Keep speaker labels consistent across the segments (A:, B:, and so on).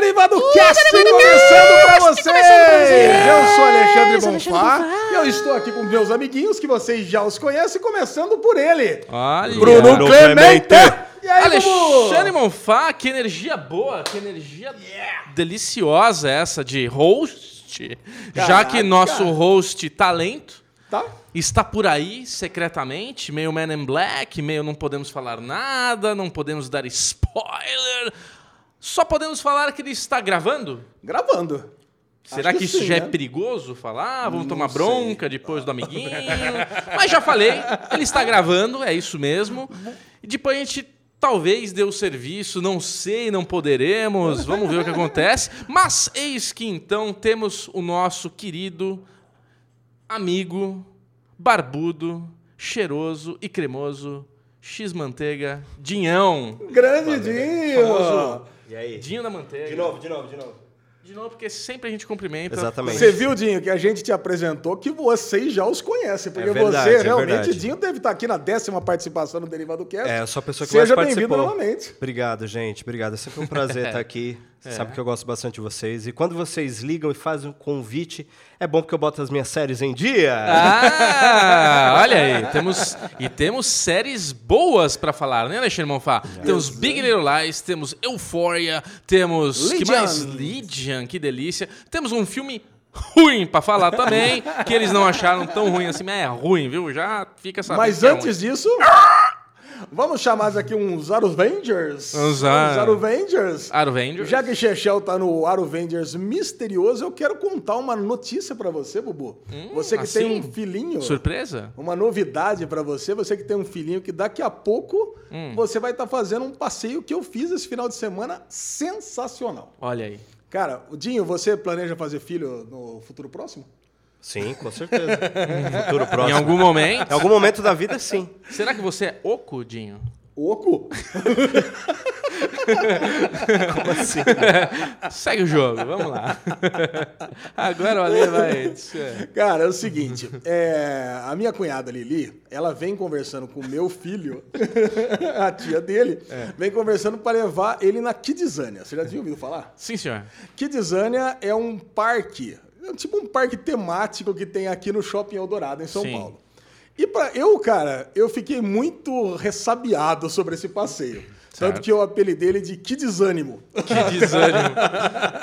A: Derivado Cast começando pra vocês! Eu sou Alexandre Bonfá e eu estou aqui com meus amiguinhos que vocês já os conhecem, começando por ele,
B: Olha.
A: Bruno
C: Bruno
A: Clemente!
C: Clemente.
A: E aí,
B: Alexandre
A: Bubu?
B: Monfá, que energia boa, que energia deliciosa essa de host. Já
A: Caraca.
B: que nosso host talento
A: Tá?
B: está por aí secretamente, meio Man in Black, meio não podemos falar nada, não podemos dar spoiler. Só podemos falar que ele está gravando?
A: Gravando.
B: Será
A: Acho
B: que, isso
A: sim,
B: já
A: né?
B: é perigoso falar? Vamos
A: Não
B: tomar
A: sei.
B: bronca depois do amiguinho? Mas já falei, ele está gravando, é isso mesmo. E depois a gente talvez dê o serviço, não sei, não poderemos, vamos ver o que acontece. Mas eis que então temos o nosso querido amigo, barbudo, cheiroso e cremoso, X-Manteiga, Dinhão.
A: Grande Dinho!
B: Famoso.
C: E aí?
B: Dinho da Manteiga.
C: De novo, de novo, de novo.
B: De novo, porque sempre a gente cumprimenta.
C: Exatamente.
A: Você viu, Dinho, que a gente te apresentou que vocês já os conhecem, porque
C: É verdade,
A: você
C: é
A: realmente,
C: verdade.
A: Dinho, deve estar aqui na décima participação do Derivado Cast.
C: É, eu sou a pessoa que
A: Seja
C: mais
A: bem-vindo
C: participou.
A: novamente.
C: Obrigado, gente. Obrigado. É sempre um prazer estar aqui. Você Sabe que eu gosto bastante de vocês. E quando vocês ligam e fazem um convite, é bom porque eu boto as minhas séries em dia.
B: Ah, olha aí, temos e temos séries boas pra falar, né, Alexandre Monfá? Temos Big Little Lies, temos Euphoria, temos que
A: Legion.
B: mais? Legion, que delícia. Temos um filme ruim pra falar também, que eles não acharam tão ruim assim, mas é ruim, viu? Já fica sabendo.
A: Mas
B: que é
A: antes disso, vamos chamar aqui uns Aruvengers.
B: Uns Ar-
A: Aruvengers.
B: ruim. Avengers.
A: Já que Chechel tá no Aruvengers misterioso, eu quero contar uma notícia pra você, Bubu. você que tem
B: assim?
A: um filhinho.
B: Surpresa?
A: Uma novidade pra você, você que tem um filhinho que daqui a pouco
B: Hum.
A: você vai estar fazendo um passeio que eu fiz esse final de semana sensacional.
B: Olha aí.
A: Cara, o Dinho, você planeja fazer filho no futuro próximo?
C: Sim, com certeza. No futuro
B: Em
C: próximo.
B: algum momento.
C: Em algum momento da vida, sim.
B: Será que você é oco, Dinho?
A: Oco?
C: Como assim?
B: Segue o jogo, vamos lá. Agora o Ale vai.
A: Cara, é o seguinte, é, a minha cunhada Lili, ela vem conversando com o meu filho, a tia dele,
B: É.
A: vem conversando para levar ele na Kidzania. Você já tinha ouvido falar?
B: Sim, senhor.
A: Kidzania é um parque, é tipo um parque temático que tem aqui no Shopping Eldorado, em São
B: Sim.
A: Paulo. E para eu, cara, eu fiquei muito ressabiado sobre esse passeio. Tanto
B: Certo.
A: que eu apelidei ele de Kidzânimo.
B: Que desânimo.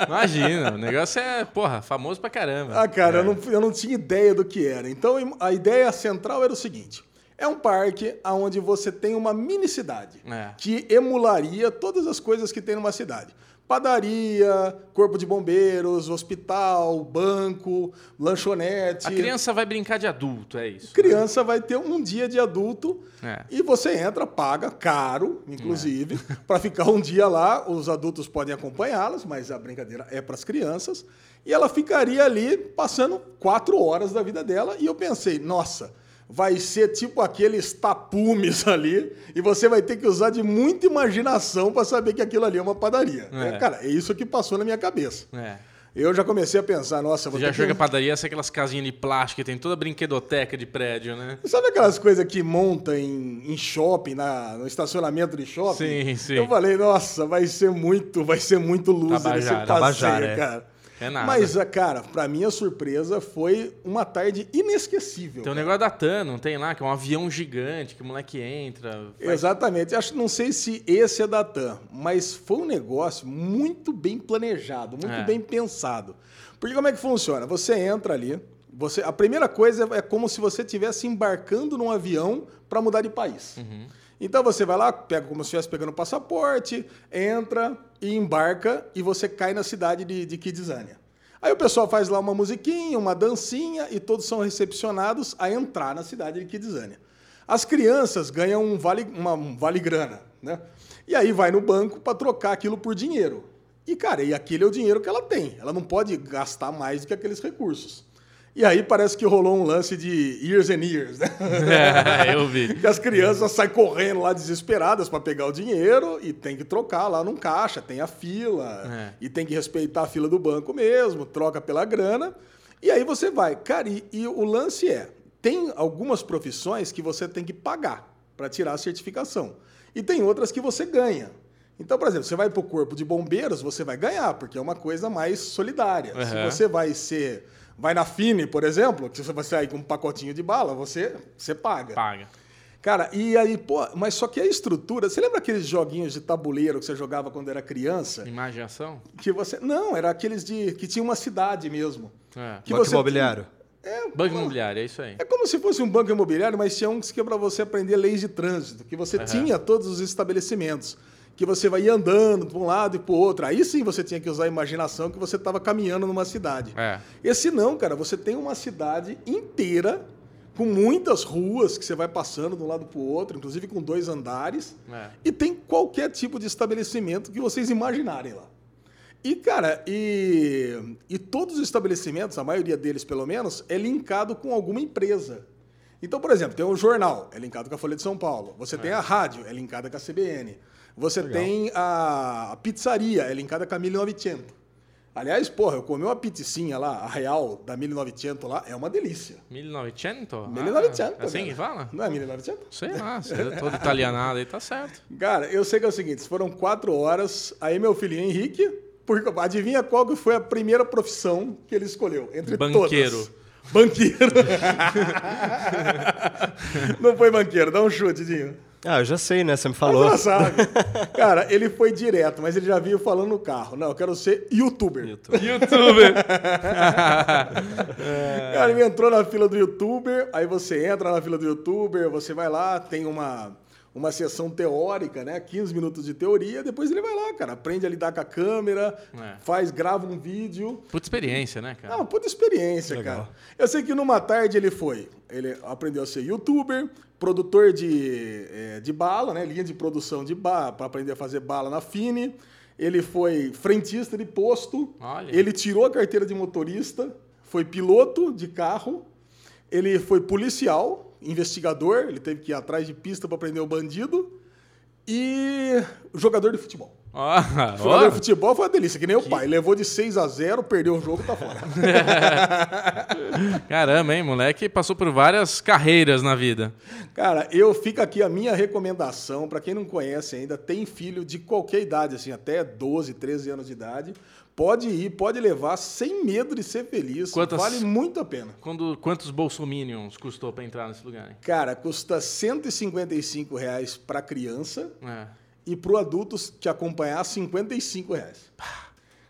B: Imagina, o negócio é, porra, famoso pra caramba.
A: Ah, cara, eu, não, eu não tinha ideia do que era. Então, a ideia central era o seguinte: é um parque onde você tem uma mini cidade
B: É.
A: que emularia todas as coisas que tem numa cidade. Padaria, corpo de bombeiros, hospital, banco, lanchonete.
B: A criança vai brincar de adulto, é isso.
A: Criança vai ter um dia de adulto
B: É.
A: e você entra, paga, caro, inclusive, para ficar um dia lá. Os adultos podem acompanhá-las, mas a brincadeira é para as crianças. E ela ficaria ali passando quatro horas da vida dela. E eu pensei, nossa, vai ser tipo aqueles tapumes ali, e você vai ter que usar de muita imaginação para saber que aquilo ali é uma padaria.
B: É.
A: Cara, é isso que passou na minha cabeça.
B: É.
A: Eu já comecei a pensar, nossa, vou
B: Você já
A: ter
B: achou que a padaria é aquelas casinhas de plástico que tem toda a brinquedoteca de prédio, né?
A: Sabe aquelas coisas que monta em, em shopping, na, no estacionamento de shopping?
B: Sim, sim.
A: Eu falei, nossa, vai ser muito, vai ser muito loser esse
B: Tabajara.
A: passeio,
C: Tabajara, é.
A: cara.
B: É nada.
A: Mas, ah, cara, pra minha surpresa, foi uma tarde inesquecível.
B: Tem um
A: cara.
B: negócio da TAN, não tem lá? Que é um avião gigante, que o moleque entra. faz-
A: Exatamente. Acho, não sei se esse é da TAM, mas foi um negócio muito bem planejado, muito
B: É.
A: bem pensado. Porque como é que funciona? Você entra ali, você, a primeira coisa é como se você estivesse embarcando num avião para mudar de país.
B: Uhum.
A: Então você vai lá, pega como se estivesse pegando o passaporte, entra e embarca e você cai na cidade de, de Kidzania. Aí o pessoal faz lá uma musiquinha, uma dancinha e todos são recepcionados a entrar na cidade de Kidzania. As crianças ganham um vale, uma, um vale grana, né? E aí vai no banco para trocar aquilo por dinheiro. E, cara, e aquele é o dinheiro que ela tem. Ela não pode gastar mais do que aqueles recursos. E aí parece que rolou um lance de years and years, né?
B: É, eu vi.
A: Que as crianças saem correndo lá desesperadas para pegar o dinheiro e tem que trocar lá num caixa, tem a fila,
B: É.
A: e tem que respeitar a fila do banco mesmo, troca pela grana. E aí você vai. Cara, e, e o lance é: tem algumas profissões que você tem que pagar para tirar a certificação. E tem outras que você ganha. Então, por exemplo, você vai para o corpo de bombeiros, você vai ganhar, porque é uma coisa mais solidária. Se
B: Uhum.
A: você vai ser. Vai na Fine, por exemplo, que você vai sair com um pacotinho de bala, você, você paga.
B: Paga.
A: Cara, e aí, pô, mas só que a estrutura. Você lembra aqueles joguinhos de tabuleiro que você jogava quando era criança?
B: Imaginação?
A: Que você. Não, era aqueles de. que tinha uma cidade mesmo.
B: É.
A: Que
C: Banco
A: você-
C: imobiliário.
A: É,
B: Banco imobiliário, é isso aí.
A: é como se fosse um banco imobiliário, mas tinha um que é para você aprender leis de trânsito, que você tinha todos os estabelecimentos, que você vai ir andando de um lado e para o outro. Aí sim você tinha que usar a imaginação que você estava caminhando numa cidade.
B: É.
A: Esse não, cara, você tem uma cidade inteira com muitas ruas que você vai passando de um lado para o outro, inclusive com dois andares,
B: É.
A: e tem qualquer tipo de estabelecimento que vocês imaginarem lá. E, cara, e, e todos os estabelecimentos, a maioria deles pelo menos, é linkado com alguma empresa. Então, por exemplo, tem o jornal, é linkado com a Folha de São Paulo. Você tem a rádio, é linkada com a CBN. Você tem a, a pizzaria, é linkada com a 1900. Aliás, porra, eu comi uma pizzinha lá, a real da 1900 lá, é uma delícia.
B: 1900?
A: 1900.
B: Ah, assim
A: cara.
B: que fala?
A: Não é 1900?
B: Sei lá, você é todo italianado aí, tá certo.
A: Cara, eu sei que é o seguinte, foram quatro horas, aí meu filho Henrique, porque, adivinha qual que foi a primeira profissão que ele escolheu? Entre
B: Banqueiro.
A: todas. Banqueiro. Não foi banqueiro, dá um chute, Dinho.
C: Ah, eu já sei, né? Você me falou.
A: Mas sabe. Cara, ele foi direto, mas ele já vinha falando no carro. Não, eu quero ser youtuber.
B: YouTuber.
A: Cara, ele entrou na fila do youtuber, aí você entra na fila do youtuber, você vai lá, tem uma, uma sessão teórica, né? 15 minutos de teoria, depois ele vai lá, cara, aprende a lidar com a câmera,
B: É.
A: faz, grava um vídeo.
B: Puta experiência, né, cara?
A: Não, puta experiência,
C: Legal.
A: cara. Eu sei que numa tarde ele foi. Ele aprendeu a ser youtuber, produtor de, eh, de bala, né? Linha de produção de bala, para aprender a fazer bala na Fine. Ele foi frentista de posto.
B: Olha.
A: Ele tirou a carteira de motorista, foi piloto de carro. Ele foi policial, investigador. Ele teve que ir atrás de pista para prender o bandido. E jogador de futebol.
B: Ó.
A: de futebol foi uma delícia, que nem o pai. Levou de 6 a 0 perdeu o jogo, tá fora.
B: Caramba, hein? Moleque passou por várias carreiras na vida.
A: Cara, eu fica aqui a minha recomendação para quem não conhece ainda, tem filho de qualquer idade, assim, até 12, 13 anos de idade, pode ir, pode levar sem medo de ser feliz.
B: Quantas-
A: Vale muito a pena.
B: Quando, quantos bolsominions custou pra entrar nesse lugar? Hein?
A: Cara, custa 155 reais para criança
B: É.
A: e para o adulto te acompanhar 55 reais.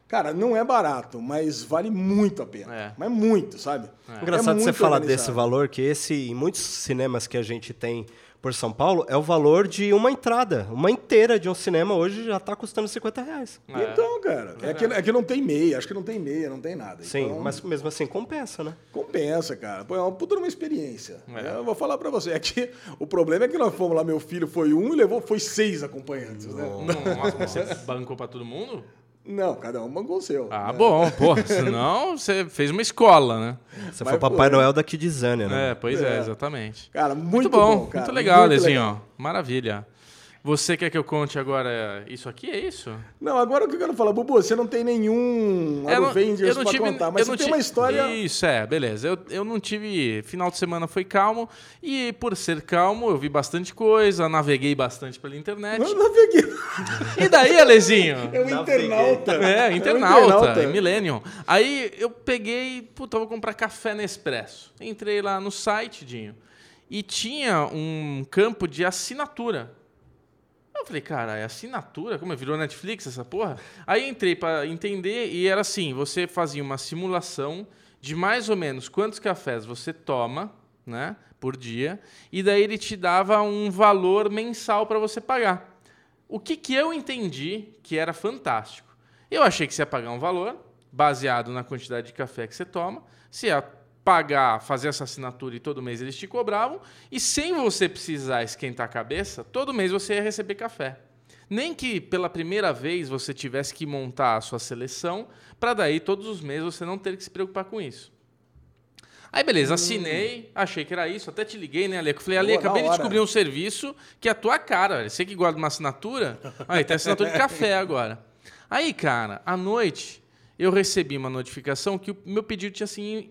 A: Cara, não é barato, mas vale muito a pena.
B: É.
A: Mas muito, sabe?
C: Engraçado
A: É
C: você
A: muito
C: falar
A: organizado.
C: desse valor, que esse, em muitos cinemas que a gente tem por São Paulo, é o valor de uma entrada. Uma inteira de um cinema hoje já está custando 50 reais.
B: É.
A: Então, cara, é que, é que não tem meia, acho que não tem meia, não tem nada.
C: Sim,
A: Então,
C: mas mesmo assim compensa, né?
A: Compensa, cara. Pô, é uma puta uma experiência.
B: É.
A: Eu vou falar pra você. É que o problema é que nós fomos lá, meu filho foi um e levou, foi seis acompanhantes, né?
B: Nossa, mas você bancou pra todo mundo?
A: Não, cada um bancou o seu.
B: Ah,
A: né?
B: bom, pô. Senão você fez uma escola, né?
C: Você
A: Mas
C: foi Papai
A: foi.
C: Noel da Kidzania, né?
B: É, pois é,
A: É.
B: exatamente.
A: Cara, muito,
B: Muito bom,
A: bom, cara.
B: muito legal,
A: muito
B: Lezinho.
A: legal.
B: Maravilha. Você quer que eu conte agora isso aqui? É isso?
A: Não, agora o que eu quero falar, Bubu, você não tem nenhum
B: É, Eu não-
A: Avengers pra
B: tive-
A: contar, mas você tem uma história...
B: Isso, é, beleza. Eu, eu não tive. Final de semana foi calmo. E por ser calmo, eu vi bastante coisa, naveguei bastante pela internet.
A: Não, peguei.
B: E daí, Alezinho?
A: É o
C: Naveguei.
A: internauta.
B: É, internauta, Millennium. Aí eu peguei, puta, vou comprar café Nespresso. Entrei lá no site, Dinho, e tinha um campo de assinatura. Eu falei, cara, é assinatura? Como é? Virou Netflix essa porra? Aí entrei pra entender e era assim: você fazia uma simulação de mais ou menos quantos cafés você toma, né, por dia, e daí ele te dava um valor mensal para você pagar. O que, que eu entendi que era fantástico? Eu achei que você ia pagar um valor baseado na quantidade de café que você toma, você ia pagar, fazer essa assinatura e todo mês eles te cobravam, e sem você precisar esquentar a cabeça, todo mês você ia receber café. Nem que pela primeira vez você tivesse que montar a sua seleção, para daí todos os meses você não ter que se preocupar com isso. Aí beleza, assinei, achei que era isso, até te liguei, né, Aleco? Falei, Ale, acabei de descobrir um serviço que é a tua cara, velho. Você que guarda uma assinatura, aí tem assinatura de café agora. Aí, cara, à noite eu recebi uma notificação que o meu pedido tinha, assim,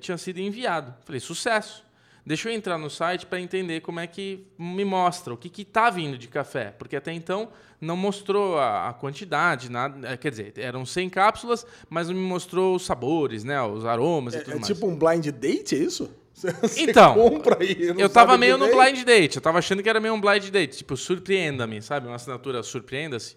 B: tinha sido enviado. Falei, sucesso. deixa eu entrar no site para entender como é que me mostra, o que que tá vindo de café, porque até então não mostrou a, a quantidade, nada, é, quer dizer, eram 100 cápsulas, mas não me mostrou os sabores, né, os aromas e
A: É,
B: tudo
A: é
B: mais.
A: tipo um blind date, é isso? Você
B: Então,
A: compra aí,
B: eu tava
A: sabe
B: meio no blind date. Eu tava achando que era meio um blind date. Tipo, surpreenda-me, sabe? Uma assinatura surpreenda-se.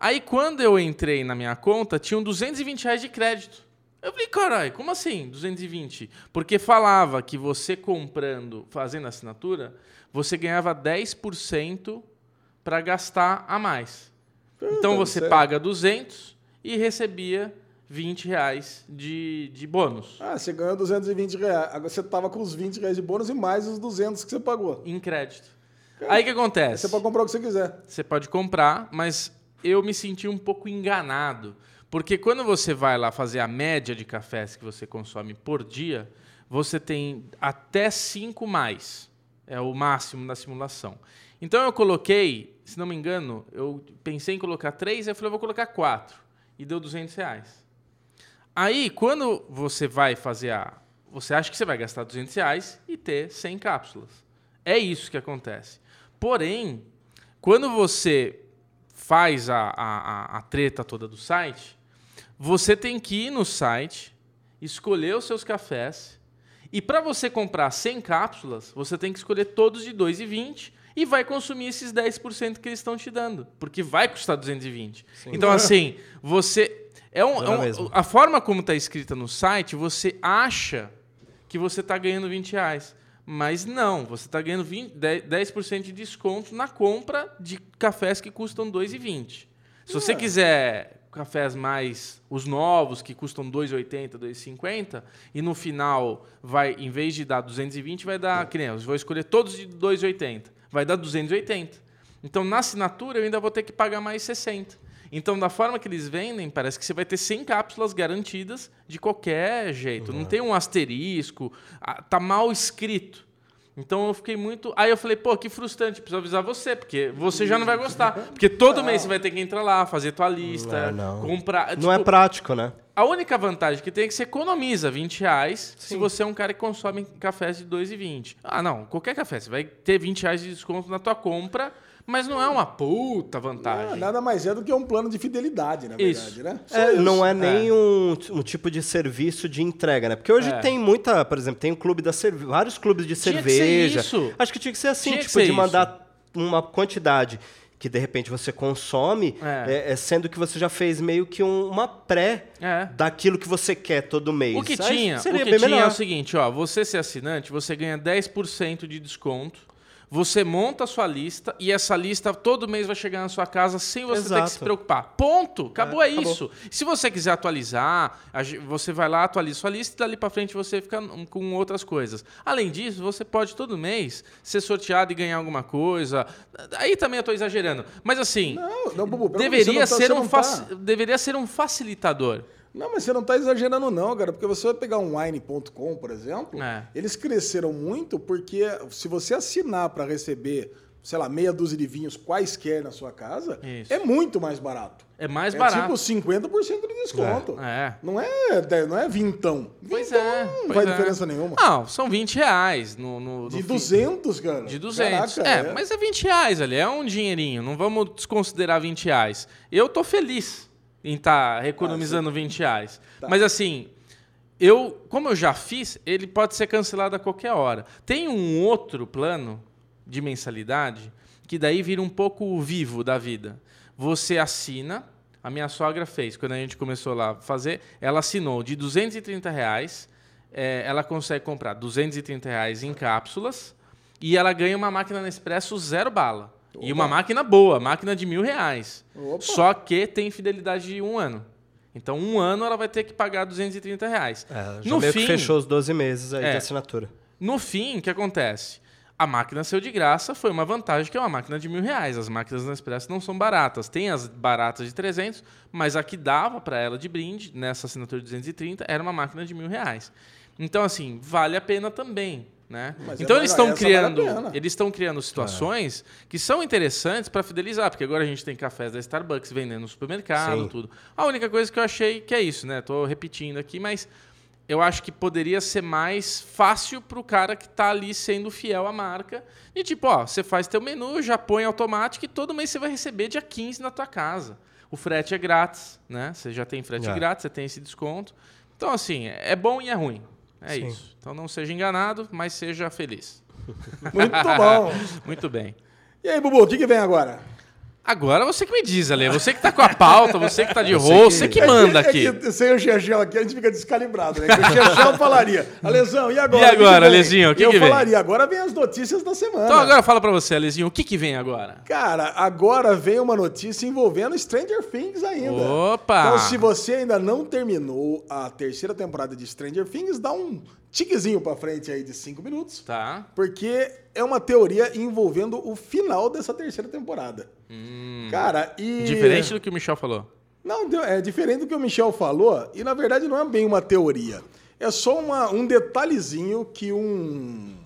B: Aí, quando eu entrei na minha conta, tinham 220 reais de crédito. Eu falei, caralho, como assim 220? Porque falava que você comprando, fazendo assinatura, você ganhava 10% para gastar a mais. Então,
A: deve
B: você
A: ser.
B: paga 200 e recebia 20 reais de, de bônus.
A: Ah, você ganhou 220 reais. Agora você tava com os 20 reais de bônus e mais os 200 que você pagou.
B: Em crédito. Aí o que acontece?
A: Você pode comprar o que você quiser.
B: Você pode comprar, mas eu me senti um pouco enganado. Porque quando você vai lá fazer a média de cafés que você consome por dia, você tem até 5 mais. É o máximo da simulação. Então eu coloquei, se não me engano, eu pensei em colocar 3, eu falei, eu vou colocar 4. E deu 200 reais. Aí, quando você vai fazer a. Você acha que você vai gastar 200 reais e ter 100 cápsulas. É isso que acontece. Porém, quando você faz a, a, a- treta toda do site, você tem que ir no site, escolher os seus cafés, e para você comprar 100 cápsulas, você tem que escolher todos de 2,20 e vai consumir esses 10% que eles estão te dando, porque vai custar 220. Então, assim, você. É um, é
C: Dá
B: um- a forma como está escrita no site, você acha que você está ganhando 20 reais. Mas não, você está ganhando 20, 10%, 10% de desconto na compra de cafés que custam 2,20. Se você quiser cafés mais os novos que custam 2,80, 2,50 e no final vai em vez de dar 220 vai dar, que nem eu vou escolher todos de 2,80, vai dar 280. Então na assinatura eu ainda vou ter que pagar mais 60. Então da forma que eles vendem, parece que você vai ter 100 cápsulas garantidas de qualquer jeito. Não tem um asterisco, tá mal escrito. Então eu fiquei muito. Aí eu falei, pô, que frustrante, preciso avisar você, porque você já não vai gostar. Porque todo mês você vai ter que entrar lá, fazer tua lista,
C: Não, não.
B: comprar.
C: Não é
B: Tipo,
C: prático, né?
B: A única vantagem que tem é que você economiza 20 reais se você é um cara que consome cafés de 2,20. Ah, não, qualquer café, você vai ter 20 reais de desconto na tua compra, mas não é uma puta vantagem.
A: nada mais é do que um plano de fidelidade, na
B: Isso.
A: verdade, né?
C: É,
A: isso.
C: não é nem Um, um tipo de serviço de entrega, né? Porque hoje
B: É.
C: tem muita, por exemplo, tem um clube da cerve... vários clubes de
B: Tinha que ser
C: cerveja.
B: isso.
C: Acho que tinha que ser assim,
B: Tinha que
C: tipo,
B: ser
C: de
B: isso.
C: mandar uma quantidade que de repente você consome,
B: É.
C: é, é sendo que você já fez meio que um- uma pré
B: É.
C: daquilo que você quer todo mês.
B: O que
C: Aí
B: tinha, o
C: seria
B: que
C: bem
B: tinha é
C: melhor.
B: o seguinte, ó, você ser assinante, você ganha 10% de desconto. Você monta a sua lista e essa lista todo mês vai chegar na sua casa sem você ter que se
C: Exato.
B: preocupar. Ponto. Acabou, é,
C: É, acabou.
B: isso. Se você quiser atualizar, você vai lá, atualiza sua lista e dali pra frente você fica com outras coisas. Além disso, você pode todo mês ser sorteado e ganhar alguma coisa. Aí também eu tô exagerando. Mas assim,
A: Não, não, Bubu,
B: ser
A: tá-
B: um
A: tá-
B: deveria ser um facilitador.
A: Não, mas você não está exagerando não, cara, porque você vai pegar um wine.com, por exemplo,
B: É.
A: eles cresceram muito porque se você assinar para receber, sei lá, meia dúzia de vinhos quaisquer na sua casa,
B: Isso.
A: é muito mais barato.
B: É mais
A: é
B: barato.
A: tipo 50% de desconto.
B: É.
A: Não é, não é vintão.
B: Pois
A: Vintão
B: é.
A: Não
B: pois
A: faz
B: é.
A: diferença nenhuma.
B: Não, são 20 reais no, no, no
A: de
B: fim.
A: 200, cara.
B: De 200.
A: Caraca,
B: é, mas é 20 reais ali, é um dinheirinho. Não vamos desconsiderar 20 reais. Eu tô feliz em estar economizando 20 reais.
A: Tá.
B: Mas assim, eu, como eu já fiz, ele pode ser cancelado a qualquer hora. Tem um outro plano de mensalidade que daí vira um pouco o vivo da vida. Você assina, a minha sogra fez, quando a gente começou lá a fazer, ela assinou de 230 reais, é, ela consegue comprar 230 reais em cápsulas e ela ganha uma máquina Nespresso zero bala. E uma máquina boa, máquina de mil reais.
A: Opa.
B: Só que tem fidelidade de um ano. Então, um ano ela vai ter que pagar 230 reais.
C: É, já
B: no
C: meio
B: fim,
C: que fechou os 12 meses aí
B: É.
C: de assinatura.
B: no fim, o que acontece? A máquina saiu de graça, foi uma vantagem que é uma máquina de mil reais. As máquinas da Nespresso não são baratas. Tem as baratas de 300, mas a que dava para ela de brinde, nessa assinatura de 230, era uma máquina de mil reais. Então, assim, vale a pena também. Né? Então
A: é
B: eles estão criando, eles estão criando situações que são interessantes para fidelizar, porque agora a gente tem cafés da Starbucks vendendo no supermercado,
C: Sim.
B: tudo. A única coisa que eu achei que é isso, né? Tô repetindo aqui, mas eu acho que poderia ser mais fácil pro cara que tá ali sendo fiel à marca. E tipo, ó, você faz teu menu, já põe automático e todo mês você vai receber dia 15 na tua casa. O frete é grátis, né? Você já tem frete
C: É.
B: grátis, você tem esse desconto. Então, assim, é bom e é ruim. É
C: Sim.
B: isso. Então não seja enganado, mas seja feliz.
A: Muito bom.
B: Muito bem.
A: E aí, Bubu, o que, que vem agora?
B: Agora você que me diz, Ale. Você que tá com a pauta, você que tá de
C: que-
B: você que manda
A: É
B: aqui.
A: que, é que sem o Chechel aqui, a gente fica descalibrado, né? Que o Chechel falaria, Alesão, e agora?
B: E agora,
A: vem?"
B: Alezinho, o que
A: Eu
B: que vem?
A: falaria, agora vem as notícias da semana.
B: Então agora fala pra você, Alezinho, o que que vem agora?
A: Cara, agora vem uma notícia envolvendo Stranger Things ainda.
B: Opa!
A: Então, se você ainda não terminou a terceira temporada de Stranger Things, dá um tiquezinho pra frente aí de cinco minutos,
B: Tá.
A: porque é uma teoria envolvendo o final dessa terceira temporada. Cara, e...
B: Hum. Diferente do que o Michel falou.
A: Não, é diferente do que o Michel falou, e na verdade não é bem uma teoria. É só uma- um detalhezinho que um.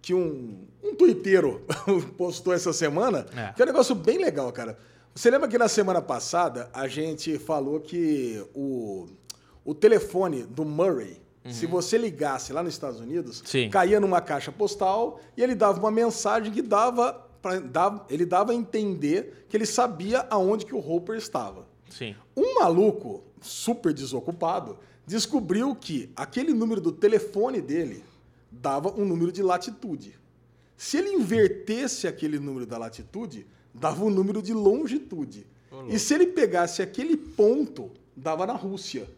A: que um. um tuiteiro postou essa semana,
B: É.
A: que é um negócio bem legal, cara. Você lembra que na semana passada a gente falou que o, o telefone do Murray, se você ligasse lá nos Estados Unidos,
B: Sim.
A: caía numa caixa postal e ele dava uma mensagem que dava, pra, dava ele dava a entender que ele sabia aonde que o Hopper estava.
B: Sim.
A: Um maluco super desocupado descobriu que aquele número do telefone dele dava um número de latitude. Se ele invertesse aquele número da latitude, dava um número de longitude. E se ele pegasse aquele ponto, dava na Rússia.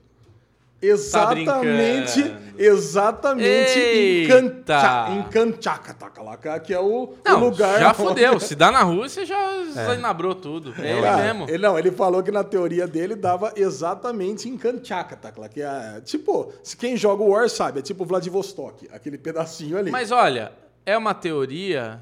A: Exatamente,
B: brincando.
A: exatamente em
B: Eita!
A: Em Kanchakataka, lá, que é o, o
B: Não,
A: lugar.
B: já
A: onde-
B: fodeu. Se dá na Rússia, já enabrou tudo. É ele
A: Cara,
B: mesmo.
A: ele- não, ele falou que na teoria dele dava exatamente em Kanchakataka, que é tipo, se quem joga o War sabe, é tipo Vladivostok, aquele pedacinho ali.
B: Mas olha, é uma teoria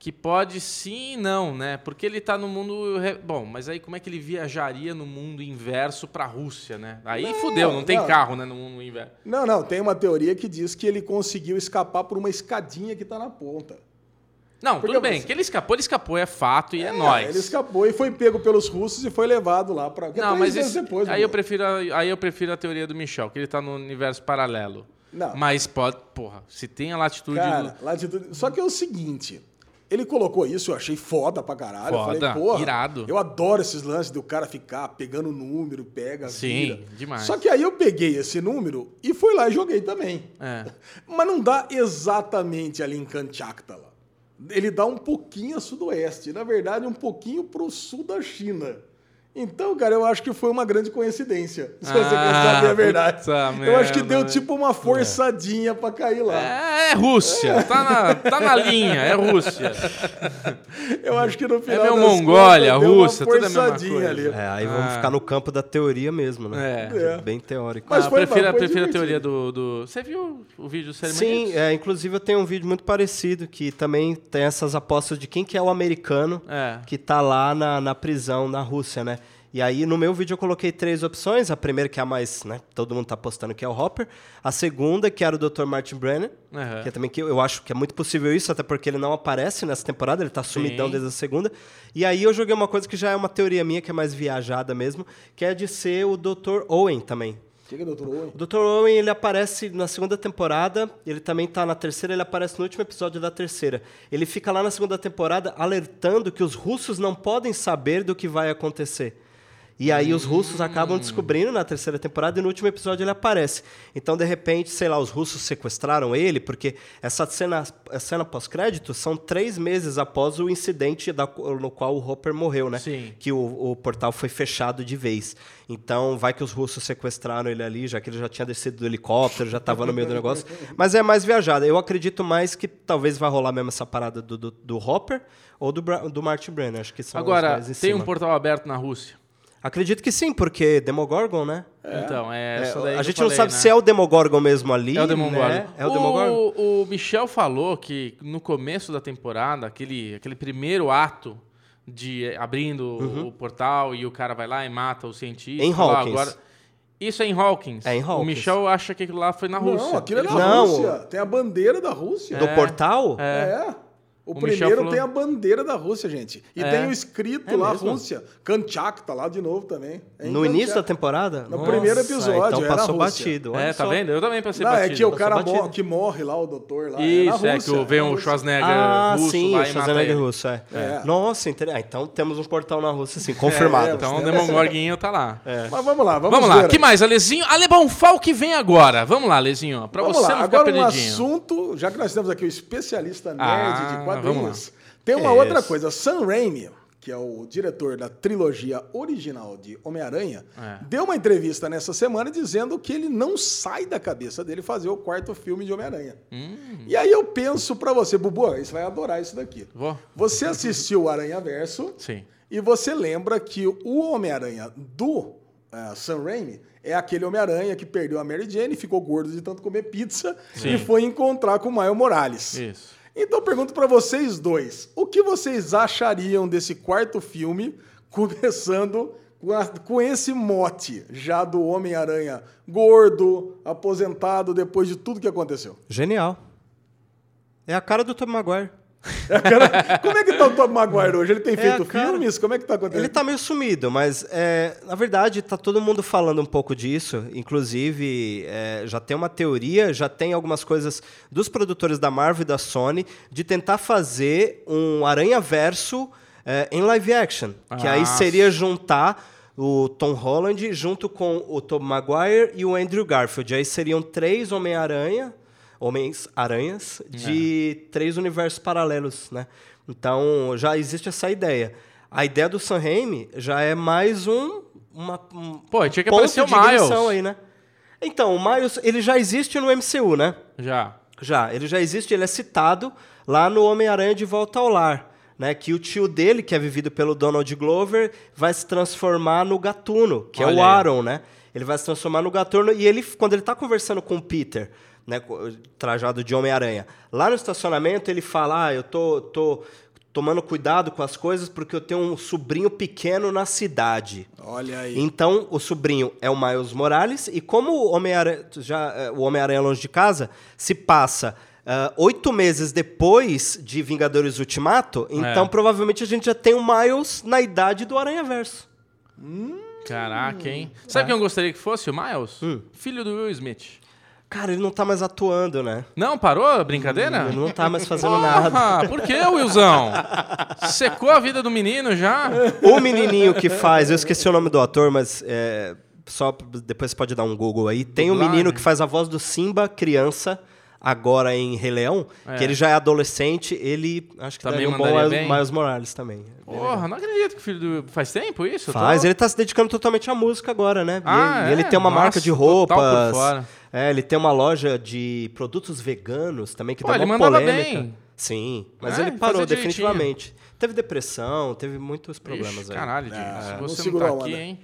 B: que pode sim e não, né? Porque ele tá no mundo. re- Bom, mas aí como é que ele viajaria no mundo inverso pra Rússia, né? Aí
A: Não,
B: fudeu, não tem
A: não.
B: carro, né? No mundo inverso.
A: Não, não, tem uma teoria que diz que ele conseguiu escapar por uma escadinha que tá na ponta.
B: Não,
A: Porque
B: tudo bem.
A: você-
B: Que ele escapou, ele escapou, é fato e é, nóis.
A: Ele escapou e foi pego pelos russos e foi levado lá para
B: Não, mas esse-
A: depois.
B: aí, eu
A: mano.
B: prefiro, a- aí eu prefiro a teoria do Michel, que ele tá no universo paralelo.
A: Não.
B: Mas pode. Porra, se tem a latitude.
A: Cara,
B: do-
A: latitude... Só que é o seguinte. Ele colocou isso, eu achei foda pra caralho.
B: Foda,
A: eu falei, porra,
B: irado.
A: eu adoro esses lances do cara ficar pegando o número, pega,
B: Sim,
A: vira.
B: demais.
A: Só que aí eu peguei esse número e fui lá e joguei também.
B: É.
A: Mas não dá exatamente ali em Kanchaktala. Ele dá um pouquinho a sudoeste, na verdade um pouquinho pro sul da China. Então, cara, eu acho que foi uma grande coincidência. Se você quer
B: Ah,
A: saber a verdade.
B: puta
A: eu acho que deu
B: né?
A: tipo uma forçadinha pra cair lá.
B: É, é Rússia, tá, na, tá na linha, é Rússia.
A: Eu acho que no final.
B: meio
A: das
B: Mongólia,
A: contas, deu uma
B: Rússia, tudo é a mesma
A: forçadinha
B: coisa.
A: ali.
C: É, aí vamos
B: Ah.
C: ficar no campo da teoria mesmo, né?
B: É.
A: É.
C: Bem teórico.
A: Mas
B: Ah,
A: foi-
B: prefiro, prefiro a teoria do, do. Você viu o vídeo do Série
C: Sim, é, inclusive eu tenho um vídeo muito parecido que também tem essas apostas de quem que é o americano
B: É.
C: que tá lá na, na prisão na Rússia, né? E aí no meu vídeo eu coloquei três opções. A primeira que é a mais, né? Todo mundo tá apostando que é o Hopper. A segunda que era o Dr. Martin Brennan,
B: Aham.
C: que é também que eu acho que é muito possível isso, até porque ele não aparece nessa temporada, ele tá sumidão
B: Sim.
C: desde a segunda. E aí eu joguei uma coisa que já é uma teoria minha, que é mais viajada mesmo, que é de ser o Dr. Owen também.
A: O que é, doutor Owen?
C: O Dr. Owen, ele aparece na segunda temporada, ele também tá na terceira, ele aparece no último episódio da terceira. Ele fica lá na segunda temporada alertando que os russos não podem saber do que vai acontecer. E aí os russos acabam descobrindo na terceira temporada e no último episódio ele aparece. Então, de repente, sei lá, os russos sequestraram ele, porque essa cena, a cena pós-crédito são três meses após o incidente da- no qual o Hopper morreu, né?
B: Sim.
C: que o, o portal foi fechado de vez. Então, vai que os russos sequestraram ele ali, já que ele já tinha descido do helicóptero, já estava no meio do negócio. Mas é mais viajada. Eu acredito mais que talvez vai rolar mesmo essa parada do, do, do Hopper ou do, do Martin Brennan. Acho que são os
B: Agora, tem um
C: cima.
B: portal aberto na Rússia.
C: Acredito que sim, porque Demogorgon, né?
B: Então, é
C: É,
B: essa daí
C: a gente
B: eu
C: não
B: falei,
C: sabe
B: né?
C: se é o Demogorgon mesmo ali.
B: É o Demogorgon.
C: Né? É o Demogorgon?
B: O, o Michel falou que no começo da temporada, aquele, aquele primeiro ato de eh, abrindo o portal e o cara vai lá e mata o cientista.
C: Em
B: lá,
C: Hawkins.
B: Isso é em Hawkins.
C: É em
B: O
C: Hawkins.
B: Michel acha que aquilo lá foi na Rússia.
A: Não, aquilo é na. Rússia. Tem a bandeira da Rússia.
C: Do portal?
A: É. O,
B: O
A: primeiro
B: falou-
A: tem a bandeira da Rússia, gente. E
B: É.
A: tem o escrito
C: É
A: lá,
C: mesmo?
A: Rússia. Kanchak tá lá de novo também. É
C: No início da temporada?
A: No primeiro episódio,
C: Então passou batido. olha
B: É, tá
C: só.
B: vendo? Eu também passei
A: Não, é
B: batido.
A: que o cara que morre lá, o doutor lá. é na
B: Isso, é
A: Rússia,
B: que vem o
A: Rússia.
B: Schwarzenegger
C: Ah,
B: russo
C: sim,
B: lá
C: o Schwarzenegger russo, é.
A: É.
C: Nossa, inter... ah, então temos um portal na Rússia, sim, confirmado.
A: É,
B: Então o Demogorguinho tá lá.
A: Mas vamos lá, vamos,
B: Vamos lá, que mais, Alezinho? Ale Bonfal que vem agora. Vamos lá, Alezinho, pra você não ficar
A: agora um
B: perdidinho.
A: assunto, já que nós temos aqui o especialista nerd de
B: vamos
A: quadrinhos, tem uma
B: Que
A: outra
B: isso.
A: coisa. Sam Raimi, que é o diretor da trilogia original de Homem-Aranha,
B: É.
A: deu uma entrevista nessa semana dizendo que ele não sai da cabeça dele fazer o quarto filme de Homem-Aranha.
B: Hum.
A: E aí eu penso pra você, Bubu, você vai adorar isso daqui.
B: Vou.
A: Você assistiu o Aranha Verso
B: Sim.
A: e você lembra que o Homem-Aranha do eh, Sam Raimi é aquele Homem-Aranha que perdeu a Mary Jane, ficou gordo de tanto comer pizza
B: Sim.
A: e foi encontrar com o Miles Morales.
B: Isso.
A: Então pergunto pra vocês dois, o que vocês achariam desse quarto filme, começando com, a- com esse mote já do Homem-Aranha gordo, aposentado depois de tudo que aconteceu?
C: Genial. É a cara do Tom Maguire.
A: Como é que tá o Tom Maguire hoje? Ele tem
C: É
A: feito
C: a cara.
A: filmes? Como é que tá acontecendo?
C: Ele tá meio sumido, mas é, na verdade tá todo mundo falando um pouco disso. Inclusive, é, já tem uma teoria, já tem algumas coisas dos produtores da Marvel e da Sony de tentar fazer um Aranha Verso é, em live action. Que aí
B: Ah.
C: seria juntar o Tom Holland junto com o Tom Maguire e o Andrew Garfield. Aí seriam três Homem-Aranha, Homens-Aranhas, de três universos paralelos, né? Então, já existe essa ideia. A ideia do Sam Raimi já é mais um... Uma, um
B: Pô, tinha que aparecer o Miles.
C: aí, né? Então, o Miles, ele já existe no MCU, né?
B: Já.
C: Já, ele já existe, ele é citado lá no Homem-Aranha de Volta ao Lar, né? Que o tio dele, que é vivido pelo Donald Glover, vai se transformar no Gatuno, que é
B: Olha
C: o
B: aí.
C: Aaron, né? Ele vai se transformar no Gatuno e ele, quando ele tá conversando com o Peter, né, trajado de Homem-Aranha, lá no estacionamento ele fala: "Ah, eu tô, tô tomando cuidado com as coisas porque eu tenho um sobrinho pequeno na cidade".
A: Olha aí.
C: Então, o sobrinho é o Miles Morales, e como o Homem-Aranha, já, eh, o Homem-Aranha Longe de Casa se passa ah, oito meses depois de Vingadores Ultimato, então provavelmente a gente já tem o Miles na idade do Aranha Verso.
B: Caraca, hein?
C: Hum.
B: Sabe quem eu gostaria que fosse? O Miles? Filho do Will Smith.
C: Cara, ele não tá mais atuando, né?
B: Não, parou a brincadeira?
C: Ele não tá mais fazendo nada.
B: Por que, Willzão? Secou a vida do menino já?
C: O menininho que faz, eu esqueci o nome do ator, mas é, só depois você pode dar um Google aí. Tem um
B: Dublagem.
C: menino que faz a voz do Simba, criança, agora em Rei Leão,
B: É.
C: que ele já é adolescente, ele acho que
B: Também
C: daria um bom
B: mandaria
C: Miles,
B: bem?
C: Miles Morales também.
B: Porra, não acredito que o filho do... Faz tempo isso? Eu tô-
C: Faz, ele tá se dedicando totalmente à música agora, né? E
B: Ah,
C: ele, ele
B: é?
C: tem uma
B: Nossa,
C: marca de
B: total por
C: roupas.
B: fora.
C: É, ele tem uma loja de produtos veganos também, que
B: Pô,
C: dá
B: ele
C: uma
B: mandava
C: polêmica.
B: bem.
C: Sim, mas
B: É,
C: ele
B: ele
C: parou definitivamente. Teve depressão, teve muitos problemas
B: Ixi,
C: aí.
B: caralho.
A: É,
B: se
A: não
B: você não
A: segurou
B: tá aqui, hein?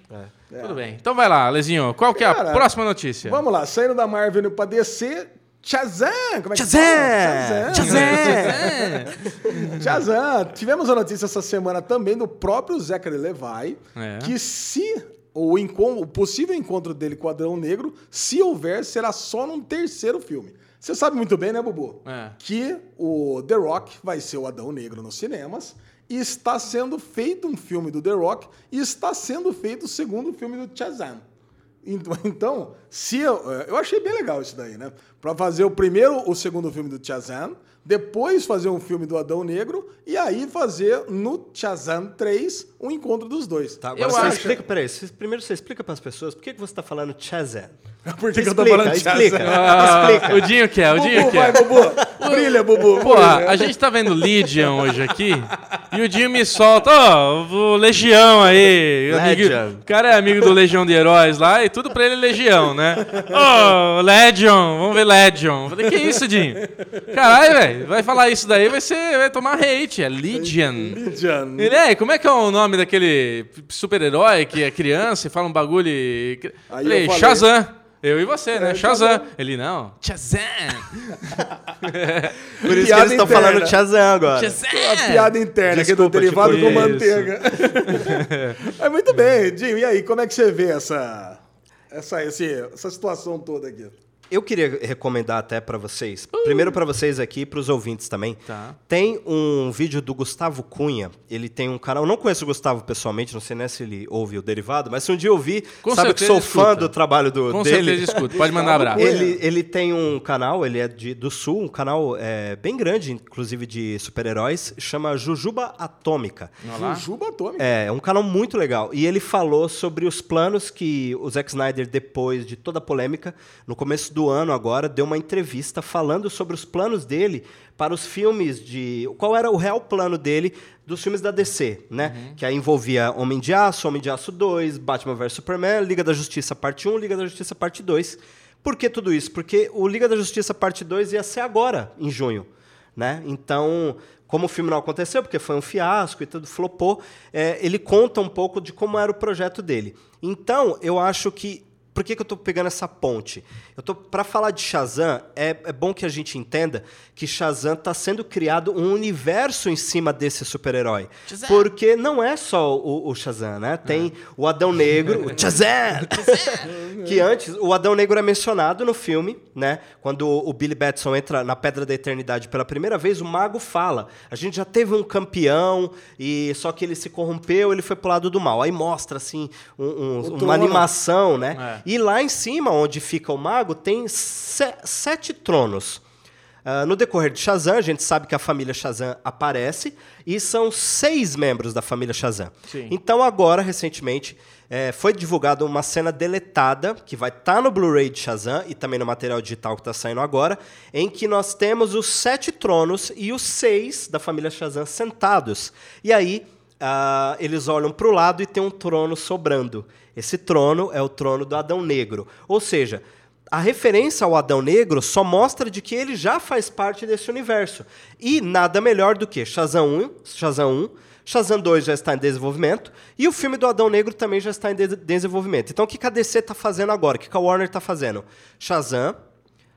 C: É.
B: Tudo bem. Então vai lá, Lezinho. Qual que é a próxima notícia?
A: Vamos lá, saindo da Marvel indo pra DC, Shazam! Como é que
C: Shazam! Shazam!
A: Shazam! Tivemos a notícia essa semana também do próprio Zachary Levi,
B: É.
A: que se o, o possível encontro dele com o Adão Negro, se houver, será só num terceiro filme. Você sabe muito bem, né, Bubu?
B: É.
A: Que o The Rock vai ser o Adão Negro nos cinemas e está sendo feito um filme do The Rock e está sendo feito o segundo filme do Shazam. Então- Então, se eu, eu achei bem legal isso daí, né? Pra fazer o primeiro, o segundo filme do Shazam, depois fazer um filme do Adão Negro e aí fazer no Shazam 3 o encontro dos dois.
C: Tá, agora
B: Eu
C: você
B: acho-
C: explica, peraí, você- primeiro você explica para as pessoas por que, que você está falando Shazam.
A: Por que, que eu tô
C: Explica,
A: falando
C: explica.
A: Shazam?
B: Ah,
C: Explica.
B: o Dinho quer, o Dinho
A: Bubu,
B: quer.
A: vai, Bubu. Brilha, Bubu.
B: Pô,
A: brilha.
B: a gente tá vendo Legion hoje aqui e o Dinho me solta, ó, o Legião aí.
C: Legion.
B: o cara é amigo do Legião de Heróis lá e tudo pra ele é Legião, né? Ô, Legion, vamos ver Legion. Eu Falei, que isso, Dinho? Caralho, velho, vai falar isso daí, vai, ser, vai tomar hate, é Legion.
A: Legion.
B: Ele é, como é que é o nome daquele super-herói que é criança e fala um bagulho e...
A: Aí
B: Falei,
A: eu falei.
B: Shazam. Eu e você, né?
A: É,
B: Shazam.
A: Shazam.
B: Ele, não, Shazam.
C: Por isso que eles estão falando Shazam agora.
B: Shazam.
A: A piada interna aqui do
C: Desculpa,
A: derivado
C: tipo
A: com
B: isso.
A: manteiga. Mas muito bem, Dinho. E aí, como é que você vê essa, essa, esse- essa situação toda aqui?
C: Eu queria recomendar até pra vocês, primeiro pra vocês aqui e pros ouvintes também.
B: Tá.
C: Tem um vídeo do Gustavo Cunha. Ele tem um canal. Eu não conheço o Gustavo pessoalmente, não sei nem se ele ouve o derivado, mas se um dia eu ouvir,
B: Com
C: sabe que sou fã
B: escuta.
C: do trabalho do,
B: Com
C: dele.
B: certeza escuta. Pode mandar abraço.
C: Ele, ele tem um canal, ele é de, do Sul, um canal é, bem grande, inclusive de super-heróis, chama Jujuba Atômica.
B: Olha lá.
A: Jujuba atômica.
C: É, é um canal muito legal. E ele falou sobre os planos que o Zack Snyder, depois de toda a polêmica, no começo do ano agora, deu uma entrevista falando sobre os planos dele para os filmes de. Qual era o real plano dele dos filmes da DC, né? Que aí envolvia Homem de Aço, Homem de Aço 2, Batman vs Superman, Liga da Justiça Parte 1, Liga da Justiça Parte 2. Por que tudo isso? Porque o Liga da Justiça Parte 2 ia ser agora, em junho né? Então, como o filme não aconteceu, porque foi um fiasco e tudo flopou, é, ele conta um pouco de como era o projeto dele. Então, eu acho que por que, que eu estou pegando essa ponte? Eu tô para falar de Shazam, é, é bom que a gente entenda que Shazam está sendo criado um universo em cima desse super-herói. Porque não é só o, o Shazam, né? Tem o Adão Negro, o Shazam! que antes, o Adão Negro é mencionado no filme, né? Quando o Billy Batson entra na Pedra da Eternidade pela primeira vez, o mago fala: a gente já teve um campeão, e só que ele se corrompeu, ele foi pro lado do mal. Aí mostra, assim, um- um- uma animação, né?
B: É.
C: E lá em cima, onde fica o mago, tem se- sete tronos. Ah, no decorrer de Shazam, a gente sabe que a família Shazam aparece e são seis membros da família Shazam.
B: Sim.
C: Então, agora, recentemente, eh, foi divulgada uma cena deletada, que vai estar no Blu-ray de Shazam e também no material digital que está saindo agora, em que nós temos os sete tronos e os seis da família Shazam sentados. E aí, ah, eles olham para o lado e tem um trono sobrando. Esse trono é o trono do Adão Negro. Ou seja, a referência ao Adão Negro só mostra de que ele já faz parte desse universo. E nada melhor do que Shazam 1, Shazam 1, Shazam 2 já está em desenvolvimento e o filme do Adão Negro também já está em de- desenvolvimento. Então o que a DC está fazendo agora? O que a Warner está fazendo? Shazam,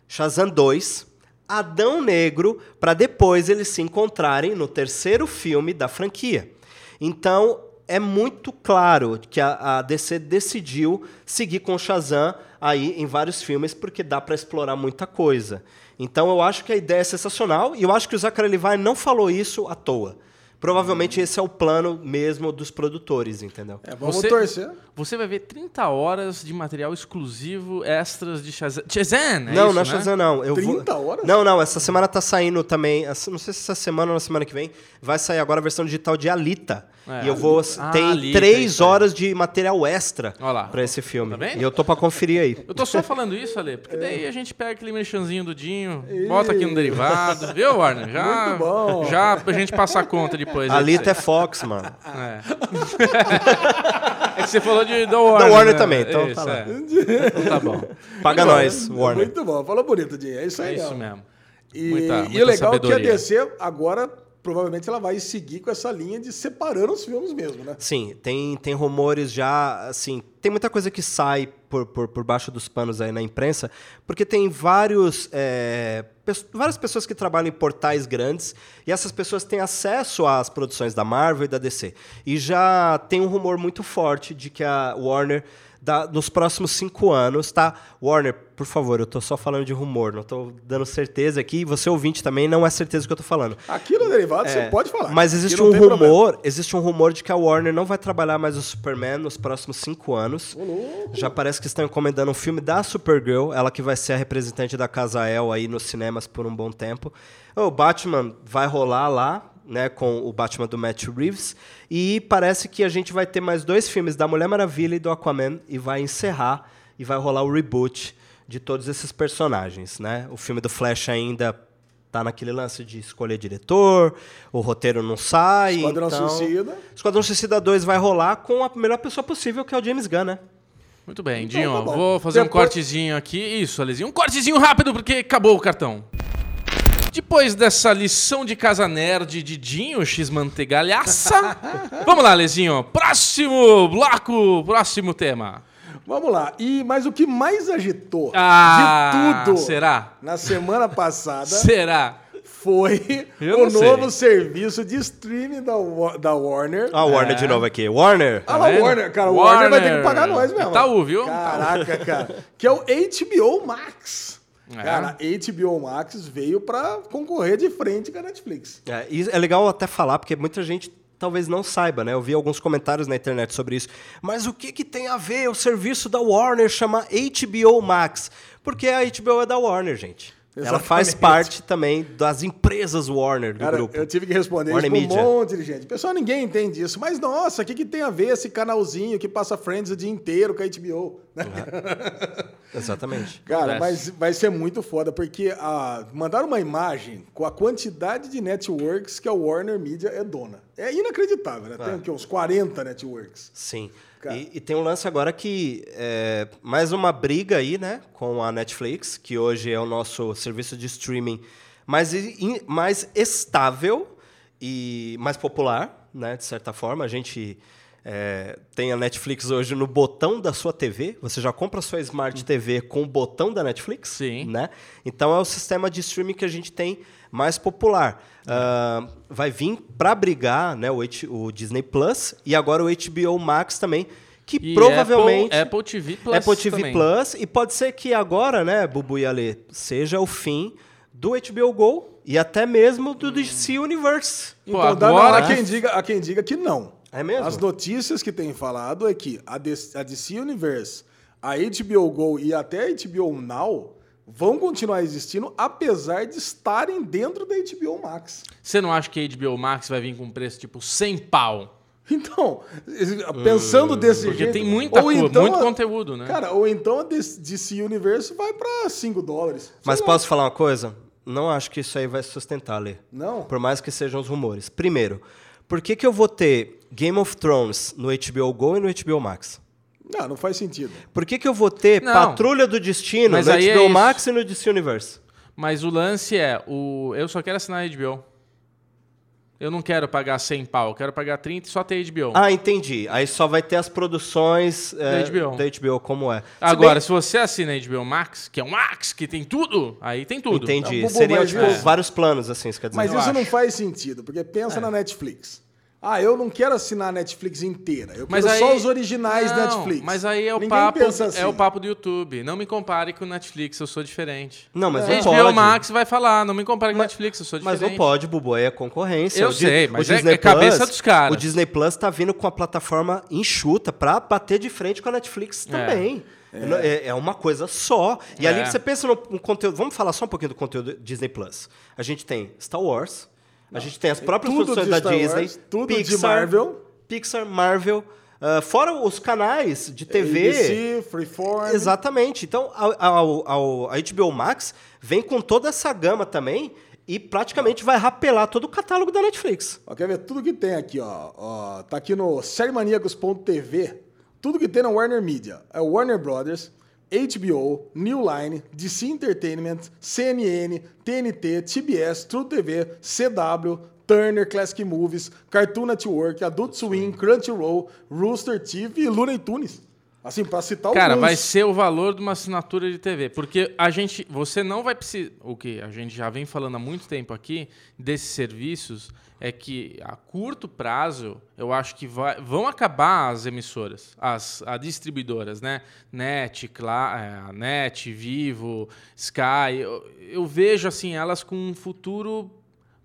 C: Shazam 2, Adão Negro, para depois eles se encontrarem no terceiro filme da franquia. Então, é muito claro que a, a DC decidiu seguir com o Shazam aí em vários filmes, porque dá para explorar muita coisa. Então, eu acho que a ideia é sensacional, e eu acho que o Zachary Levi não falou isso à toa. Provavelmente esse é o plano mesmo dos produtores, entendeu?
A: É, vamos
B: Você-
A: torcer.
B: Você vai ver 30 horas de material exclusivo, extras de Shazam. Shazam, é
C: não,
B: isso,
C: não é
B: né?
C: Shazam, não. Eu
A: 30
C: vou...
A: horas?
C: Não, não. Essa semana tá saindo também. Não sei se essa semana ou na semana que vem. Vai sair agora a versão digital de Alita.
B: É,
C: e eu vou.
B: Ah,
C: tem
B: Alita,
C: três horas de material extra pra esse filme.
B: Tá
C: e eu tô pra conferir aí.
B: Eu tô só falando isso, Ale, porque daí a gente pega aquele merchanzinho do Dinho, bota aqui no derivado, viu, Warner? Já,
A: Muito bom.
B: Já pra gente passar a conta depois.
C: Alita
B: pra
C: é Fox, mano.
B: É. É que você falou de da Warner.
C: Warner
B: né?
C: também, então
B: Isso,
C: tá lá.
B: é. Então tá bom.
C: Paga nós, Warner.
A: Muito bom. Falou bonito, Dinho. É isso
B: É
A: aí.
B: isso
A: mesmo. E,
B: Muita-
A: e
B: muita
A: o legal é que a. DC agora provavelmente ela vai seguir com essa linha de separando os filmes mesmo, né?
C: Sim, tem, tem rumores já, assim, tem muita coisa que sai por, por, por baixo dos panos aí na imprensa, porque tem vários, é, várias pessoas que trabalham em portais grandes e essas pessoas têm acesso às produções da Marvel e da DC. E já tem um rumor muito forte de que a Warner, da, nos próximos cinco anos, tá? Warner, por favor, eu tô só falando de rumor, não tô dando certeza aqui, você ouvinte também não é certeza do que eu tô falando.
A: Aqui no derivado
C: É,
A: você pode falar.
C: Mas existe um
A: tem problema.
C: rumor, existe um rumor de que a Warner não vai trabalhar mais o Superman nos próximos cinco anos. Já parece que estão encomendando um filme da Supergirl, ela que vai ser a representante da Casa El aí nos cinemas por um bom tempo. O Batman vai rolar lá, né, com o Batman do Matt Reeves, e parece que a gente vai ter mais dois filmes da Mulher Maravilha e do Aquaman e vai encerrar e vai rolar o reboot de todos esses personagens, né? O filme do Flash ainda tá naquele lance de escolher diretor, o roteiro não sai.
A: Esquadrão
C: então...
A: Suicida.
C: Esquadrão Suicida 2 vai rolar com a melhor pessoa possível, que é o James Gunn, né?
B: Muito bem,
A: Então,
B: Dinho,
A: tá
B: vou fazer um
A: Depois-
B: cortezinho aqui. Isso, Alezinho. Um cortezinho rápido, porque acabou o cartão. Depois dessa lição de casa nerd de Dinho X Mantegalhaça, vamos lá, Alezinho. Próximo bloco, próximo tema.
A: Vamos lá. E mas o que mais agitou
B: Ah,
A: de tudo
B: será?
A: na semana passada
B: Será?
A: foi
B: Eu
A: o
B: não sei.
A: novo serviço de streaming da, da Warner.
C: A Warner
B: É.
C: de novo aqui. Warner.
A: Ah, lá,
B: vendo?
A: Warner, cara, o Warner vai ter que
B: Warner.
A: pagar nós mesmo.
B: Itaú, viu?
A: Caraca, cara. Que é o HBO Max.
B: É.
A: Cara, HBO Max veio pra concorrer de frente com a Netflix.
C: É, e é legal até falar, porque muita gente talvez não saiba, né? Eu vi alguns comentários na internet sobre isso. Mas o que, que tem a ver o serviço da Warner chamar HBO Max? Porque a HBO é da Warner, gente. Ela faz
A: Exatamente.
C: parte também das empresas Warner do
A: Cara,
C: grupo.
A: eu tive que responder
C: Warner
A: isso um monte de gente. Pessoal, ninguém entende isso. Mas, nossa, o que, que tem a ver esse canalzinho que passa Friends o dia inteiro com a HBO? né?
C: Exatamente.
A: Cara,
B: Acontece.
A: mas vai ser muito foda, porque ah, mandaram uma imagem com a quantidade de networks que a Warner Media é dona. É inacreditável, né? Tem
C: É.
A: aqui uns 40 networks.
C: Sim. E, e tem um lance agora que é mais uma briga aí, né, com a Netflix, que hoje é o nosso serviço de streaming mais, in- mais estável e mais popular, né, de certa forma. A gente é, tem a Netflix hoje no botão da sua TV. Você já compra a sua Smart TV com o botão da Netflix,
B: Sim.
C: né? Então é o sistema de streaming que a gente tem mais popular. Ah, vai vir para brigar, né, o, H- o Disney Plus e agora o HBO Max também, que
B: E
C: provavelmente
B: Apple, Apple TV Plus.
C: Apple TV
B: também.
C: Plus e pode ser que agora, né, Bubu e Ale, seja o fim do HBO Go e até mesmo do DC Universe.
B: Pô,
A: Então,
B: agora-
A: quem diga, a quem diga que não.
C: É mesmo?
A: As notícias que tem falado é que a, DC a DC Universe, a HBO Go e até a HBO Now vão continuar existindo, apesar de estarem dentro da HBO Max.
B: Você não acha que a HBO Max vai vir com um preço tipo 100 pau?
A: Então, pensando desse
B: Porque
A: jeito...
B: tem muita coisa,
A: então
B: muito
A: a-
B: conteúdo, né?
A: Cara, ou então a DC Universe vai pra 5 dólares.
C: Mas
A: lá.
C: posso falar uma coisa? Não acho que isso aí vai sustentar, Lê.
A: Não?
C: Por mais que sejam os rumores. Primeiro, por que, que eu vou ter Game of Thrones no HBO Go e no HBO Max?
A: Não, não faz sentido.
C: Por que, que eu vou ter
B: Não.
C: Patrulha do Destino
B: Mas
C: no
B: aí é
C: HBO
B: isso.
C: Max e no DC Universe?
B: Mas o lance é, o, eu só quero assinar a HBO. Eu não quero pagar 100 pau, eu quero pagar 30 e só ter HBO.
C: Ah, entendi. Aí só vai ter as produções é,
B: Da HBO.
C: da HBO, como é. Se
B: Agora,
C: bem-
B: se você assina a HBO Max, que é um Max, que tem tudo, aí tem tudo.
C: Entendi.
A: Não, Bubu,
C: Seriam,
A: mas
C: tipo,
A: isso-
C: vários planos, assim, isso quer dizer.
A: Mas
B: Eu
A: isso não faz sentido, porque pensa na Netflix. Ah, eu não quero assinar a Netflix inteira. Eu
B: Mas
A: quero
B: aí,
A: só os originais
B: não,
A: Netflix.
B: Mas aí é o
A: Ninguém
B: papo,
A: assim.
B: é o papo do YouTube. Não me compare com o Netflix, eu sou diferente.
C: Não, mas
B: A
C: não pode.
B: Max vai falar, não me compare com o Netflix, eu sou
C: Mas
B: diferente.
C: não pode, Bubu, aí é concorrência.
B: Eu
C: O Di-
B: sei,
C: o
B: mas é-
C: Disney
B: é cabeça
C: Plus-
B: dos caras.
C: O Disney Plus tá vindo com a plataforma enxuta pra bater de frente com a Netflix também. É, é uma coisa só. E
B: É.
C: ali você pensa no, no conteúdo. Vamos falar só um pouquinho do conteúdo Disney Plus. A gente tem Star Wars, a gente tem as próprias
A: tudo
C: produções
A: de
C: da Disney,
A: Wars, tudo de
C: Pixar,
A: Marvel.
C: Pixar, Marvel. ah, fora os canais de TV.
A: ABC, Freeform.
C: Exatamente. Então, a, a- a- a HBO Max vem com toda essa gama também e praticamente vai rapelar todo o catálogo da Netflix.
A: Ó, quer ver tudo que tem aqui, ó. ó tá aqui no sériemaníacos.tv. Tudo que tem na Warner Media. É Warner Brothers, HBO, New Line, DC Entertainment, CNN, TNT, TBS, True TV, CW, Turner Classic Movies, Cartoon Network, Adult Swim, Crunchyroll, Rooster TV e Looney Tunes. Assim, pra citar
B: Cara,
A: alguns.
B: vai ser o valor de uma assinatura de TV. Porque a gente. Você não vai precisar. O que a gente já vem falando há muito tempo aqui desses serviços é que a curto prazo eu acho que vai- vão acabar as emissoras, as, as distribuidoras, né? Net, Cla é, a Net, Vivo, Sky. Eu, eu vejo assim elas com um futuro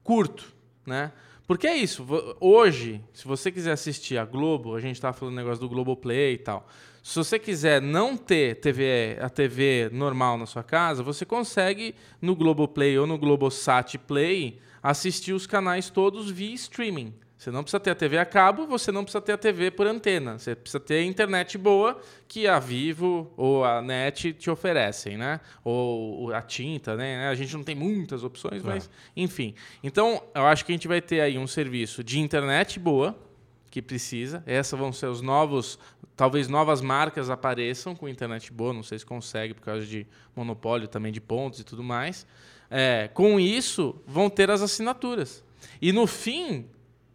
B: curto, né? Porque é isso. Hoje, se você quiser assistir a Globo, a gente estava falando do negócio do Globoplay e tal. Se você quiser não ter TV, a TV normal na sua casa, você consegue no Globoplay ou no Globosat Play assistir os canais todos via streaming. Você não precisa ter a TV a cabo, você não precisa ter a TV por antena. Você precisa ter internet boa que a Vivo ou a NET te oferecem, né? Ou a Tinta, né? A gente não tem muitas opções, mas enfim. Então, eu acho que a gente vai ter aí um serviço de internet boa, que precisa. Essas vão ser os novos, talvez novas marcas apareçam com internet boa, não sei se consegue por causa de monopólio também de pontos e tudo mais. É, com isso, vão ter as assinaturas. E no fim,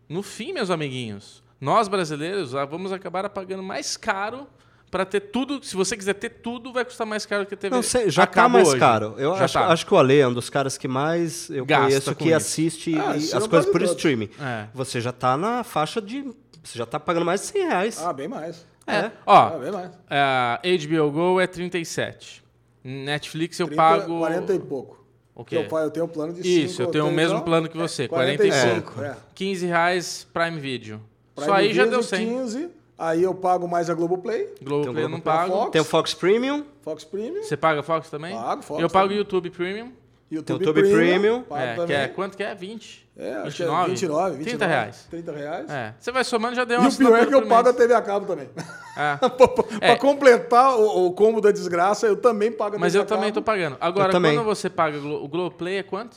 B: no fim, meus amiguinhos, nós brasileiros ah, vamos acabar pagando mais caro para ter tudo. Se você quiser ter tudo, vai custar mais caro que a TV.
C: Não sei, já
B: a
C: tá mais
B: hoje.
C: caro. Eu
B: Já
C: acho,
B: tá.
C: acho que o Ale é um dos caras que mais eu
B: Gasta
C: conheço que
B: isso.
C: assiste
A: Ah,
C: e- as coisas
A: vale
C: por
A: todos.
C: streaming.
B: É.
C: Você já tá na faixa de. Você já tá pagando mais de 100 reais.
A: Ah, bem mais.
B: É.
A: Ah,
B: Ó,
A: bem mais.
B: a HBO Go é 37. Netflix eu
A: 30,
B: pago.
A: 40 e pouco.
B: O
A: Porque
B: quê?
A: Eu, tenho um plano de 5.
B: Isso, eu tenho o mesmo plano que você, 45.
A: É.
B: 15 reais Prime Video.
A: Prime
B: Só aí já deu 100.
A: 15, aí eu pago mais a Globoplay,
B: Globoplay
C: Tem
B: eu
C: o
B: não
A: Globoplay,
B: pago.
A: Fox.
C: Tem o Fox Premium,
A: Fox Premium,
B: Você paga Fox também?
A: Pago Fox
B: Eu pago
A: também.
B: YouTube Premium.
A: YouTube,
C: YouTube Premium.
A: pago
B: É, que
A: também.
B: é, quanto que é? 20?
A: É, acho
B: 29?
A: que é 29, 29.
B: 30 reais.
A: 30 reais.
B: É. Você vai somando já deu
A: E
B: uma
A: o pior é que eu pago a TV a cabo também.
B: É.
A: pra
B: É.
A: completar o, o combo da desgraça, eu também pago a
B: Mas
A: TV
B: eu
A: a cabo.
B: também tô pagando. Agora, quando você paga o Globoplay é quanto?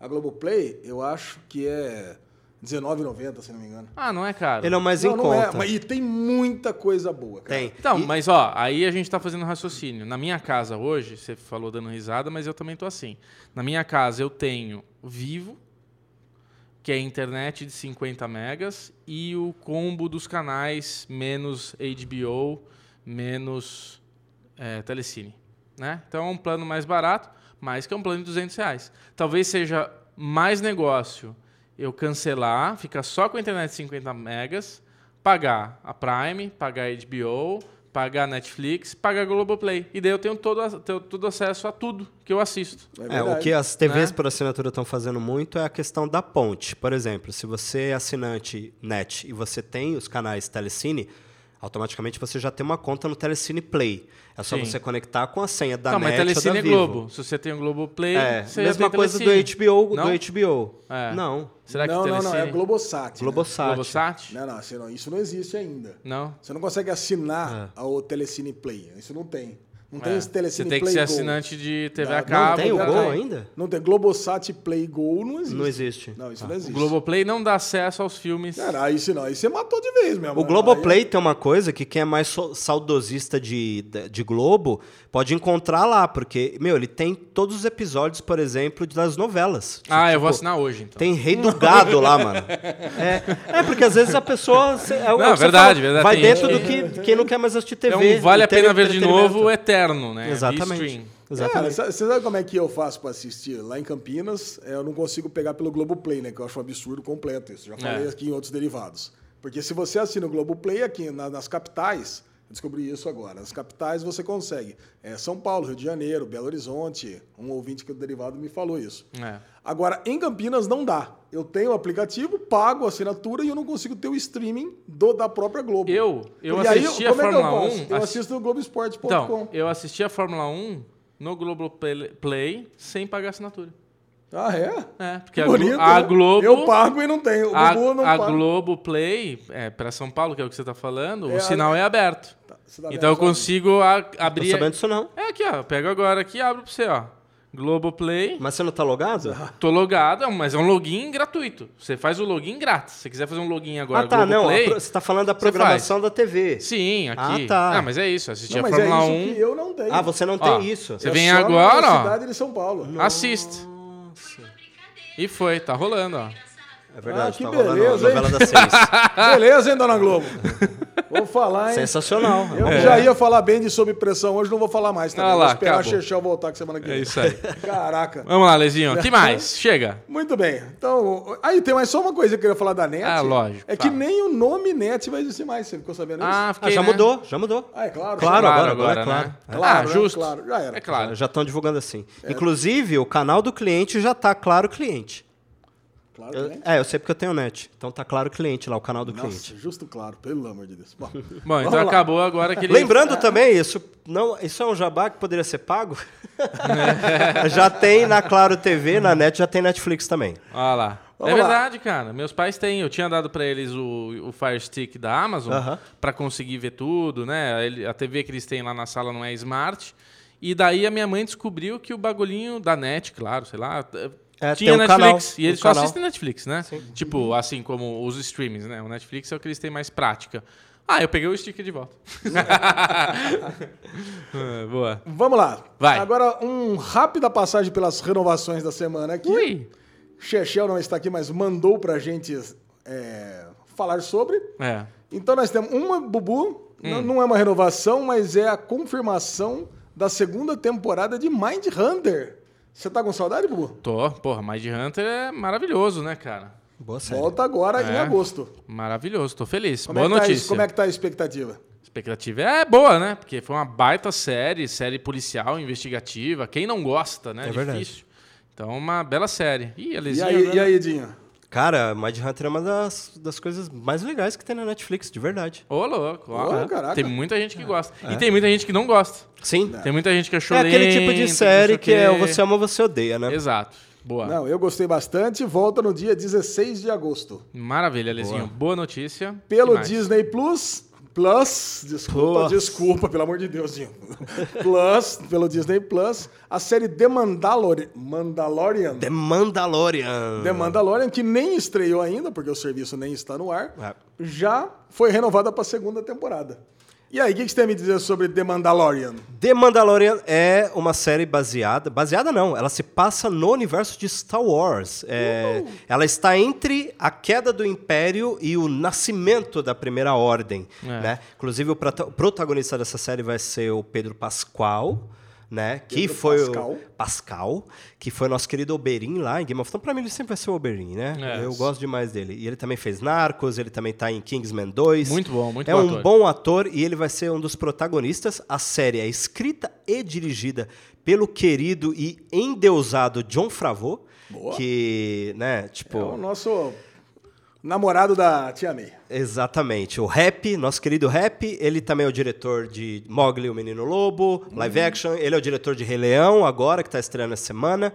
A: A Globoplay, eu acho que é R$19,90, se não me engano.
B: Ah, não é caro.
C: ele é o mais
A: não,
C: em
A: não
C: conta.
A: é, mas e tem muita coisa boa, cara.
C: Tem.
B: Então,
C: E-
B: mas ó, aí a gente tá fazendo um raciocínio. Na minha casa hoje, você falou dando risada, mas eu também tô assim. Na minha casa eu tenho Vivo, que é internet de 50 megas, e o combo dos canais menos HBO, menos é, Telecine. Né? Então é um plano mais barato, mas que é um plano de 200 reais. Talvez seja mais negócio eu cancelar, ficar só com a internet de 50 megas, pagar a Prime, pagar a HBO, pagar a Netflix, pagar a Globoplay. E daí eu tenho todo, tenho todo acesso a tudo que eu assisto.
A: É,
C: É, o que as TVs
B: Né?
C: por assinatura estão fazendo muito é a questão da ponte. Por exemplo, se você é assinante net e você tem os canais Telecine, automaticamente você já tem uma conta no Telecine Play. É só
B: Sim.
C: você conectar com a senha da
B: não,
C: net
B: mas
C: ou da
B: Telecine é. Globo. Se você tem o Globoplay,
C: É,
B: você já
C: mesma
B: tem
C: coisa do. HBO,
B: Não?
C: do HBO.
B: É.
C: Não,
B: Será que
A: não, não,
B: Telecine...
A: não, é Globosat. né?
C: Globosat.
B: Globosat?
A: Não, não, assim, não, isso não existe ainda.
B: Não?
A: Você não consegue assinar o Telecine Play. Isso não tem. Não tem
B: É.
A: esse Telecine
B: Você tem que ser
A: Go.
B: assinante de TV
A: Não,
B: a
A: não
B: cabo.
C: tem o Gol ainda?
A: Não tem. Globosat Play Go não existe.
C: Não existe.
A: Não, isso
C: Ah.
A: não
B: O
A: existe.
B: Globoplay não dá acesso aos filmes.
A: Cara, aí se não, aí você matou de vez mesmo.
C: O Globoplay tem uma coisa que quem é mais saudosista de, de, de Globo pode encontrar lá, porque, meu, ele tem todos os episódios, por exemplo, das novelas.
B: Ah, eu vou
C: Tipo,
B: assinar hoje, então.
C: Tem Rei do Gado lá, mano. É, é, porque às vezes a pessoa. cê- É, o
B: Não,
C: que você
B: verdade,
C: falou,
B: verdade,
C: Vai
B: tem
C: dentro
B: gente
C: do que quem não quer mais assistir TV.
B: É um vale a pena ver de novo eterno, né?
C: Exatamente.
B: Stream.
A: Cara,
C: Exatamente.
A: sa- você sabe como é que eu faço pra assistir? Lá em Campinas, é, eu não consigo pegar pelo Globoplay, né? Que eu acho um absurdo completo isso. Já falei
B: É.
A: aqui em outros derivados. Porque se você assina o Globoplay aqui na- nas capitais, eu descobri isso agora. Nas capitais você consegue. É, São Paulo, Rio de Janeiro, Belo Horizonte. Um ouvinte que do derivado me falou isso.
B: É.
A: Agora, em Campinas não dá. Eu tenho o aplicativo, pago a assinatura e eu não consigo ter o streaming do, da própria Globo.
B: Eu, eu
A: E aí,
B: assisti a
A: como é
B: Fórmula
A: faço?
B: 1.
A: Eu
B: assi-
A: assisto no Globoesporte.com.
B: Então, eu assisti a Fórmula 1 no Globoplay Play, sem pagar assinatura.
A: Ah, é?
B: É, porque
A: Que
B: a,
A: bonito,
B: a
A: né?
B: Globo.
A: Eu pago e não tenho. O
B: a,
A: Bubu não
B: a
A: paga.
B: Globo Play, é, para São Paulo, que é o que você está falando,
A: É,
B: o sinal é aberto.
A: Tá
B: Então eu consigo a-
C: Tô
B: abrir.
C: sabendo disso não.
B: É aqui, ó. eu Pego agora aqui e abro pra você, ó. Globoplay.
C: Mas você não tá logado?
B: Tô logado, é, mas é um login gratuito. Você faz o login grátis. Se você quiser fazer um login agora
C: ah, tá, não.
B: Globoplay,
C: pro- Você tá falando da programação da TV.
B: Sim, aqui.
C: Ah, tá.
B: Ah, mas é isso. Assistir
A: Não,
B: a
A: é
B: Fórmula
A: isso
B: 1.
A: que eu não tenho.
C: Ah, você não
B: Ó,
C: tem isso.
B: Você
A: É
B: vem agora, ó.
A: cidade de São Paulo.
B: Assiste. E foi, tá rolando, ó.
C: É verdade,
A: Ah, que
C: tá rolando a
A: beleza, hein?
C: novela das seis.
A: Beleza, hein, Dona Globo? Vou falar, hein?
C: Sensacional.
A: Eu que já ia falar bem de sob pressão hoje, não vou falar mais também.
B: Ah lá,
A: vou esperar
B: acabou.
A: a Chechel voltar que semana que
B: É
A: vem.
B: isso aí.
A: Caraca.
B: Vamos lá, Lezinho. O que mais? Chega.
A: Muito bem. Então, aí tem mais só uma coisa que eu queria falar da NET.
B: Ah, lógico,
A: É
B: tá.
A: que nem o nome NET vai existir mais. Você ficou sabendo isso?
B: Ah,
C: Ah,
B: fiquei,
C: já
B: né?
C: mudou, já mudou.
A: Ah, é claro.
C: Claro, agora, agora, é claro.
B: né?
A: Claro,
B: ah,
A: né?
B: justo.
A: Claro, já era.
B: É claro.
C: Já estão divulgando assim. Inclusive, o canal do cliente já tá claro cliente.
A: Claro,
C: Eu-
A: né?
C: é, eu sei porque eu tenho net. Então tá claro cliente lá, o canal do
A: Nossa,
C: cliente.
A: justo claro, pelo amor de Deus. Bom,
B: Bom, então
A: lá.
B: acabou agora aquele.
C: Lembrando também, isso, não, isso é um jabá que poderia ser pago? já tem na Claro TV, na net, já tem Netflix também.
B: Olha lá.
A: Vamos
B: é
A: lá.
B: verdade, cara. Meus pais têm. Eu tinha dado pra eles o, o Fire Stick da Amazon
C: Aham.
B: pra conseguir ver tudo, né? A TV que eles têm lá na sala não é smart. E daí a minha mãe descobriu que o bagulhinho da net, claro, sei lá,
C: É,
B: tinha
C: tem um
B: Netflix.
C: canal,
B: e eles só
C: canal.
B: assistem Netflix, né? Tipo, assim como os streamings, né? O Netflix é o que eles têm mais prática. Ah, eu peguei o stick de volta. Ah, Boa.
A: Vamos lá.
B: Vai.
A: Agora, um rápida passagem pelas renovações da semana aqui.
B: Ui.
A: Chechel não está aqui, mas mandou pra gente é, falar sobre.
B: É.
A: Então nós temos uma, Bubu,
B: Hum.
A: não, não é uma renovação, mas é a confirmação da segunda temporada de Mind Hunter. Você tá com saudade, Bubu?
B: Tô. Porra, Mind Hunter é maravilhoso, né, cara?
C: Boa série.
A: Volta agora em
B: É.
A: agosto.
B: Maravilhoso, tô feliz.
A: Como
B: Boa
A: é que tá,
B: notícia.
A: como é que tá a expectativa?
B: expectativa é boa, né? Porque foi uma baita série, série policial, investigativa. Quem não gosta, né?
C: É verdade.
B: Difícil. Então, uma bela série. Ih, a
A: E
B: Lesinha
A: aí,
B: agora-
A: e aí, Dinho?
C: Cara, Mind Hunter é uma das, das coisas mais legais que tem na Netflix, de verdade.
B: Ô, louco. ó.
A: Ô, caraca.
B: Tem muita gente que gosta. E tem muita gente que não gosta.
C: Sim.
B: Tem muita gente que achou
C: É aquele tipo de
B: não
C: série
B: o
C: que é você ama ou você odeia, né?
B: Exato. Boa.
A: Não, eu gostei bastante. Volta no dia 16 de agosto.
B: Maravilha, Lezinho. Boa, notícia.
A: Pelo
B: Que?
A: Disney Plus. Plus, desculpa,
C: Plus.
A: desculpa, pelo amor de Deus, Dinho. Plus, pelo Disney Plus, a série The Mandalorian. Mandalorian.
C: The Mandalorian.
A: The Mandalorian, que nem estreou ainda, porque o serviço nem está no ar,
C: É.
A: já foi renovada para a segunda temporada. E aí, o que, que você tem a me dizer sobre The Mandalorian?
C: The Mandalorian é uma série baseada. Baseada não, ela se passa no universo de Star Wars. É, Ela está entre a queda do Império e o nascimento da Primeira Ordem.
B: É.
C: Né? Inclusive, o prota- protagonista dessa série vai ser o Pedro Pascal. Né? Que
A: Pedro
C: foi
A: Pascal.
C: o Pascal, que foi nosso querido Oberyn lá em Game of Thrones. Pra mim, ele sempre vai ser o Oberyn, né?
B: É.
C: Eu gosto demais dele. E ele também fez Narcos, ele também tá em Kingsman 2.
B: Muito bom, muito
C: é
B: bom
C: um
B: ator.
C: bom ator e ele vai ser um dos protagonistas. A série é escrita e dirigida pelo querido e endeusado John Favreau,
A: Boa.
C: que, né, tipo,
A: É o nosso namorado da Tia May.
C: exatamente, o Rap, nosso querido Rap, ele também é o diretor de Mowgli, o Menino Lobo, live action, ele é o diretor de Rei Leão agora, que tá estreando essa semana,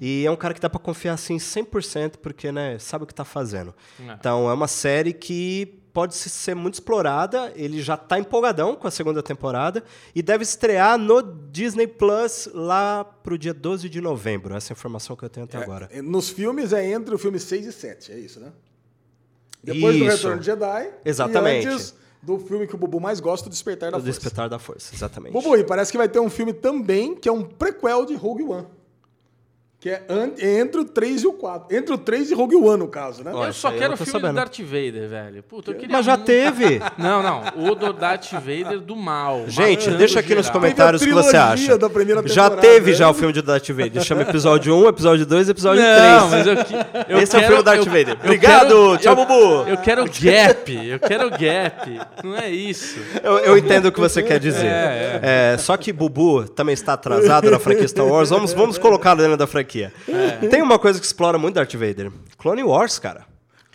C: e é um cara que dá pra confiar, assim, 100%, porque, né, sabe o que tá fazendo.
B: É.
C: Então, é uma série que pode se- ser muito explorada. Ele já está empolgadão com a segunda temporada e deve estrear no Disney Plus lá pro dia 12 de novembro. Essa é a informação que eu tenho até agora.
A: É, Nos filmes é entre o filme 6 e 7, é isso, né? Depois do
C: Isso.
A: Retorno de Jedi.
C: Exatamente.
A: E antes do filme que o Bubu mais gosta, o Despertar da
C: O
A: Força.
C: Despertar da Força, exatamente.
A: Bubu, e parece que vai ter um filme também que é um prequel de Rogue One. Que é an- entre o 3 e o 4. Entre o 3 e Rogue One, no caso, né?
C: Olha,
B: Eu só quero o filme
C: sabendo.
B: do Darth Vader, velho. Puta, eu queria
C: Mas já
B: muito-
C: teve.
B: Não, não. O do Darth Vader do mal.
C: Gente, deixa aqui nos
B: geral.
C: comentários o que você acha.
A: da primeira
C: Já teve
A: né?
C: já o filme de Darth Vader. Chama episódio 1, episódio 2 episódio 3.
B: Não, mas eu, que- eu
C: Esse é o
B: quero-
C: filme do Darth
B: eu-
C: Vader. Obrigado,
B: quero-
C: tchau,
B: eu-
C: Bubu.
B: Eu quero gap, eu quero gap. Não é isso.
C: Eu, eu entendo o que você quer dizer.
B: É,
C: É, só que Bubu também está atrasado na franquia Star Wars. Vamos, vamos colocá-lo dentro da franquia.
B: É.
C: Tem uma coisa que explora muito Darth Vader. Clone Wars, cara.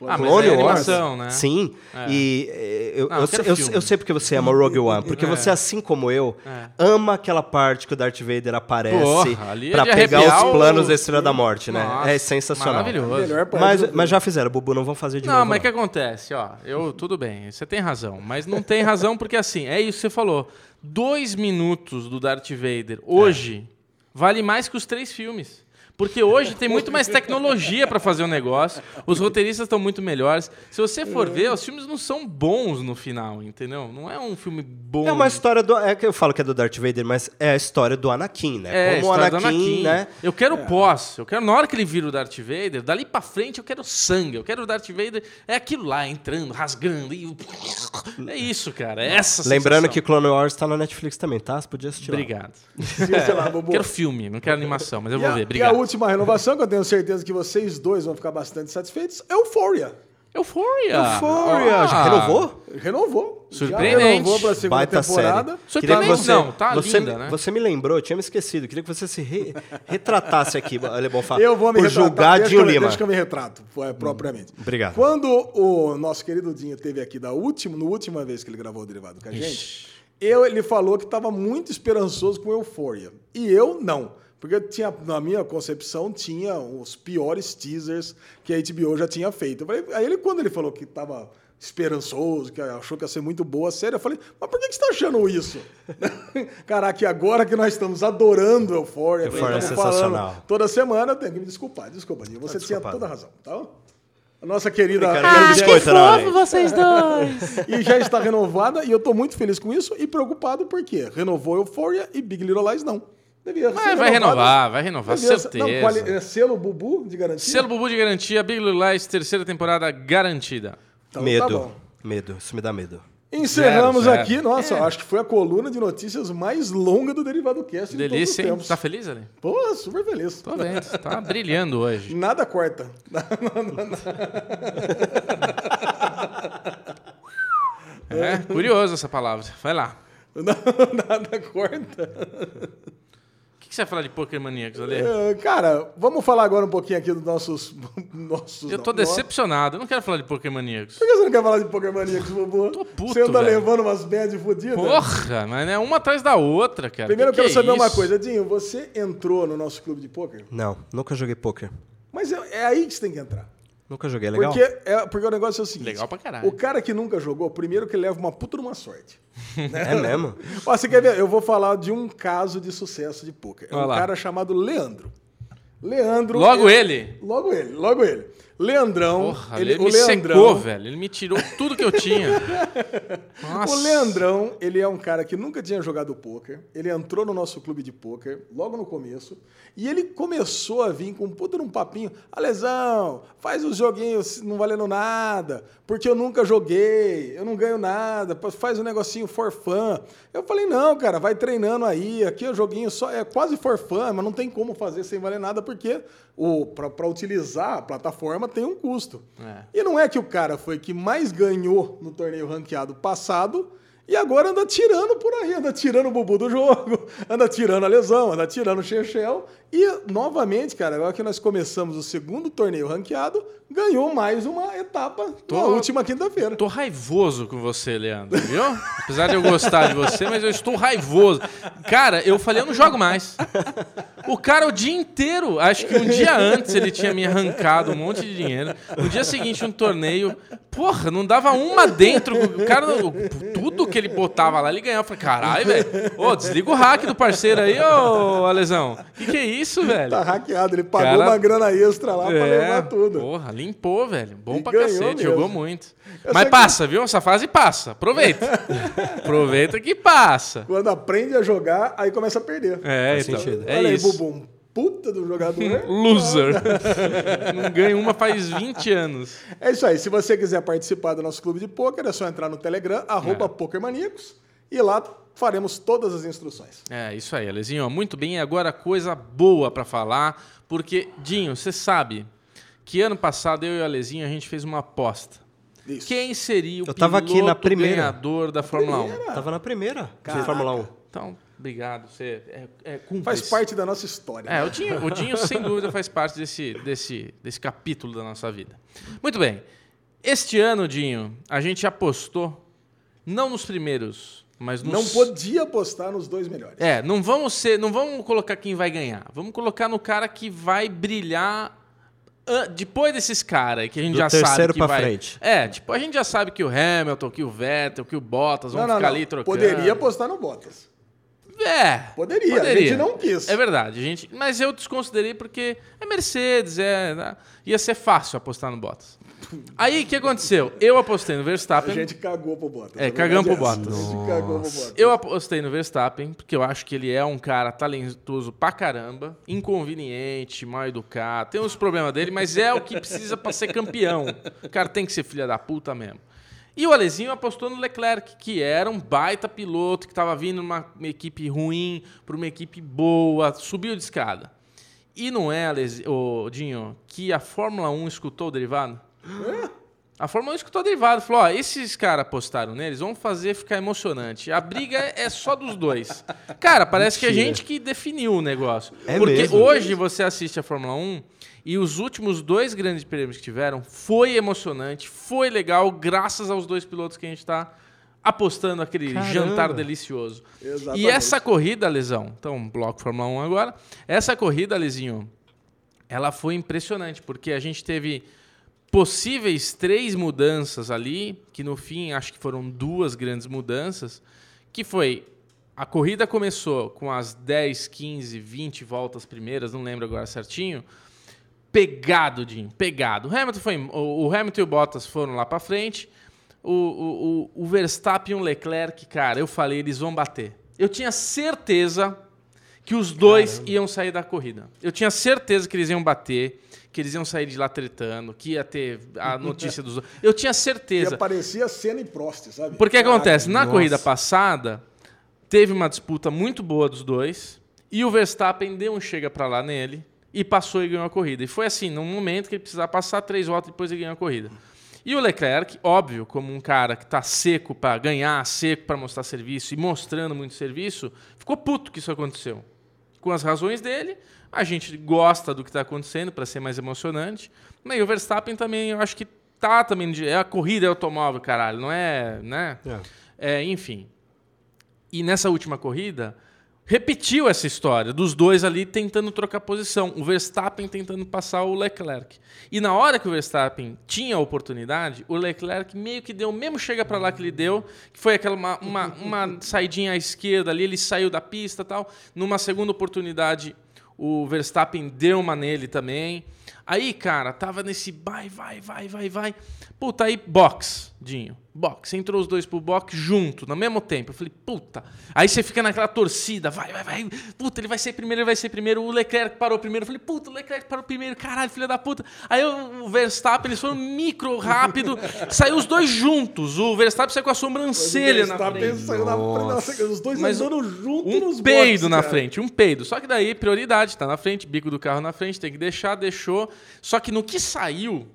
B: Ah, mas
C: Clone
B: é
C: Wars.
B: animação, né?
C: Sim.
B: É.
C: E eh, eu,
B: Não,
C: eu,
B: eu
C: eu- sei porque você ama Rogue One. Porque
B: É.
C: você, assim como eu,
B: É.
C: ama aquela parte que o Darth Vader aparece
B: é de
C: pegar os planos
B: o-
C: da Estrela da Morte, né?
B: Nossa,
C: é sensacional.
B: Maravilhoso.
C: Mas, mas já fizeram, Bubu, não vão fazer de
B: Não,
C: novo.
B: mas o que acontece? Ó, eu, tudo bem, você tem razão. Mas não tem razão porque, assim, é isso que você falou. Dois minutos do Darth Vader hoje vale mais que os três filmes. Porque hoje tem muito mais tecnologia pra fazer o negócio. Os roteiristas estão muito melhores. Se você for ver, os filmes não são bons no final, entendeu? Não é um filme bom.
C: É uma história do. É que eu falo que é do Darth Vader, mas é a história do Anakin, né?
B: É,
C: Como o
B: do
C: Anakin, né?
B: Eu quero pós. Eu quero, na hora que ele vira o Darth Vader, dali pra frente eu quero sangue. Eu quero o Darth Vader. É aquilo lá, entrando, rasgando. E... É isso, cara. É essa
C: Lembrando que
B: sensação.
C: Clone Wars tá na Netflix também, tá? Você podia assistir lá.
B: Obrigado.
A: Lá, Bubu.
B: Quero filme, não quero animação, mas eu vou ver. Obrigado.
A: Última renovação, que eu tenho certeza que vocês dois vão ficar bastante satisfeitos, é Euphoria.
B: Euphoria.
C: Euphoria, já
B: Ah.
C: renovou?
A: Renovou.
B: Surpreendente.
A: Já renovou pra segunda
C: Baita
A: temporada.
C: série. Queria que
B: Surpreendente
C: você,
B: não, tá
C: você,
B: linda, né?
C: Você me lembrou, eu tinha me esquecido. Queria que você se re- retratasse aqui, Ale Bonfá.
A: Eu vou me
C: por
A: retratar.
C: julgar
A: deixa
C: Dinho
A: que eu,
C: Lima.
A: Deixa que eu me retrato, é, propriamente.
C: Obrigado.
A: Quando o nosso querido Dinho teve aqui da última, no última vez que ele gravou o Derivado com a gente, eu, ele falou que estava muito esperançoso com Euphoria. E eu não. Porque tinha, na minha concepção, tinha os piores teasers que a HBO já tinha feito. Eu falei- aí ele, quando ele falou que estava esperançoso, que achou que ia ser muito boa a série, eu falei, mas por que, que você está achando isso? Caraca, e agora que nós estamos adorando Euphoria, que
C: Euphoria é
A: estamos falando
C: sensacional.
A: toda semana, eu tenho que me desculpar. Desculpa, Dinho, você tinha
C: desculpado.
A: toda a razão, tá? A nossa querida...
C: Quero biscoito, não, gente.
B: vocês dois.
A: e já está renovada, e eu estou muito feliz com isso e preocupado porque renovou Euphoria e Big Little Lies não. Devia
B: Mas vai renovar, vai renovar,
A: Devia ser-
B: certeza.
A: Não, quali- é selo Bubu de garantia?
B: Selo Bubu de garantia, Big Little Lies, terceira temporada garantida.
A: Então,
C: medo.
A: tá
C: medo. Isso me dá medo.
A: Encerramos
B: Zero, zero.
A: aqui, nossa, eu acho que foi a coluna de notícias mais longa do Derivado Cast de todos os
B: Delícia, hein?
A: tempos.
B: Tá feliz, ali?
A: Pô, super feliz.
B: Tô vendo, tá brilhando hoje.
A: Nada corta.
B: É, curioso essa palavra. Vai lá.
A: Não, nada corta.
B: O que você vai falar de Poker Maníacos, Ale?
A: É, Cara, vamos falar agora um pouquinho aqui dos nossos. nossos
B: Eu tô
A: no-
B: decepcionado. Eu não quero falar de Poker Maníacos.
A: Por que você não quer falar de Poker Maníacos, Bubu?
B: Tô puto,
A: Você anda
B: velho.
A: levando umas bad fodidas?
B: Porra, mas é uma atrás da outra, cara.
A: Primeiro eu
B: Que
A: quero
B: que
A: saber
B: é
A: uma
B: isso?
A: coisa. Dinho, você entrou no nosso clube de pôquer,
C: Não, nunca joguei poker.
A: mas é, é aí que você tem que entrar.
C: Nunca joguei, é legal?
A: Porque, é, porque o negócio é o seguinte.
B: Legal pra caralho.
A: O cara que nunca jogou, primeiro que leva uma puta de uma sorte.
C: É mesmo?
A: Ó, você quer ver? Eu vou falar de um caso de sucesso de pôquer. É um
B: lá.
A: cara chamado Leandro. Leandro.
B: Logo ele.
A: Logo ele, logo ele. Leandrão.
B: Porra,
A: ele,
B: ele,
A: o
B: me
A: Leandrão.
B: secou, velho. Ele me tirou tudo que eu tinha. Nossa.
A: O Leandrão, ele é um cara que nunca tinha jogado pôquer. Ele entrou no nosso clube de pôquer logo no começo. E ele começou a vir com um puta num papinho. Alesão, faz os joguinhos não valendo nada, porque eu nunca joguei, eu não ganho nada, faz um negocinho for fun. Eu falei, não, cara, vai treinando aí. Aqui o joguinho só é quase for fun, mas não tem como fazer sem valer nada, porque o para utilizar a plataforma tem um custo.
B: É.
A: E não é que o cara foi que mais ganhou no torneio ranqueado passado e agora anda tirando por aí, anda tirando o bubu do jogo, anda tirando a lesão, anda tirando o Chechel. E, novamente, cara, agora que nós começamos o segundo torneio ranqueado, ganhou mais uma etapa na
B: Tô-
A: última quinta-feira.
B: Tô raivoso com você, Leandro, viu? Apesar de eu gostar de você, mas eu estou raivoso. Cara, eu falei, eu não jogo mais. O cara o dia inteiro, acho que um dia antes ele tinha me arrancado um monte de dinheiro. No dia seguinte, um torneio. Porra, não dava uma dentro. O cara, o- tudo que ele botava lá, ele ganhava. Eu falei, caralho, velho. Ô, desliga o hack do parceiro aí, ô, Alesão. Que que é isso, velho?
A: Tá hackeado, ele pagou
B: Cara-
A: uma grana extra lá pra levar tudo.
B: Porra, limpou, velho. Bom
A: E
B: pra cacete,
A: mesmo.
B: jogou muito.
A: Eu
B: Mas
A: que-
B: passa, viu? Essa fase passa. Aproveita. Aproveita que passa.
A: Quando aprende a jogar, aí começa a perder.
B: É,
C: Faz
B: então.
C: sentido.
B: É
A: Olha aí,
B: isso.
A: Bubu, um puta do jogador.
B: Loser. Não ganha uma faz 20 anos.
A: É isso aí. Se você quiser participar do nosso clube de pôquer, é só entrar no Telegram, arroba PokerManíacos, e lá faremos todas as instruções.
B: É, isso aí, Alezinho. Muito bem, e agora coisa boa pra falar, porque, Dinho, você sabe que ano passado eu e o Alezinho a gente fez uma aposta.
A: Isso.
B: Quem seria o
C: Eu tava aqui na primeira.
B: ganhador da Fórmula 1?
A: Primeira.
C: Tava na primeira
A: Caraca.
C: Fórmula 1.
B: Então, obrigado. Você é, é cúmplice.
A: Faz parte da nossa história.
B: É, o Dinho, o Dinho, sem dúvida, faz parte desse, desse, desse capítulo da nossa vida. Muito bem. Este ano, Dinho, a gente apostou, não nos primeiros, mas nos...
A: Não podia apostar nos dois melhores.
B: É, não vamos ser, não vamos colocar quem vai ganhar. Vamos colocar no cara que vai brilhar an- depois desses caras que a gente
C: Do
B: já sabe
C: terceiro
B: que
C: pra
B: vai.
C: frente.
B: É, tipo, a gente já sabe que o Hamilton, que o Vettel, que o Bottas vão
A: não, não,
B: ficar
A: não.
B: ali trocando.
A: Poderia apostar no Bottas.
B: É.
A: Poderia, a gente não quis.
B: É verdade, a gente, mas eu desconsiderei porque é Mercedes, é, né? ia ser fácil apostar no Bottas. Aí o que aconteceu? Eu apostei no
A: A
B: Verstappen.
A: gente cagou pro Bottas.
B: É,
A: A
B: cagamos pro
A: é.
B: Bottas.
A: A gente cagou pro Bottas.
B: Eu apostei no Verstappen, porque eu acho que ele é um cara talentoso pra caramba, inconveniente, mal educado, tem os problemas dele, mas é o que precisa pra ser campeão. O cara tem que ser filha da puta mesmo. E o Alezinho apostou no Leclerc, que era um baita piloto, que estava vindo numa uma equipe ruim para uma equipe boa, subiu de escada. E não é, Alesi, ô, Dinho, que a Fórmula 1 escutou o derivado? A Fórmula 1 escutou derivado, falou: ó, esses caras apostaram neles, vamos fazer ficar emocionante. A briga é só dos dois. Cara, parece que é a
C: Mentira.
B: gente que definiu o negócio.
C: É
B: Porque
C: mesmo?
B: hoje você assiste a Fórmula 1 e os últimos dois grandes prêmios que tiveram foi emocionante, foi legal, graças aos dois pilotos que a gente está apostando aquele
C: Caramba.
B: jantar delicioso.
A: Exatamente.
B: E essa corrida, Lesão, então, bloco Fórmula 1 agora, essa corrida, Lezinho, ela foi impressionante, porque a gente teve possíveis três mudanças ali, que no fim acho que foram duas grandes mudanças, que foi a corrida começou com as 10, 15, 20 voltas primeiras, não lembro agora certinho, pegado, Jim, pegado. O Hamilton, foi, o, o Hamilton e o Bottas foram lá para frente, o, o, o, o Verstappen e o Leclerc, cara, eu falei, eles vão bater. Eu tinha certeza que os dois iam sair da corrida. Eu tinha certeza que eles iam bater, que eles iam sair de lá tretando, que ia ter a notícia dos outros. Eu tinha
A: E
B: certeza.
A: aparecia Senna e Prost, sabe?
B: Porque
A: Caraca.
B: acontece, na
C: nossa.
B: corrida passada, teve uma disputa muito boa dos dois, e o Verstappen deu um chega pra lá nele, e passou e ganhou a corrida. E foi assim, num momento que ele precisava passar três voltas, depois ele ganhou a corrida. E o Leclerc, óbvio, como um cara que tá seco para ganhar, seco para mostrar serviço e mostrando muito serviço, ficou puto que isso aconteceu. Com as razões dele, a gente gosta do que está acontecendo para ser mais emocionante. Mas o Verstappen também, eu acho que tá também. É a corrida é automóvel, caralho, não é. né?
C: É.
B: É, enfim. E nessa última corrida, repetiu essa história dos dois ali tentando trocar posição. O Verstappen tentando passar o Leclerc. E na hora que o Verstappen tinha a oportunidade, o Leclerc meio que deu mesmo chega para lá que ele deu, que foi aquela uma, uma, uma saidinha à esquerda ali, ele saiu da pista tal. Numa segunda oportunidade, o Verstappen deu uma nele também. Aí, cara, tava nesse vai, vai, vai, vai, vai. Puta, aí box, Dinho. Box. Entrou os dois pro box junto, no mesmo tempo. Eu falei, puta. Aí você fica naquela torcida, vai, vai, vai. Puta, ele vai ser primeiro, ele vai ser primeiro. O Leclerc parou primeiro. Eu falei, puta, o Leclerc parou primeiro. Caralho, filha da puta. Aí o Verstappen, eles foram micro rápido. saiu os dois juntos. O Verstappen saiu com a sobrancelha na frente.
A: Verstappen saiu na frente, os dois
B: Mas
A: andando juntos
B: Um
A: nos
B: peido
A: boxes,
B: na
A: cara.
B: frente, um peido. Só que daí, prioridade, tá na frente, bico do carro na frente, tem que deixar, deixou. Só que no que saiu,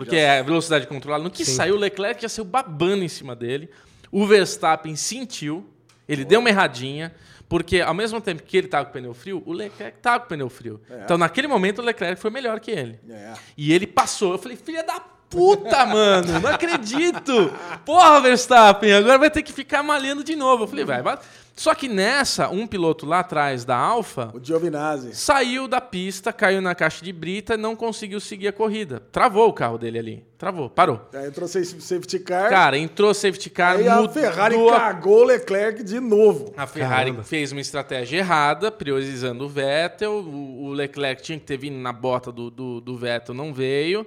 B: porque é velocidade controlada, no que saiu, o Leclerc já saiu babando em cima dele. O Verstappen sentiu, ele deu uma erradinha, porque ao mesmo tempo que ele tava com o pneu frio, o Leclerc tava com o pneu frio. Então naquele momento o Leclerc foi melhor que ele.
A: É.
B: E ele passou. Eu falei, filha da puta, mano, não acredito. Porra, Verstappen, agora vai ter que ficar malhando de novo. Eu falei, vai, vai. Só que nessa, um piloto lá atrás da Alfa
A: O Giovinazzi.
B: saiu da pista, caiu na caixa de brita e não conseguiu seguir a corrida. Travou o carro dele ali. Travou, parou.
A: Aí entrou sem safety car.
B: Cara, entrou safety car,
A: aí a Ferrari
B: a
A: cagou o Leclerc de novo.
B: a Ferrari
C: Caramba.
B: fez uma estratégia errada, priorizando o Vettel. O, o Leclerc tinha que ter vindo na bota do, do, do Vettel, não veio.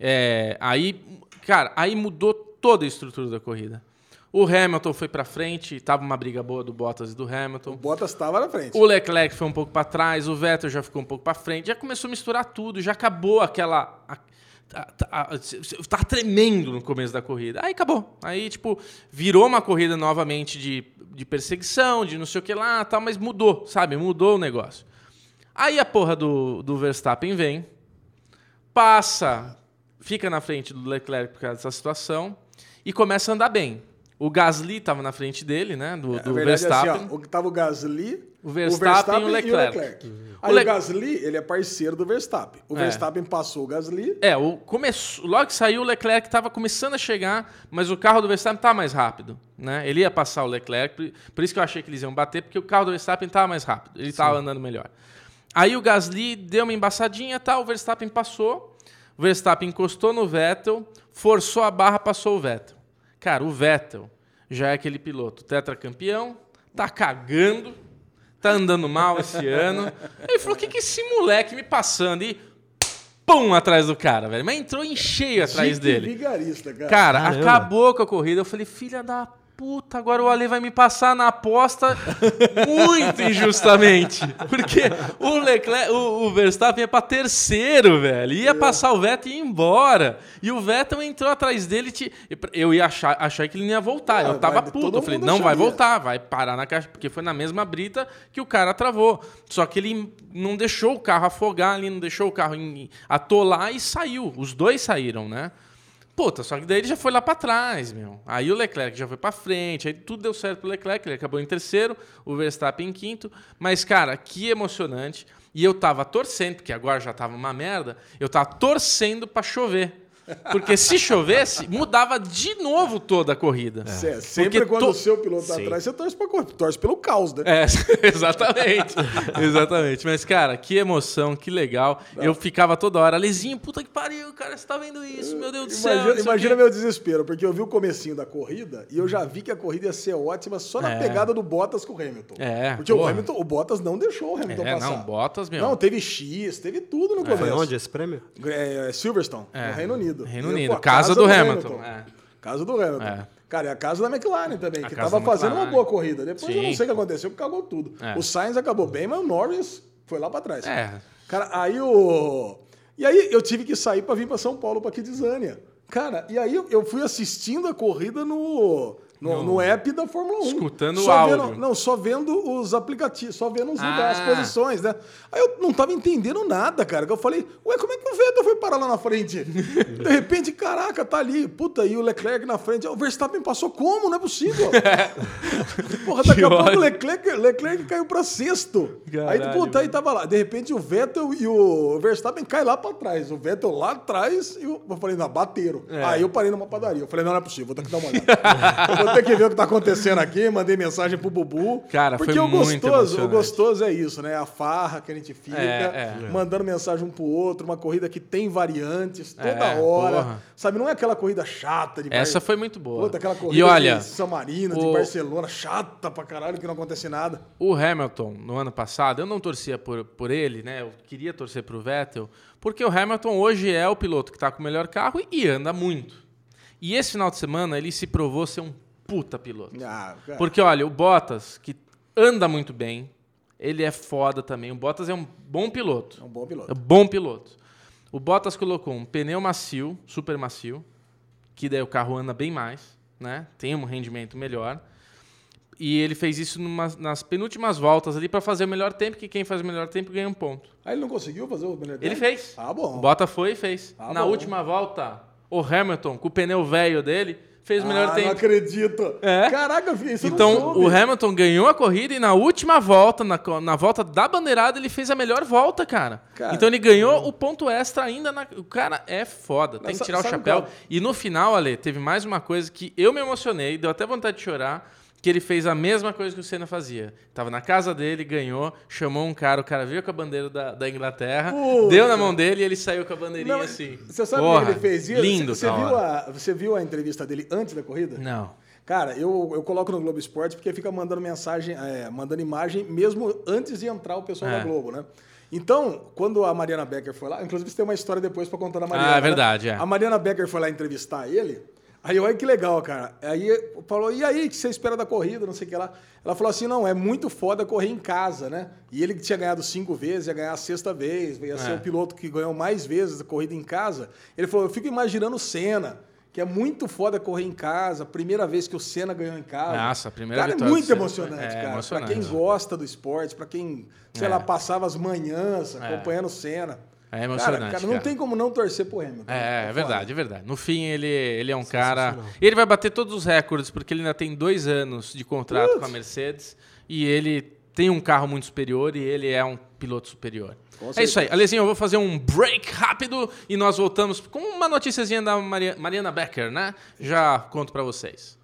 B: É, aí, cara, aí mudou toda a estrutura da corrida. O Hamilton foi pra frente, tava uma briga boa do Bottas e do
A: O
B: Hamilton.
A: Bottas estava na frente.
B: O Leclerc foi um pouco pra trás, o Vettel já ficou um pouco pra frente, já começou a misturar tudo, já acabou aquela. a- a- a- a- tá tremendo no começo da corrida. Aí acabou. Aí, tipo, virou uma corrida novamente de, de perseguição, de não sei o que lá tal, mas mudou, sabe? Mudou o negócio. Aí a porra do, do Verstappen vem, passa, fica na frente do Leclerc por causa dessa situação e começa a andar bem. O Gasly estava na frente dele, né? Do,
A: Na
B: do
A: verdade,
B: Verstappen.
A: assim, ó, o que tava o Gasly,
B: O Verstappen e o Leclerc.
A: Aí
B: O Le-
A: o Gasly, ele é parceiro do Verstappen. O
B: É.
A: Verstappen passou o Gasly.
B: É, o começo, logo que saiu, o Leclerc estava começando a chegar, mas o carro do Verstappen tá mais rápido. Né? Ele ia passar o Leclerc, por- por isso que eu achei que eles iam bater, porque o carro do Verstappen estava mais rápido, ele estava andando melhor. Aí o Gasly deu uma embaçadinha, tá, o Verstappen passou, o Verstappen encostou no Vettel, forçou a barra, passou o Vettel. Cara, o Vettel já é aquele piloto tetracampeão, tá cagando, tá andando mal esse ano. Ele falou: o que, que esse moleque me passando? E pum atrás do cara, velho. Mas entrou em cheio atrás
A: Dick
B: dele.
A: Vigarista, cara.
B: Cara,
C: Caramba.
B: acabou com a corrida. Eu falei, filha da puta, agora o Ale vai me passar na aposta muito injustamente. Porque o Leclerc, o, o Verstappen ia pra terceiro, velho. Ia passar o Vettel e ir embora. E o Vettel entrou atrás dele. Te... Eu ia achar, achar que ele não ia voltar.
A: Ah,
B: eu tava
A: vai-
B: puto. Eu falei, não vai voltar, vai parar na caixa. Porque foi na mesma brita que o cara travou. Só que ele não deixou o carro afogar ali, não deixou o carro atolar e saiu. Os dois saíram, né? Puta, só que daí ele já foi lá pra trás, meu. Aí o Leclerc já foi pra frente, aí tudo deu certo pro Leclerc, ele acabou em terceiro, o Verstappen em quinto. Mas, cara, que emocionante. E eu tava torcendo, porque agora já tava uma merda, eu tava torcendo pra chover. Porque se chovesse, mudava de novo toda a corrida.
A: Cê- sempre
B: Porque
A: quando
B: to-
A: o seu piloto tá
C: Sim.
A: atrás, você torce, pra, correr, torce pelo caos, né?
B: É, exatamente. exatamente. Mas, cara, que emoção, que legal. Eu ficava toda hora, Lezinho, puta que pariu, cara, você tá vendo isso, meu Deus do céu.
A: Imagina,
B: não o
A: imagina meu desespero, porque eu vi o comecinho da corrida e eu já vi que a corrida ia ser ótima só na
B: É.
A: pegada do Bottas com o Hamilton.
B: É,
A: Porque o
B: porra.
A: Hamilton, o Bottas não deixou o Hamilton
B: É,
A: passar.
B: não, Bottas, meu.
A: Não, teve X, teve tudo no começo.
C: Foi onde esse prêmio?
A: É, Silverstone,
B: É,
A: no Reino Unido.
B: Reino
A: E,
B: Unido,
A: pô, a
B: casa do Hamilton, é.
A: Casa do Hamilton.
B: É.
A: Cara, e a casa da McLaren também,
B: A
A: que
B: casa
A: tava fazendo uma boa corrida. Depois eu não
B: Sim.
A: sei o que aconteceu, porque cagou tudo.
B: É.
A: O Sainz acabou bem, mas o Norris foi lá pra trás.
B: É.
A: Cara, aí o. E aí eu tive que sair pra vir pra São Paulo, pra Kidzania. Cara, e aí eu fui assistindo a corrida no, No, no app da Fórmula 1.
B: Escutando
A: só
B: o áudio.
A: Vendo, não, só vendo os aplicativos, só vendo os lugares,
B: Ah.
A: as posições, né? Aí eu não tava entendendo nada, cara. Que eu falei, ué, como é que o Vettel foi parar lá na frente? De repente, caraca, tá ali. Puta, e o Leclerc na frente. O Verstappen passou como? Não é possível. Porra, daqui a pouco o. Leclerc, Leclerc caiu pra sexto. aí,
B: Caralho,
A: puta, aí tava lá. De repente, o Vettel e o Verstappen caem lá pra trás. O Vettel lá atrás e o... eu falei, não, bateram.
B: É.
A: Aí eu parei numa padaria. Eu falei, não, não é possível, vou ter que dar uma olhada. vou ter que ver o que tá acontecendo aqui. Mandei mensagem pro Bubu.
B: Cara,
A: porque
B: foi
A: o
B: muito
A: gostoso, o gostoso é isso, né? A farra que a gente fica,
B: É, é.
A: mandando mensagem um pro outro, uma corrida que tem variantes toda
B: É,
A: hora.
B: porra.
A: Sabe, não é aquela corrida chata de
B: Essa
A: Bar-
B: foi muito boa.
A: Puta, aquela corrida
B: e olha,
A: de San Marino, de
B: o-
A: Barcelona, chata pra caralho, que não acontece nada.
B: o Hamilton, no ano passado, eu não torcia por, por ele, né? Eu queria torcer pro Vettel, porque o Hamilton hoje é o piloto que tá com o melhor carro e anda muito. E esse final de semana ele se provou ser um puta piloto.
A: Ah.
B: Porque, olha, o Bottas, que anda muito bem, ele é foda também. O Bottas é um bom piloto.
A: É um bom
B: É
A: piloto.
B: um bom piloto. O Bottas colocou um pneu macio, super macio, que daí o carro anda bem mais, né? Tem um rendimento melhor. E ele fez isso numa- nas penúltimas voltas ali para fazer o melhor tempo, que quem faz o melhor tempo ganha um ponto.
A: Aí ele não conseguiu fazer o melhor
B: Ele
A: tempo?
B: fez.
A: Ah,
B: O
A: bom.
B: Bottas foi e fez.
A: Ah,
B: Na
A: bom.
B: última volta, o Hamilton, com o pneu velho dele, fez o melhor
A: ah, não
B: tempo.
A: acredito.
B: É.
A: Caraca, isso não
B: Então, o Hamilton ganhou a corrida e na última volta, na, na volta da bandeirada, ele fez a melhor volta, cara.
A: Cara,
B: então ele ganhou o ponto extra ainda. Na, o cara é foda, tem
A: Mas
B: que tirar o chapéu. E no final, Ale, teve mais uma coisa que eu me emocionei, deu até vontade de chorar. Que ele fez a mesma coisa que o Senna fazia. Tava na casa dele, ganhou, chamou um cara, o cara veio com a bandeira da, da Inglaterra,
A: Puta.
B: deu na mão dele e ele saiu com a bandeirinha
A: Não,
B: assim.
A: Você sabe
B: Porra,
A: o que ele fez isso?
B: Lindo,
A: você,
B: cara.
A: viu a, você viu a entrevista dele antes da corrida?
B: Não.
A: Cara, eu, eu coloco no Globo Esporte porque fica mandando mensagem, é, mandando imagem mesmo antes de entrar o pessoal
B: É.
A: da Globo, né? Então, quando a Mariana Becker foi lá, inclusive você tem uma história depois pra contar da Mariana.
B: Ah, é verdade,
A: né?
B: é.
A: A Mariana Becker foi lá entrevistar ele. Aí, olha que legal, cara. Aí falou, e aí, o que você espera da corrida, não sei o que lá. Ela falou assim, não, é muito foda correr em casa, né? E ele que tinha ganhado cinco vezes, ia ganhar a sexta vez, ia ser
B: É.
A: o piloto que ganhou mais vezes a corrida em casa. Ele falou, eu fico imaginando o Senna, que é muito foda correr em casa, primeira vez que o Senna ganhou em casa.
B: Nossa, a primeira
A: cara,
B: vitória
A: é muito emocionante,
B: É,
A: cara.
B: emocionante.
A: Pra quem gosta do esporte, pra quem, sei
B: É.
A: lá, passava as manhãs acompanhando o Senna.
B: É emocionante,
A: Cara, cara, não
B: cara.
A: tem como não torcer pro Hamilton.
B: É, é
A: foda.
B: verdade, é verdade. No fim, ele, ele é um cara. Ele vai bater todos os recordes, porque ele ainda tem dois anos de contrato
A: Putz.
B: com a Mercedes. E ele tem um carro muito superior e ele é um piloto superior. É isso aí. Alezinho, eu vou fazer um break rápido e nós voltamos com uma noticiazinha da Maria- Mariana Becker, né? Já conto pra vocês.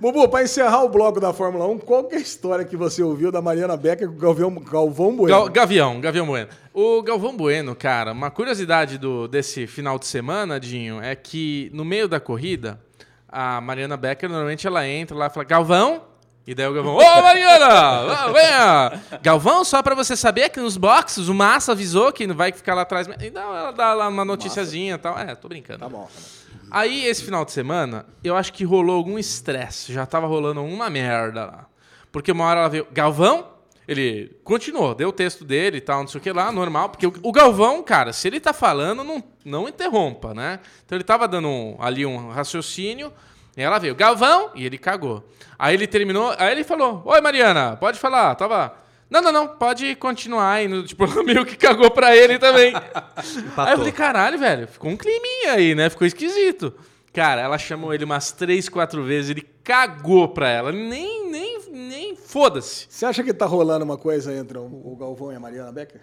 A: Bubu, pra encerrar o bloco da Fórmula 1, qual que é a história que você ouviu da Mariana Becker com o Galvão, Galvão Bueno?
B: Gal- Gavião, Gavião Bueno. O Galvão Bueno, cara, uma curiosidade do, desse final de semana, Dinho, é que no meio da corrida, a Mariana Becker, normalmente ela entra lá e fala, Galvão? E daí o Galvão, ô Mariana, venha! Galvão, só pra você saber que nos boxes o Massa avisou que não vai ficar lá atrás. Então ela dá lá uma noticiazinha e tal. É, tô brincando.
A: Tá bom. tá bom.
B: Aí, esse final de semana, eu acho que rolou algum estresse. Já tava rolando uma merda lá. Porque uma hora ela veio, Galvão? Ele continuou, deu o texto dele e tal, não sei o que lá, normal. Porque o, o Galvão, cara, se ele tá falando, não, não interrompa, né? Então ele tava dando um- ali um raciocínio, e ela veio, Galvão? E ele cagou. Aí ele terminou, aí ele falou, Oi, Mariana, pode falar, tava... Não, não, não, pode continuar aí. no- Tipo, meio que cagou pra ele também. Aí eu falei, caralho, velho, ficou um climinha aí, né? Ficou esquisito. Cara, ela chamou ele umas três, quatro vezes, ele cagou pra ela. Nem, nem, nem foda-se.
A: Você acha que tá rolando uma coisa entre o o Galvão e a Mariana Becker?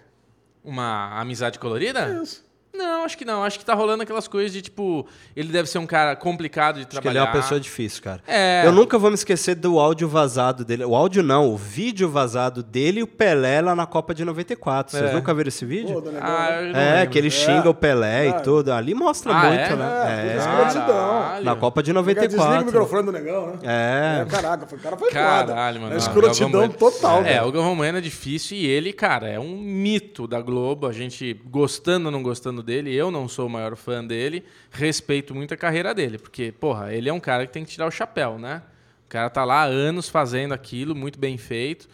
B: Uma amizade colorida?
A: Isso.
B: Não, acho que não. Acho que tá rolando aquelas coisas de, tipo, ele deve ser um cara complicado de
C: Acho que ele
B: trabalhar.
C: é uma pessoa difícil, cara.
B: É.
C: Eu nunca vou me esquecer do áudio vazado dele. O áudio não, o vídeo vazado dele e o Pelé lá na Copa de 94. Vocês
B: É.
C: nunca viram esse
A: Pô,
C: vídeo?
A: dona
B: Ah,
A: Negão,
B: eu não
C: é,
B: lembro.
C: que ele xinga o Pelé e tudo. Ali mostra
B: Ah,
C: muito,
B: é?
C: né?
A: É,
C: É.
B: Caralho.
C: Na Copa de
A: Desliga o
C: 94.
A: microfone do Negão, né?
C: É.
A: Caraca, foi- o cara foi
B: Caralho,
A: foda.
B: mano.
A: É escrotidão total,
B: É, o Galvão Bueno é difícil e ele, cara, é um mito da Globo. A gente, gostando ou não gostando dele, eu não sou o maior fã dele, respeito muito a carreira dele, porque, porra, ele é um cara que tem que tirar o chapéu, né? O cara tá lá há anos fazendo aquilo, muito bem feito.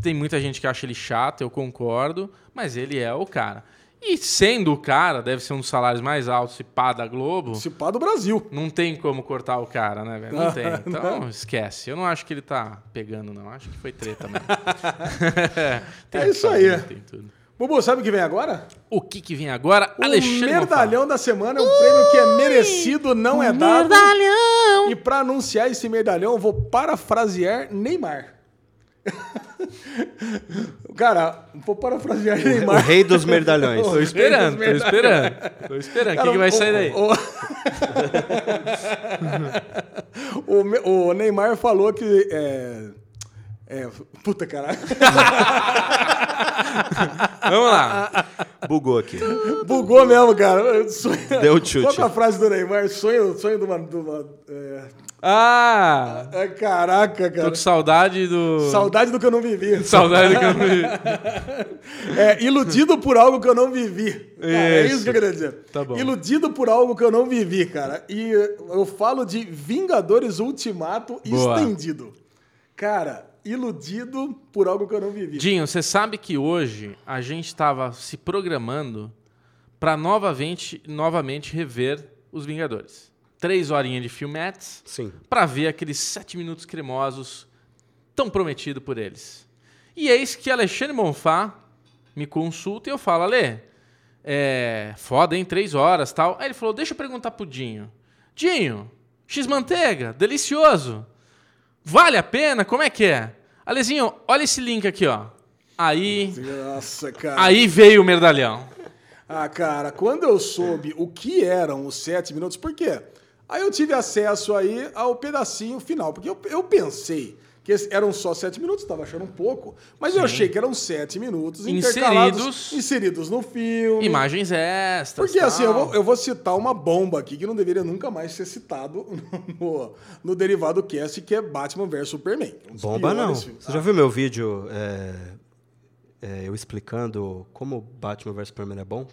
B: Tem muita gente que acha ele chato, eu concordo, mas ele é o cara. E sendo o cara, deve ser um dos salários mais altos e pá da Globo.
A: Se pá do Brasil.
B: Não tem como cortar o cara, né, velho? Não tem. Então, esquece. Eu não acho que ele tá pegando, não. Acho que foi treta mesmo.
A: É isso aí.
B: Tem tudo.
A: Bubu, sabe o que vem agora?
B: O que que vem agora?
A: O
B: Alexandre
A: merdalhão da semana é um prêmio que é merecido, não é dado.
B: Merdalhão!
A: E pra anunciar esse merdalhão, eu vou parafrasear Neymar. Cara, vou parafrasear
C: O
A: Neymar.
C: rei dos merdalhões.
B: Tô esperando, tô esperando. Tô esperando. O que,
A: Cara,
B: que vai
A: o-
B: sair daí?
A: O, o o Neymar falou que. É, é, puta caralho.
B: Vamos lá.
C: Bugou aqui.
A: Bugou mesmo, cara. Sonho-
C: Deu chute.
A: Qual que é a frase do Neymar? Sonho, sonho de uma. de uma- é,
B: Ah!
A: é, caraca,
B: Tô
A: cara.
B: com saudade do.
A: Saudade do que eu não vivi.
B: Saudade do que eu não vi.
A: É, iludido por algo que eu não vivi. Cara, é
B: Isso.
A: isso que eu queria dizer.
B: Tá bom.
A: Iludido por algo que eu não vivi, cara. E eu falo de Vingadores Ultimato
B: Boa.
A: estendido. Cara, iludido por algo que eu não vivi.
B: Dinho, você sabe que hoje a gente estava se programando para novamente, novamente rever os Vingadores. Três horinhas de filmetes
C: Sim.
B: para ver aqueles sete minutos cremosos tão prometido por eles. E eis que Alexandre Monfá me consulta e eu falo, Ale, é foda, hein? Três horas tal. Aí ele falou, deixa eu perguntar pro Dinho. Dinho, X-manteiga, delicioso. Vale a pena? Como é que é? Alezinho, olha esse link aqui, ó. Aí,
A: Nossa, cara.
B: aí veio o merdalhão.
A: Ah, cara, quando eu soube o que eram os sete minutos, por quê? Aí eu tive acesso aí ao pedacinho final, porque eu, eu pensei que eram só sete minutos, estava achando um pouco, mas eu achei que eram sete minutos intercalados,
B: Inseridos.
A: inseridos no filme.
B: Imagens extras.
A: Porque assim, eu
B: tal.
A: vou, eu vou citar uma bomba aqui que não deveria nunca mais ser citado no, no Derivado Cast, que é Batman vs Superman. Um
C: Bomba não.
A: filmes.
C: Você já viu meu vídeo é, é, eu explicando como Batman vs Superman é bom?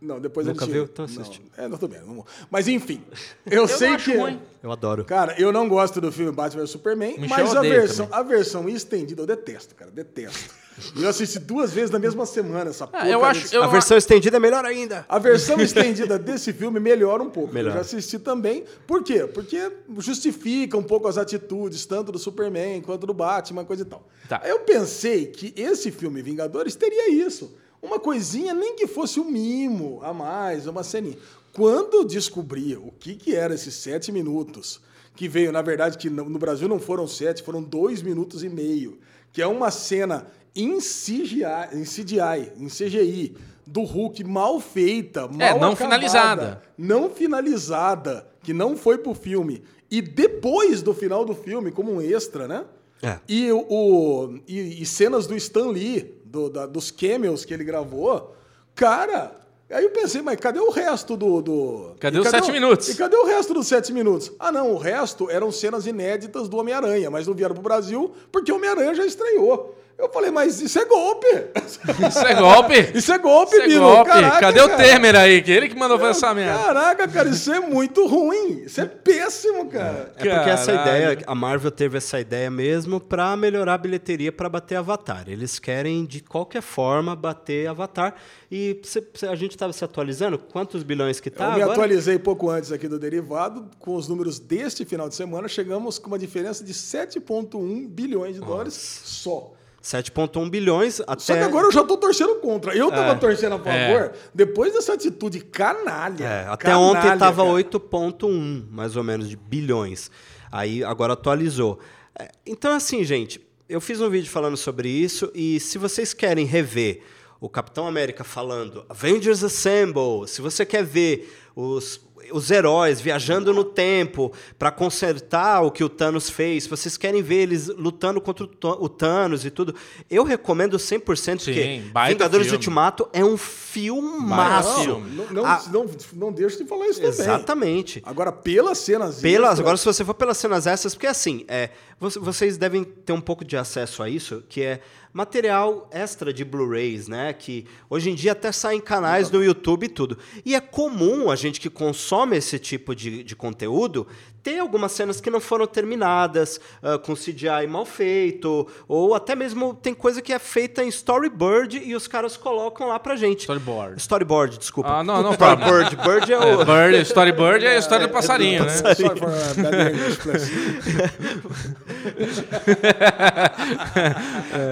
A: Não, depois
C: Nunca viu? Então
A: não, é, não, tudo bem. não- Mas enfim, eu,
B: Eu
A: sei
B: não acho
A: que...
B: ruim.
C: Eu adoro.
A: Cara, eu não gosto do filme Batman vs Superman,
B: Michel
A: mas a versão, a versão estendida eu detesto, cara, detesto. E eu assisti duas vezes na mesma semana essa
B: Ah,
A: porcaria
B: eu acho- eu
C: A versão estendida é melhor ainda.
A: A versão estendida desse filme melhora um pouco.
C: Melhor.
A: Eu já assisti também. Por quê? Porque justifica um pouco as atitudes, tanto do Superman quanto do Batman, coisa e tal.
B: Tá.
A: Eu pensei que esse filme Vingadores teria isso. Uma coisinha, nem que fosse um mimo a mais, uma ceninha. Quando eu descobri o que, que era esses sete minutos, que veio, na verdade, que no Brasil não foram sete, foram dois minutos e meio, que é uma cena em CGI, em CGI, em CGI do Hulk mal feita, mal
B: É, não
A: acabada,
B: finalizada.
A: não finalizada, que não foi pro filme, e depois do final do filme, como um extra, né?
C: É.
A: E, o, o- e, e cenas do Stan Lee, do- da- dos cameos que ele gravou, cara. Aí eu pensei, mas cadê o resto do. do
B: Cadê
A: e
B: os sete
A: o-
B: minutos?
A: E cadê o resto dos sete minutos? Ah, não, o resto eram cenas inéditas do Homem-Aranha, mas não vieram pro Brasil porque o Homem-Aranha já estreou. Eu falei, mas isso é golpe!
B: Isso é golpe?
A: Isso é golpe,
B: Isso é golpe.
A: Caraca,
B: Cadê o
A: cara.
B: Temer aí? Que ele que mandou fazer essa merda.
A: Caraca, cara, isso é muito ruim. Isso é péssimo, cara.
C: É porque essa ideia, a Marvel teve essa ideia mesmo pra melhorar a bilheteria pra bater Avatar. Eles querem de qualquer forma bater Avatar. E cê- cê- a gente estava se atualizando, quantos bilhões que tá
A: Eu me
C: agora?
A: atualizei pouco antes aqui do derivado. Com os números deste final de semana, chegamos com uma diferença de 7,1 bilhões de dólares só.
C: 7.1 bilhões até
A: Só que agora eu já tô torcendo contra. Eu tava
B: É.
A: torcendo a favor, depois dessa atitude canalha.
C: É, até
A: canalha,
C: ontem estava
A: cara.
C: 8,1, mais ou menos, de bilhões. Aí agora atualizou. É, Então, assim, gente, eu fiz um vídeo falando sobre isso e se vocês querem rever o Capitão América falando Avengers Assemble, se você quer ver os, os heróis viajando no tempo para consertar o que o Thanos fez, vocês querem ver eles lutando contra o Tha- o Thanos e tudo, eu recomendo 100%
B: Sim,
C: porque
B: baita
C: Vingadores
B: filme.
C: Ultimato é um filmaço.
B: filme.
A: Não, não,
C: Ah,
A: não, não deixa de falar isso também.
C: Exatamente.
A: Agora, pelas cenas.
C: Pelas,
A: extras-
C: agora, se você for pelas cenas essas, porque assim, é, vo- vocês devem ter um pouco de acesso a isso, que é material extra de Blu-rays, né? Que hoje em dia até sai em canais no YouTube e tudo. E é comum a gente que consome esse tipo de, de conteúdo, tem algumas cenas que não foram terminadas, uh, com CGI mal feito, ou até mesmo tem coisa que é feita em storyboard e os caras colocam lá pra gente.
B: Storyboard.
C: Storyboard, desculpa.
B: Ah, não, não
C: Storyboard. Bird é o...
B: É, bird, storyboard é a história do passarinho, né?
A: For uh, bad English, please.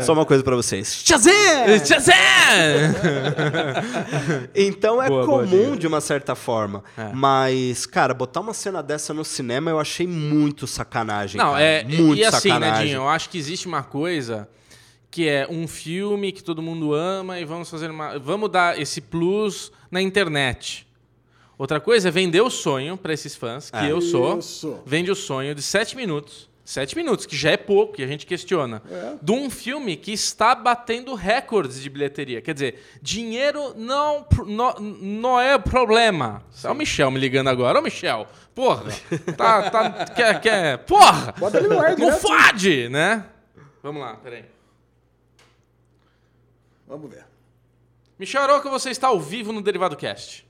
C: Só uma coisa pra vocês. Shazam!
B: Shazam!
C: Então é
B: Boa, boa
C: comum
B: dica.
C: de uma certa forma.
B: É.
C: Mas, cara, botar uma cena dessa no cinema eu achei muito sacanagem.
B: Não,
C: cara.
B: é.
C: muito
B: e assim, né,
C: sacanagem.
B: Dinho? Eu acho que existe uma coisa que é um filme que todo mundo ama e vamos fazer uma. Vamos dar esse plus na internet. Outra coisa é vender o sonho para esses fãs, que
C: É.
B: eu sou.
A: Isso.
B: Vende o sonho de sete minutos. Sete minutos, que já é pouco, que a gente questiona.
A: É.
B: De um filme que está batendo recordes de bilheteria. Quer dizer, dinheiro não, não, não é problema. É o Michel me ligando agora. Ô, Michel, porra, tá, tá, quer, quer, porra,
A: Bota ele no ar
B: não fode, né? Vamos lá, peraí.
A: Vamos ver.
B: Michel Aroca, você está ao vivo no Derivado Cast.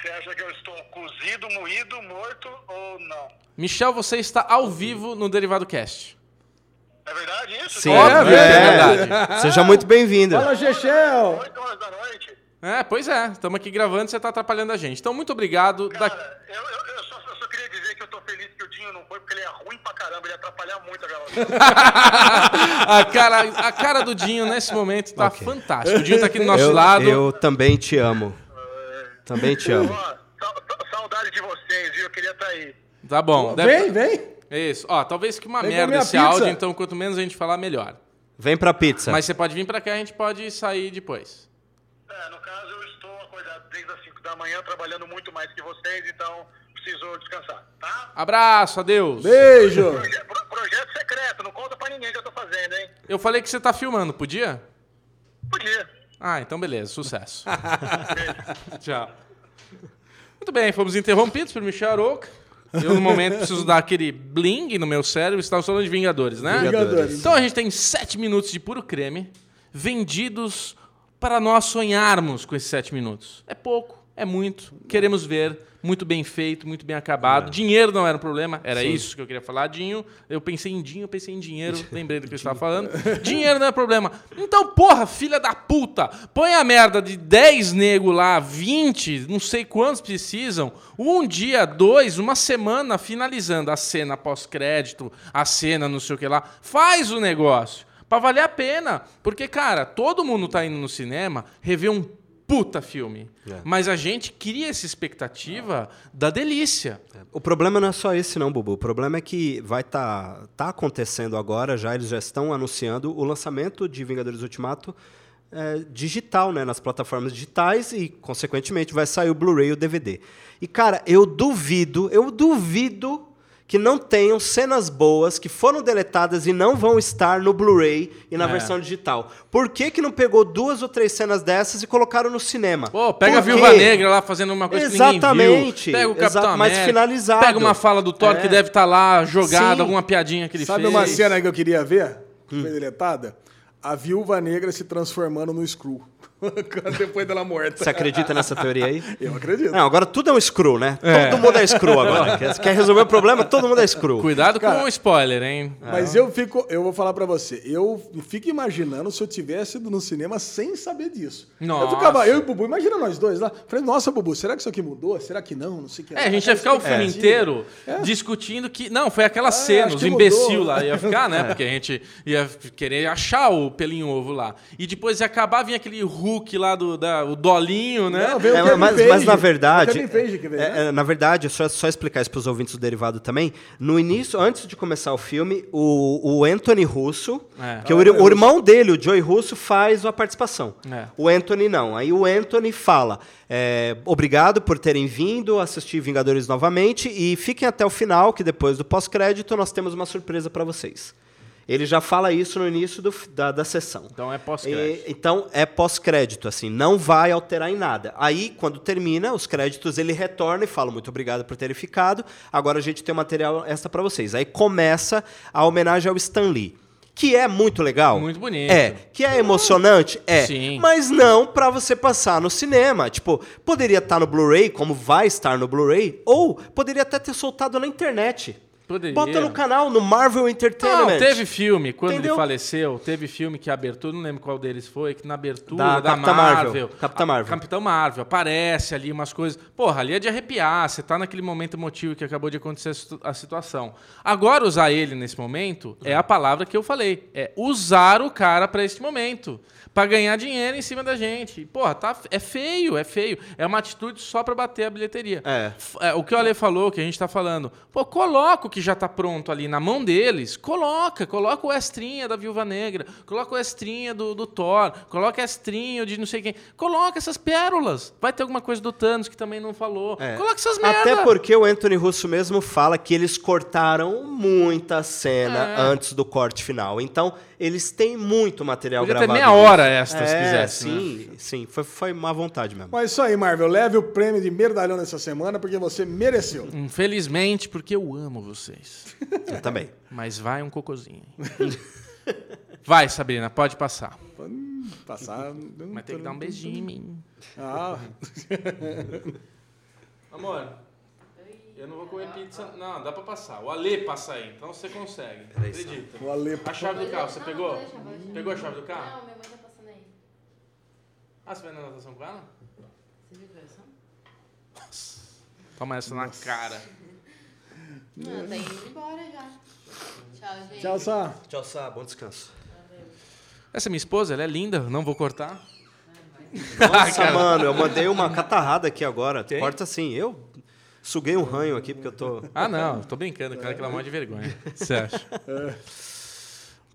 D: Você acha que eu estou cozido, moído, morto ou não?
B: Michel, você está ao vivo no Derivado Cast.
D: É verdade isso?
C: Sim,
B: Óbvio,
C: é,
B: é verdade.
C: Seja muito bem-vindo.
A: Fala, Chechel!
D: 8 horas da noite?
B: É, pois é, estamos aqui gravando e você está atrapalhando a gente. Então, muito obrigado. Da-
D: Cara, eu, eu, eu, só, eu só queria dizer que eu tô feliz que o Dinho não foi, porque ele é ruim pra caramba, ele ia atrapalhar muito a gravação.
B: a, cara, a cara do Dinho nesse momento tá fantástica. O Dinho tá aqui do nosso
C: eu,
B: lado.
C: eu também te amo. Também te amo.
D: Ó, sa- sa- saudade de vocês, viu? Eu queria estar aí.
B: Tá bom. deve-
A: Vem, vem!
B: Isso. Ó, talvez que uma
A: Vem
B: merda esse
A: pizza.
B: áudio, então quanto menos a gente falar, melhor.
C: Vem pra pizza.
B: Mas você pode vir pra cá, a gente pode sair depois.
D: É, no caso, eu estou acordado desde as 5 da manhã, trabalhando muito mais que vocês, então preciso descansar, tá?
B: Abraço, adeus.
A: Beijo!
D: Proje- pro- projeto secreto, não conta pra ninguém que eu tô fazendo, hein?
B: Eu falei que você tá filmando, podia?
D: Podia.
B: Ah, então beleza, sucesso. Tchau. Muito bem, fomos interrompidos por Michel Aroca. Eu, no momento, preciso dar aquele bling no meu cérebro. Estamos falando de Vingadores, né?
A: Vingadores.
B: Então a gente tem sete minutos de puro creme vendidos para nós sonharmos com esses sete minutos. É pouco, é muito. Queremos ver. Muito bem feito, muito bem acabado. Dinheiro não era um problema, era isso que eu queria falar. Dinho, eu pensei em Dinho, eu pensei em dinheiro, lembrei do que eu estava falando. Dinheiro não é problema. Então, porra, filha da puta, põe a merda de 10 nego lá, 20, não sei quantos precisam, um dia, dois, uma semana finalizando a cena pós-crédito, a cena não sei o que lá. Faz o negócio. Pra valer a pena. Porque, cara, todo mundo tá indo no cinema rever um puta filme. Mas a gente cria essa expectativa da delícia.
C: O problema não é só esse, não, Bubu. O problema é que vai estar tá, tá acontecendo agora, já eles já estão anunciando o lançamento de Vingadores Ultimato é, digital, né, nas plataformas digitais e, consequentemente, vai sair o Blu-ray e o DVD. E, cara, eu duvido, eu duvido que não tenham cenas boas que foram deletadas e não vão estar no Blu-ray e na
B: É.
C: versão digital. Por que, que não pegou duas ou três cenas dessas e colocaram no cinema?
B: Pô, pega a Viúva? Negra lá fazendo uma coisa que
C: Exatamente.
B: ninguém viu. Pega o Capitão
C: Exato, mas
B: América.
C: finalizado.
B: Pega uma fala do Thor
C: É.
B: que deve estar lá jogada,
C: Sim.
B: alguma piadinha que ele
A: Sabe
B: fez.
A: uma cena que eu queria ver? Que foi deletada? A viúva negra se transformando no Screw. Depois dela morta.
C: Você acredita nessa teoria aí?
A: Eu acredito.
C: Não, agora tudo é um screw, né? Todo mundo é screw agora. Quer, resolver o problema? Todo mundo é screw.
B: Cuidado
A: Cara,
B: com o spoiler, hein?
A: Mas eu fico, eu vou falar pra você, eu fico imaginando se eu tivesse ido no cinema sem saber disso.
B: Nossa.
A: Eu ficava, eu e o Bubu, imagina nós dois lá. Falei, nossa, Bubu, será que isso aqui mudou? Será que não? Não sei o que.
B: É, a gente ia ficar o filme inteiro
A: É.
B: discutindo que. Não, foi aquela cena,
A: acho
B: os imbecil
A: mudou.
B: lá ia ficar, né? Porque a gente ia querer achar o pelinho ovo lá. E depois ia acabar, vinha aquele Hulk lá do da, o Dolinho, né?
A: Não, veio
C: É,
A: o Kevin
C: mas,
A: Feige.
C: mas na
A: O
C: verdade,
A: Kevin Feige que veio,
C: é,
A: né?
C: é, na verdade, só, só explicar isso para os ouvintes do derivado também. No início, antes de começar o filme, o, o Anthony Russo,
B: É.
C: que é o, o irmão dele, o Joey Russo, faz a participação.
B: É.
C: O Anthony não. Aí o Anthony fala: é, obrigado por terem vindo assistir Vingadores novamente e fiquem até o final, que depois do pós-crédito nós temos uma surpresa para vocês. Ele já fala isso no início do- da, da sessão.
B: Então é pós-crédito.
C: Então é pós-crédito, assim, não vai alterar em nada. Aí, quando termina os créditos, ele retorna e fala muito obrigado por terem ficado. Agora a gente tem um material extra para vocês. Aí começa a homenagem ao Stan Lee. Que é muito legal.
B: Muito bonito.
C: É. Que é emocionante? É.
B: Sim.
C: Mas não pra você passar no cinema. Tipo, poderia estar no Blu-ray, como vai estar no Blu-ray, ou poderia até ter soltado na internet.
B: Poderia.
C: Bota no canal, no Marvel Entertainment.
B: Não, teve filme, quando
C: Entendeu?
B: ele faleceu, teve filme que a abertura, não lembro qual deles foi, que na abertura
C: Da
B: da,
C: Capitã
B: Marvel,
C: Marvel. Capitã Marvel.
B: Capitão Marvel, aparece ali umas coisas. Porra, ali é de arrepiar, você tá naquele momento emotivo que acabou de acontecer a situ- a situação. Agora, usar ele nesse momento é a palavra que eu falei. É usar o cara pra esse momento. Pra ganhar dinheiro em cima da gente. Porra, tá, é feio, é feio. É uma atitude só pra bater a bilheteria.
C: É.
B: É, o que o Ale falou, que a gente tá falando. Pô, coloca o que já tá pronto ali na mão deles. Coloca. Coloca o estrinha da Viúva Negra. Coloca o estrinha do, do Thor. Coloca o estrinho de não sei quem. Coloca essas pérolas. Vai ter alguma coisa do Thanos que também não falou.
C: É.
B: Coloca essas merda.
C: Até porque o Anthony Russo mesmo fala que eles cortaram muita cena
B: É.
C: antes do corte final. Então, eles têm muito material
B: Podia ter
C: gravado.
B: meia
C: disso.
B: hora extra, se
C: é,
B: quisesse, né?
C: Sim, sim. Foi, foi má vontade mesmo.
A: Mas isso aí, Marvel. Leve o prêmio de merdalhão nessa semana porque você mereceu.
B: Infelizmente, porque eu amo vocês.
C: Eu também.
B: Mas vai um cocôzinho. vai, Sabrina, pode passar.
A: Passar.
B: Mas tem que dar um beijinho em mim.
A: Ah,
B: Amor, eu não vou comer pizza. Não, dá pra passar. O Ale passa aí, então você consegue. Acredita.
A: o Ale.
B: A chave do carro, você pegou?
E: pode.
B: Pegou a chave do carro?
E: Não, minha mãe tá passando aí.
B: Ah, você vai na natação com ela?
E: Você viu a?
B: Toma essa na cara.
E: Não, tá indo embora já. Tchau, gente.
A: Tchau, Sá.
C: Tchau, Sá. Bom descanso.
B: Essa é minha esposa, ela é linda, não vou cortar.
C: Nossa, mano, eu mandei uma catarrada aqui agora.
B: Quem?
C: Corta assim. Eu suguei um ranho aqui porque eu tô.
B: Ah, não, tô brincando, cara, aquela mão de vergonha. Você acha?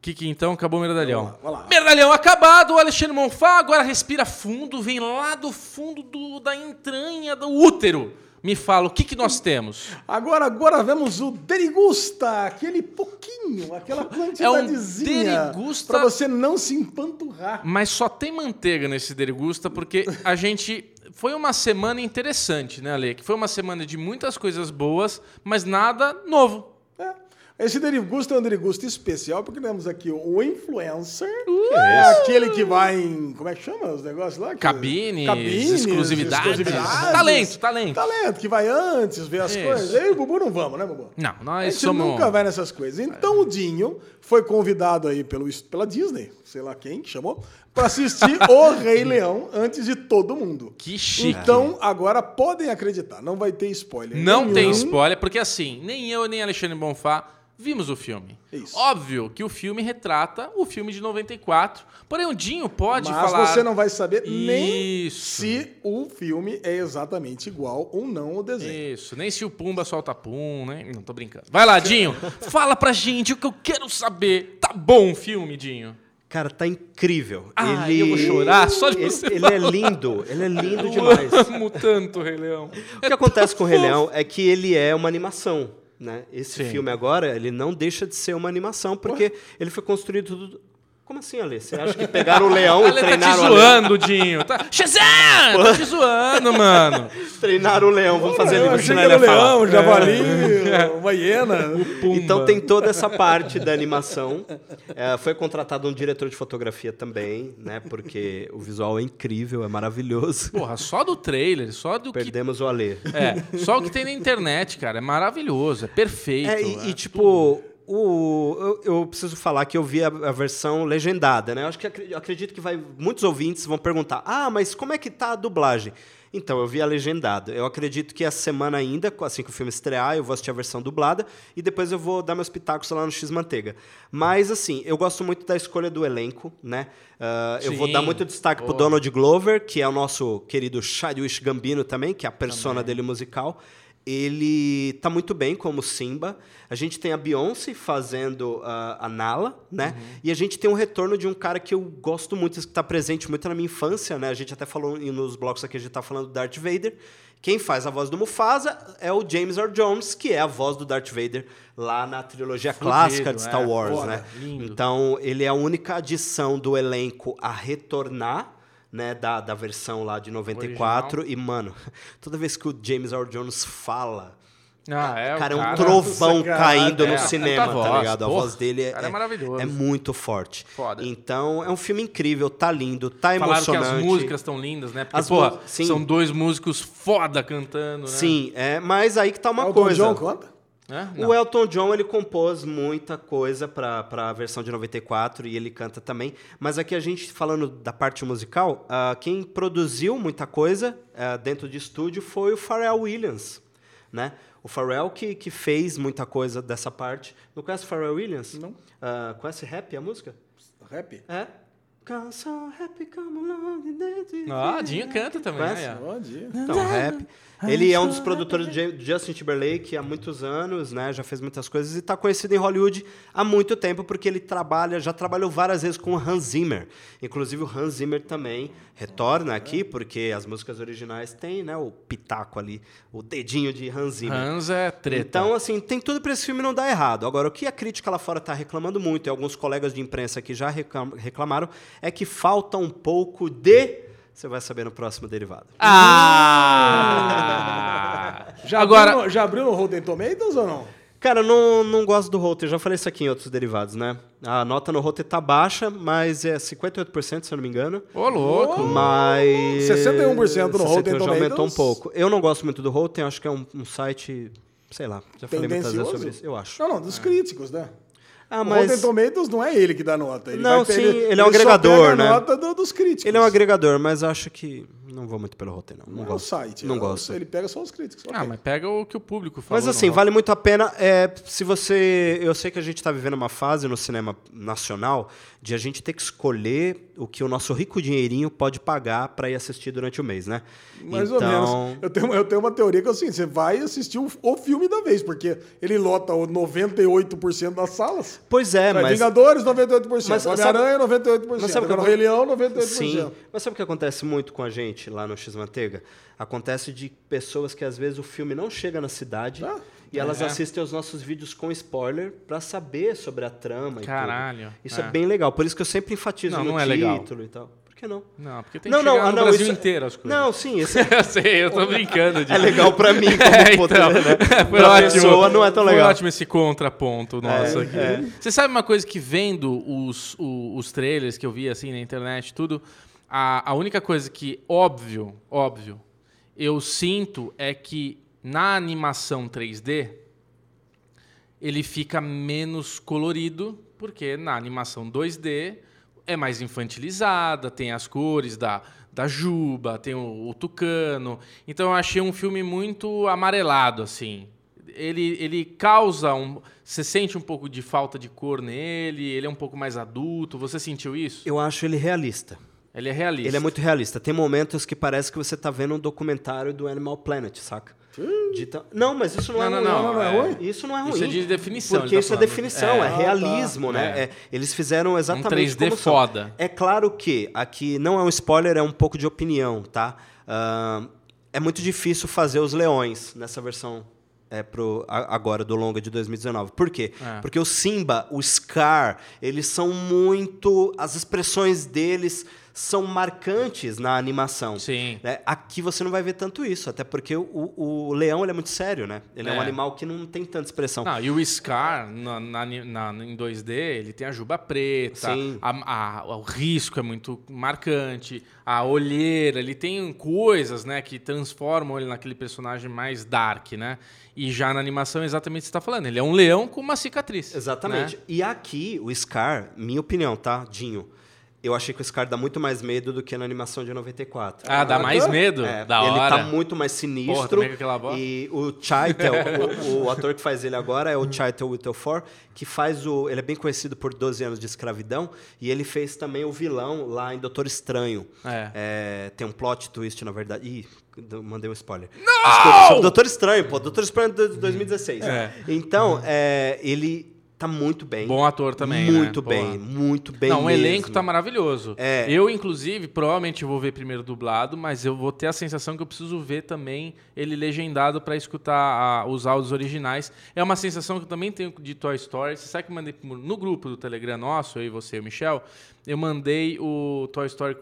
B: Kiki, então, acabou o medalhão. Medalhão acabado, o Alexandre Monfá agora respira fundo, vem lá do fundo do- da entranha do útero. Me fala, o que, que nós temos?
A: Agora, agora vemos o derigusta, aquele pouquinho, aquela quantidadezinha.
B: derigusta-
A: Pra você não se empanturrar.
B: Mas só tem manteiga nesse Derigusta, porque a gente. Foi uma semana interessante, né, Ale? Que foi uma semana de muitas coisas boas, mas nada novo.
A: Esse derigusta é um derigusta especial, porque temos aqui o influencer.
B: Uh!
A: é aquele que vai em. Como é que chama os negócios lá? Que-
B: Cabines,
A: Cabines,
B: exclusividades. Talento, talento.
A: Talento, que vai antes ver as
B: Isso.
A: coisas. Eu e o Bubu não vamos, né, Bubu?
B: Não,
A: A
B: nós
A: gente
B: somos.
A: nunca vai nessas coisas. Então o Dinho foi convidado aí pelo, pela Disney, sei lá quem que chamou, para assistir O Rei Leão antes de todo mundo.
B: Que chique.
A: Então agora podem acreditar, não vai ter spoiler.
B: Não
A: nenhum.
B: tem spoiler, porque assim, nem eu nem Alexandre Bonfá vimos o filme.
A: Isso.
B: Óbvio que o filme retrata o filme de 94. Porém, o Dinho pode
A: Mas
B: falar.
A: você não vai saber nem
B: Isso.
A: se o filme é exatamente igual ou não ao desenho.
B: Isso, nem se o Pumba solta pum, né? Não tô brincando. Vai lá, Dinho. fala pra gente o que eu quero saber. Tá bom o filme, Dinho?
C: Cara, tá incrível.
B: Ah,
C: ele...
B: eu vou chorar só de
C: ele,
B: você
C: ele é lindo. Ele é lindo demais.
B: Eu amo tanto o Rei Leão.
C: O que acontece com o Rei Leão é que ele é uma animação. Né? Esse
B: Sim.
C: filme agora, ele não deixa de ser uma animação, porque ele foi construído tudo. Como assim, Ale? Você acha que pegaram o leão e
B: Ale tá te
C: treinaram o leão?
B: zoando, Dinho. Tá... Shazam! Tá te zoando, mano.
C: Treinaram o leão, vamos fazer ele
A: eu achei que era
C: falar.
A: leão, um javali, uma hiena.
B: Pumba.
C: Então tem toda essa parte da animação. É, foi contratado um diretor de fotografia também, né? Porque o visual é incrível, é maravilhoso.
B: Porra, só do trailer, só do que
C: Perdemos o Ale.
B: É, só o que tem na internet, cara. É maravilhoso, é perfeito.
C: É, e,
B: é
C: e, tipo, o, eu, eu preciso falar que eu vi a, a versão legendada, né? Eu acho que eu acredito que vai muitos ouvintes vão perguntar: "Ah, mas como é que tá a dublagem?" Então, eu vi a legendada. Eu acredito que essa semana ainda, assim que o filme estrear, eu vou assistir a versão dublada e depois eu vou dar meus pitacos lá no X Manteiga. Mas assim, eu gosto muito da escolha do elenco, né? Ah, eu vou dar muito destaque pro
B: Boa.
C: Donald Glover, que é o nosso querido Chadwick Gambino também, que é a persona dele musical. Ele tá muito bem como Simba. A gente tem a Beyoncé fazendo ah, a Nala, né? E a gente tem um retorno de um cara que eu gosto muito, que está presente muito na minha infância, né? A gente até falou nos blocos aqui, a gente tá falando do Darth Vader. Quem faz a voz do Mufasa é o James Earl Jones, que é a voz do Darth Vader lá na trilogia
B: Fudido,
C: clássica de Star
B: é,
C: Wars,
B: foda,
C: né?
B: lindo.
C: Então, ele é a única adição do elenco a retornar, né, da, da versão lá de 94. E, mano, toda vez que o James Earl Jones fala,
B: Ah, é, o
C: Cara, é um
B: cara-
C: trovão caindo
B: é,
C: no cinema, tá
B: voz,
C: ligado? A
B: porra,
C: voz dele é,
B: é maravilhoso.
C: é muito forte.
B: Foda.
C: Então, é um filme incrível, tá lindo, tá
B: Falaram que
C: emocionante.
B: as músicas estão lindas, né? Porque,
C: As
B: porra, são dois músicos foda cantando, né?
C: Sim, é, mas aí que tá uma
A: Elton
C: coisa.
A: John conta?
B: É?
C: O. Elton John ele compôs muita coisa para a versão de 94 e ele canta também. Mas aqui a gente falando da parte musical, ah, quem produziu muita coisa ah, dentro de estúdio foi o Pharrell Williams, né? O Pharrell que, que fez muita coisa dessa parte. Não conhece o Pharrell Williams?
A: Não.
C: Ah, conhece Rap, a música?
A: Rap?
C: É.
B: Ah. Dinho canta também,
C: Conhece?
B: né?
A: Bom dia.
C: Então, rap. Ele é um dos produtores de Ja- Justin Timberlake há muitos anos, né? Já fez muitas coisas e está conhecido em Hollywood há muito tempo porque ele trabalha, já trabalhou várias vezes com o Hans Zimmer. Inclusive o Hans Zimmer também retorna aqui porque as músicas originais têm, né, o pitaco ali, o dedinho de Hans Zimmer.
B: Hans é treta.
C: Então, assim, tem tudo para esse filme não dar errado. Agora, o que a crítica lá fora está reclamando muito, e alguns colegas de imprensa que já reclam- reclamaram, é que falta um pouco de. Você vai saber no próximo derivado.
B: Ah!
A: Já
B: Agora,
A: abriu no, já abriu no Rotten Tomatoes ou não?
C: Cara, eu não, não gosto do Rotter, já falei isso aqui em outros derivados, né? A nota no Rotter tá baixa, mas é 58%, se eu não me engano.
B: ô louco.
C: Mas.
A: 61% no
C: 61
A: Rotten
C: já aumentou um
A: Tomatoes.
C: pouco. Eu não gosto muito do Rotten, acho que é um, um site. Sei lá, já falei muitas vezes sobre isso. Eu acho.
A: Não, não, dos críticos, né?
C: Ah,
A: O Rotten
C: mas.
A: Tomatoes não é ele que dá nota. Ele
C: Não,
A: vai-
C: sim, ele é um
A: só
C: agregador, né?
A: nota do- dos críticos.
C: Ele é um agregador, mas acho que. Não vou muito pelo Rotten, não. Não
A: Não é o
C: gosto.
A: site.
C: Não
A: é o-
C: gosto.
A: Ele pega só os críticos.
B: Ah,
A: ok.
B: mas pega o que o público fala.
C: Mas assim, vale muito a pena. é, se você. Eu sei que a gente está vivendo uma fase no cinema nacional de a gente ter que escolher o que o nosso rico dinheirinho pode pagar para ir assistir durante o mês, né?
A: Mais
C: então,
A: ou menos. Eu tenho, eu tenho uma teoria que é assim: você vai assistir o, o filme da vez, porque ele lota o 98% das salas.
C: Pois é,
A: Vai,
C: mas.
A: Vingadores, 98%.
C: Mas sabe-
A: Homem-Aranha, 98%.
C: mas sabe o que
A: o Rei Leão, 98%.
C: Sim, mas sabe o que acontece muito com a gente lá no X Manteiga? Acontece de pessoas que às vezes o filme não chega na cidade
A: Ah,
C: e elas
B: é.
C: assistem aos nossos vídeos com spoiler para saber sobre a trama e
B: Caralho.
C: Isso é.
B: é.
C: bem legal, por isso que eu sempre enfatizo
B: Não,
C: no
B: não é legal.
C: título e tal. Por que não?
B: Não, porque tem
C: não,
B: que
C: não,
B: chegar
C: ah,
B: no
C: não,
B: Brasil
C: isso-
B: inteiro as coisas.
C: Não, sim, esse
B: eu sei, eu tô brincando. De...
C: é legal pra mim como
B: É, então,
C: né?
B: foi
C: Pra
B: ótimo.
C: pessoa não é tão legal.
B: Foi ótimo esse contraponto nosso
C: É,
B: aqui.
C: é.
B: Você sabe uma coisa que vendo os, o- os trailers que eu vi assim na internet, tudo, a, a única coisa que, óbvio, óbvio, eu sinto é que na animação 3D ele fica menos colorido, porque na animação 2D é mais infantilizada, tem as cores da, da Juba, tem o, o Tucano. Então eu achei um filme muito amarelado, assim. Ele, ele causa um. Você sente um pouco de falta de cor nele, ele é um pouco mais adulto. Você sentiu isso?
C: Eu acho ele realista.
B: Ele é realista.
C: Ele é muito realista. Tem momentos que parece que você tá vendo um documentário do Animal Planet, saca? De ta- Não, mas isso não,
B: Não,
C: é
B: não,
C: ruim.
B: não,
A: não é ruim?
C: Isso não é ruim.
B: Isso é de definição,
C: Porque
B: tá
C: isso é
B: falando.
C: definição,
B: É.
C: é,
A: Ah, tá.
C: realismo, né?
B: É.
C: É, eles fizeram exatamente
B: 3D
C: como são.
B: foda.
C: É claro que aqui não é um spoiler, é um pouco de opinião, tá? Ah, é muito difícil fazer os leões nessa versão é, pro, a- agora do longa de 2019. Por quê?
B: É.
C: Porque o Simba, o Scar, eles são muito. As expressões deles são marcantes na animação.
B: Sim.
C: né? Aqui você não vai ver tanto isso, até porque o, o leão ele é muito sério, né? Ele é. um
B: É.
C: animal que não tem tanta expressão.
B: Não, e o Scar, na, na- na- em 2D, ele tem a juba preta, a- a- o risco é muito marcante, a olheira, ele tem coisas né, que transformam ele naquele personagem mais dark, né? E já na animação é exatamente o que você está falando. Ele é um leão com uma cicatriz.
C: Exatamente.
B: né?
C: E aqui, o Scar, minha opinião, tá, Dinho? Eu achei que o Scar dá muito mais medo do que na animação de 94.
B: Ah, dá mais medo?
C: É,
B: da
C: ele
B: hora.
C: tá muito mais sinistro.
B: Porra.
C: E o Chitel, o, o ator que faz ele agora é o Chitel Whittleford, que faz o. Ele é bem conhecido por 12 anos de escravidão, e ele fez também o vilão lá em Doutor Estranho.
B: É.
C: É, tem um plot twist, na verdade. Ih, mandei um spoiler. Não! Sobre Doutor Estranho, pô. Doutor Estranho de 2016.
B: É.
C: Então, é, ele tá muito bem.
B: Bom ator também, né?
C: Muito
B: Porra.
C: bem, muito bem.
B: Não, o
C: mesmo.
B: elenco tá maravilhoso.
C: É.
B: Eu, inclusive, provavelmente vou ver primeiro dublado, mas eu vou ter a sensação que eu preciso ver também ele legendado para escutar a- os áudios originais. É uma sensação que eu também tenho de Toy Story. Você sabe que eu mandei no grupo do Telegram nosso, eu e você e o Michel, eu mandei o Toy Story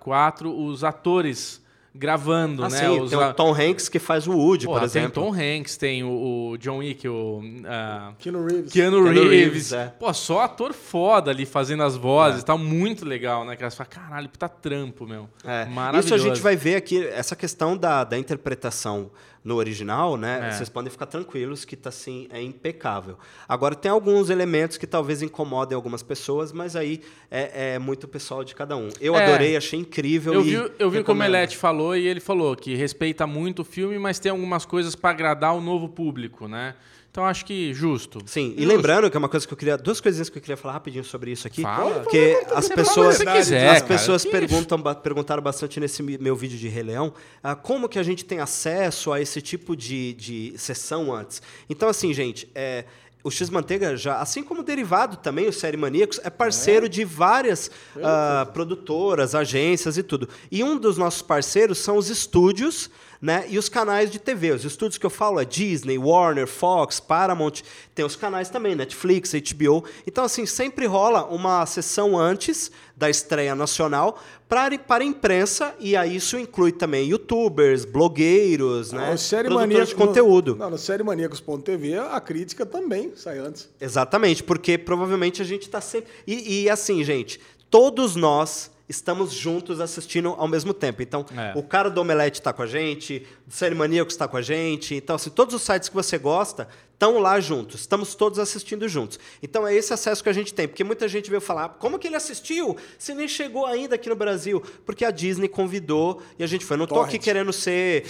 B: 4, os atores gravando,
C: Ah,
B: né?
C: sim,
B: os
C: tem o Tom Hanks que faz o Woody,
B: Porra,
C: por exemplo.
B: Tem o Tom Hanks, tem o, o John Wick, o ah,
A: Keanu Reeves.
B: Keanu,
C: Keanu
B: Reeves.
C: Reeves, é.
B: Pô, só ator foda ali fazendo as vozes. Tá muito legal, né? Que você fala, caralho, puta trampo, meu.
C: É,
B: Maravilhoso.
C: Isso a gente vai ver aqui, essa questão da, da interpretação no original, né?
B: É.
C: Vocês podem ficar tranquilos que tá assim, é impecável. Agora tem alguns elementos que talvez incomodem algumas pessoas, mas aí é, é muito pessoal de cada um. Eu
B: É.
C: adorei, achei incrível.
B: Eu
C: e
B: vi, eu vi o que o. Melete falou e ele falou que respeita muito o filme, mas tem algumas coisas pra agradar o novo público, né? Então acho que justo.
C: Sim, e
B: Justo.
C: lembrando que é uma coisa que eu queria. Duas coisinhas que eu queria falar rapidinho sobre isso aqui.
B: Fala.
C: Porque as
B: Você
C: pessoas.
B: você quiser,
C: as
B: cara.
C: pessoas perguntam, perguntaram bastante nesse meu vídeo de Rei Leão ah, como que a gente tem acesso a esse tipo de, de sessão antes. Então, assim, gente, é, o X-Manteiga já, assim como o Derivado também, o Série Maníacos, é parceiro de várias ah, produtoras, agências e tudo. E um dos nossos parceiros são os estúdios né, e os canais de TV. Os estúdios que eu falo é Disney, Warner, Fox, Paramount. Tem os canais também, Netflix, HBO. Então, assim, sempre rola uma sessão antes da estreia nacional para, para a imprensa, e aí isso inclui também youtubers, blogueiros, né,
A: No Série
C: produtores
A: Maníacos,
C: de conteúdo.
A: No, não, no Série Maníacos.tv a crítica também sai antes.
C: Exatamente, porque provavelmente a gente está sempre. E, e assim, gente, todos nós estamos juntos assistindo ao mesmo tempo. Então,
B: É.
C: o cara do Omelete está com a gente, o Série Maníacos está com a gente. Então, assim, todos os sites que você gosta estão lá juntos. Estamos todos assistindo juntos. Então, é esse acesso que a gente tem. Porque muita gente veio falar, como que ele assistiu se nem chegou ainda aqui no Brasil? Porque a Disney convidou e a gente foi. Não tô aqui querendo ser...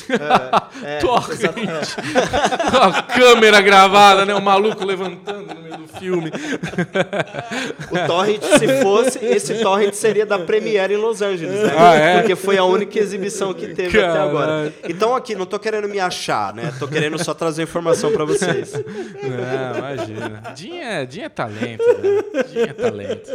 C: é, é,
B: Torrent. Com a câmera gravada, né? O maluco levantando no meio do filme.
C: O Torrent, se fosse, esse Torrent seria da Premiere em Los Angeles, né?
B: Ah, é?
C: Porque foi a única exibição que teve até
B: Caralho.
C: agora. Então aqui, não tô querendo me achar, né? Tô querendo só trazer informação pra vocês.
B: Não, imagina. Dinho é, Dinho é talento, velho. Dinho é talento.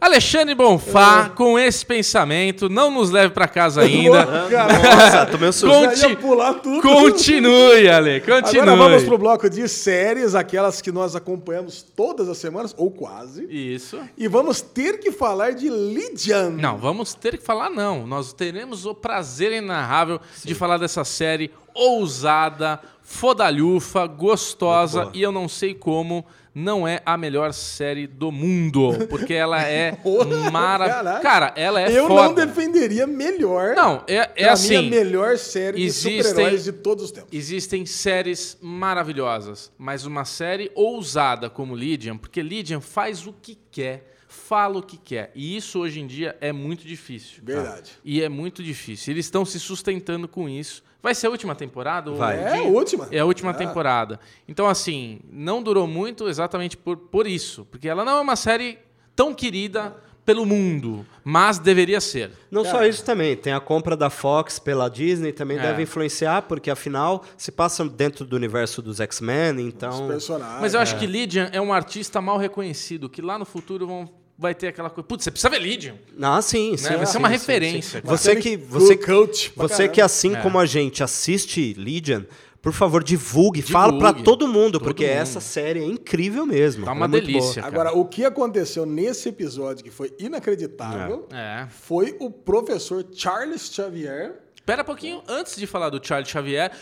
B: Alexandre Bonfá, com esse pensamento, não nos leve pra casa ainda.
C: Nossa, tomei um susto.
B: Conti-
A: pular tudo.
B: Continue, Ale, continue.
A: Agora vamos pro bloco de séries, aquelas que nós acompanhamos todas as semanas, ou quase.
B: Isso.
A: E vamos ter que falar de Lydian.
B: Não, vamos ter que falar não. Nós teremos o prazer inenarrável de falar dessa série ousada, fodalhufa, gostosa e eu não sei como não é a melhor série do mundo, porque ela é maravilhosa. Cara, ela é
A: Eu
B: foda.
A: não defenderia melhor.
B: Não, é, é assim.
A: a melhor série
B: existem-
A: de super-heróis de todos os tempos.
B: Existem séries maravilhosas, mas uma série ousada como Lydian, porque Lydian faz o que quer, fala o que quer. E isso hoje em dia é muito difícil.
A: Verdade.
B: E é muito difícil. Eles estão se sustentando com isso. Vai ser a última temporada?
C: Vai.
A: É a última.
B: É a última
A: Ah.
B: temporada. Então, assim, não durou muito exatamente por, por isso. Porque ela não é uma série tão querida pelo mundo, mas deveria ser.
C: Não só isso também, tem a compra da Fox pela Disney, também
B: É.
C: deve influenciar, porque afinal se passa dentro do universo dos X-Men,
A: Os
C: então...
A: personagens.
B: Mas eu acho que Lydian é um artista mal reconhecido, que lá no futuro vão, vai ter aquela coisa. Putz, você precisa ver Lydian.
C: Ah, sim, sim.
B: Né? Vai ser
C: sim,
B: uma
C: sim,
B: referência.
C: sim. Você que, você,
A: coach
C: você que assim
B: É.
C: como a gente assiste Legion, por favor, divulgue, fala pra
B: Divulgue.
C: todo mundo,
B: Todo
C: porque
B: mundo.
C: essa série é incrível mesmo.
B: Tá
C: Ela
B: uma
C: é
B: delícia.
A: Agora, o que aconteceu nesse episódio que foi inacreditável
B: É.
A: foi o professor Charles Xavier.
B: Espera um pouquinho, antes de falar do Charles Xavier.